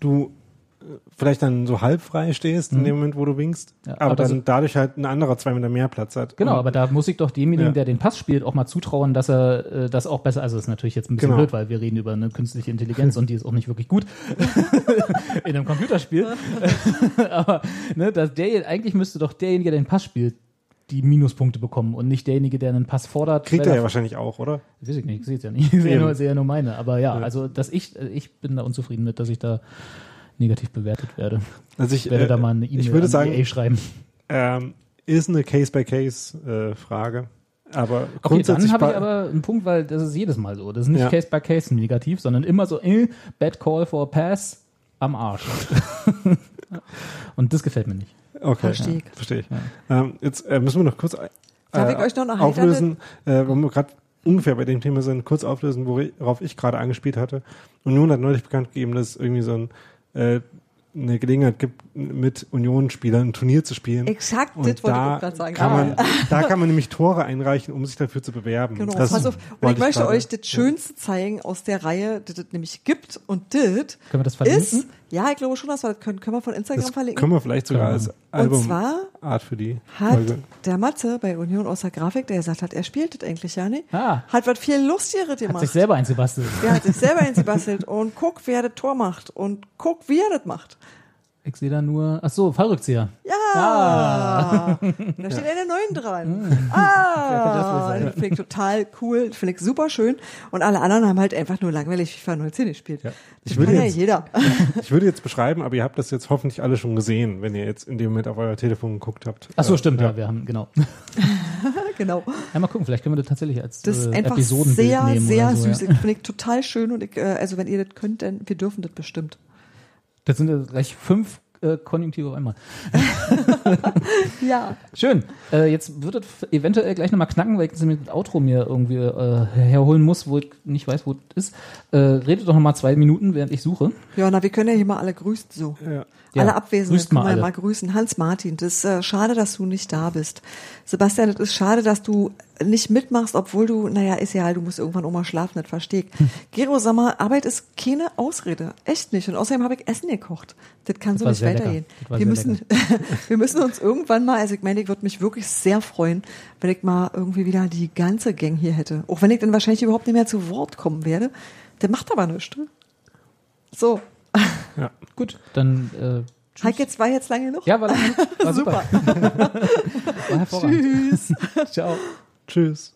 du äh, vielleicht dann so halb frei stehst in dem Moment, wo du winkst, Mhm. Ja, aber, aber dann so- dadurch halt ein anderer zwei Meter mehr Platz hat. Genau, Und- aber da muss ich doch demjenigen, Ja. der den Pass spielt, auch mal zutrauen, dass er äh, das auch besser, also das ist natürlich jetzt ein bisschen Genau. blöd, weil wir reden über eine künstliche Intelligenz und die ist auch nicht wirklich gut in einem Computerspiel. aber ne, dass der, eigentlich müsste doch derjenige, der den Pass spielt, die Minuspunkte bekommen und nicht derjenige, der einen Pass fordert. kriegt er ja wahrscheinlich auch, oder? Weiß ich nicht, ich sehe es ja nicht. Ich sehe Eben. nur, sehe ja nur meine. Aber ja, Ja. also dass ich, äh, ich bin da unzufrieden mit, dass ich da negativ bewertet werde. Also ich Ich werde äh, da mal eine E-Mail an EA schreiben. ähm, ist eine Case-by-Case-Frage. aber Okay, dann grundsätzlich habe ich aber einen Punkt, weil das ist jedes Mal so. Das ist nicht Ja. Case negativ, sondern immer so, äh, Bad Call for a Pass am Arsch. Und das gefällt mir nicht. Okay, Verstehe ich. Verstehe ich. Ähm, jetzt äh, müssen wir noch kurz äh, Darf ich euch noch auflösen, äh, wenn wir gerade ungefähr bei dem Thema sind, kurz auflösen, worauf ich gerade angespielt hatte. Union hat neulich bekannt gegeben, dass es irgendwie so ein, äh, eine Gelegenheit gibt, mit Union-Spielern ein Turnier zu spielen. Exakt, Und das wollte ich da auch gerade sagen. kann, man, Ah. da kann man nämlich Tore einreichen, um sich dafür zu bewerben. Genau, Das pass auf. Und ich möchte gerade- euch das Schönste zeigen aus der Reihe, das es nämlich gibt. Und das Können wir das verlinken? ist, ja, ich glaube schon, dass wir das können. Können wir von Instagram Das verlinken? können wir vielleicht sogar als. Album Und zwar Art für die hat Folge. der Matze bei Union aus der Grafik, der gesagt hat, er spielt das eigentlich ja nicht, Ah. hat was viel Lustigeres Hat gemacht. sich selber eingebastelt. Der hat sich selber hingebastelt und guck, wer das Tor macht und guck, wie er das macht. Ich sehe da nur, ach so, Fallrückzieher. Ja, Ah. da steht eine 9 dran. Das wohl Ah, das finde ich total cool, das finde ich super schön. Und alle anderen haben halt einfach nur langweilig FIFA 19 gespielt. Ja. Das Ich würde kann ja jetzt- jeder. Ich würde jetzt beschreiben, aber ihr habt das jetzt hoffentlich alle schon gesehen, wenn ihr jetzt in dem Moment auf euer Telefon geguckt habt. Ach so, stimmt, ja, wir haben, genau. genau. Ja, mal gucken, vielleicht können wir das tatsächlich als Das ist äh, einfach Episodenbild sehr, nehmen sehr oder so, süß. Ja. Finde ich total schön und ich, äh, also wenn ihr das könnt, dann wir dürfen das bestimmt. Das sind ja gleich fünf äh, Konjunktive auf einmal. Ja. Schön. Äh, jetzt wird es eventuell gleich nochmal knacken, weil ich jetzt mit dem Outro mir irgendwie äh, herholen muss, wo ich nicht weiß, wo es ist. Äh, redet doch nochmal zwei Minuten, während ich suche. Ja, na, wir können ja hier mal alle grüßen so. Ja. Ja, alle Abwesenden grüßt mal können wir alle. mal grüßen. Hans-Martin, das ist äh, schade, dass du nicht da bist. Sebastian, das ist schade, dass du nicht mitmachst, obwohl du, naja, ist ja halt, du musst irgendwann mal schlafen, das verstehe ich. Hm. Gero, sag mal, Arbeit ist keine Ausrede. Echt nicht. Und außerdem habe ich Essen gekocht. Das kann so war nicht weitergehen. Das Wir müssen, wir müssen uns irgendwann mal, also ich meine, ich würde mich wirklich sehr freuen, wenn ich mal irgendwie wieder die ganze Gang hier hätte. Auch wenn ich dann wahrscheinlich überhaupt nicht mehr zu Wort kommen werde. Der macht aber nichts. ne? So. Ja. Gut, dann äh, tschüss. Heike, jetzt war jetzt lange genug. Ja, war, lange- war super. Super. War. Tschüss. Ciao. Tschüss.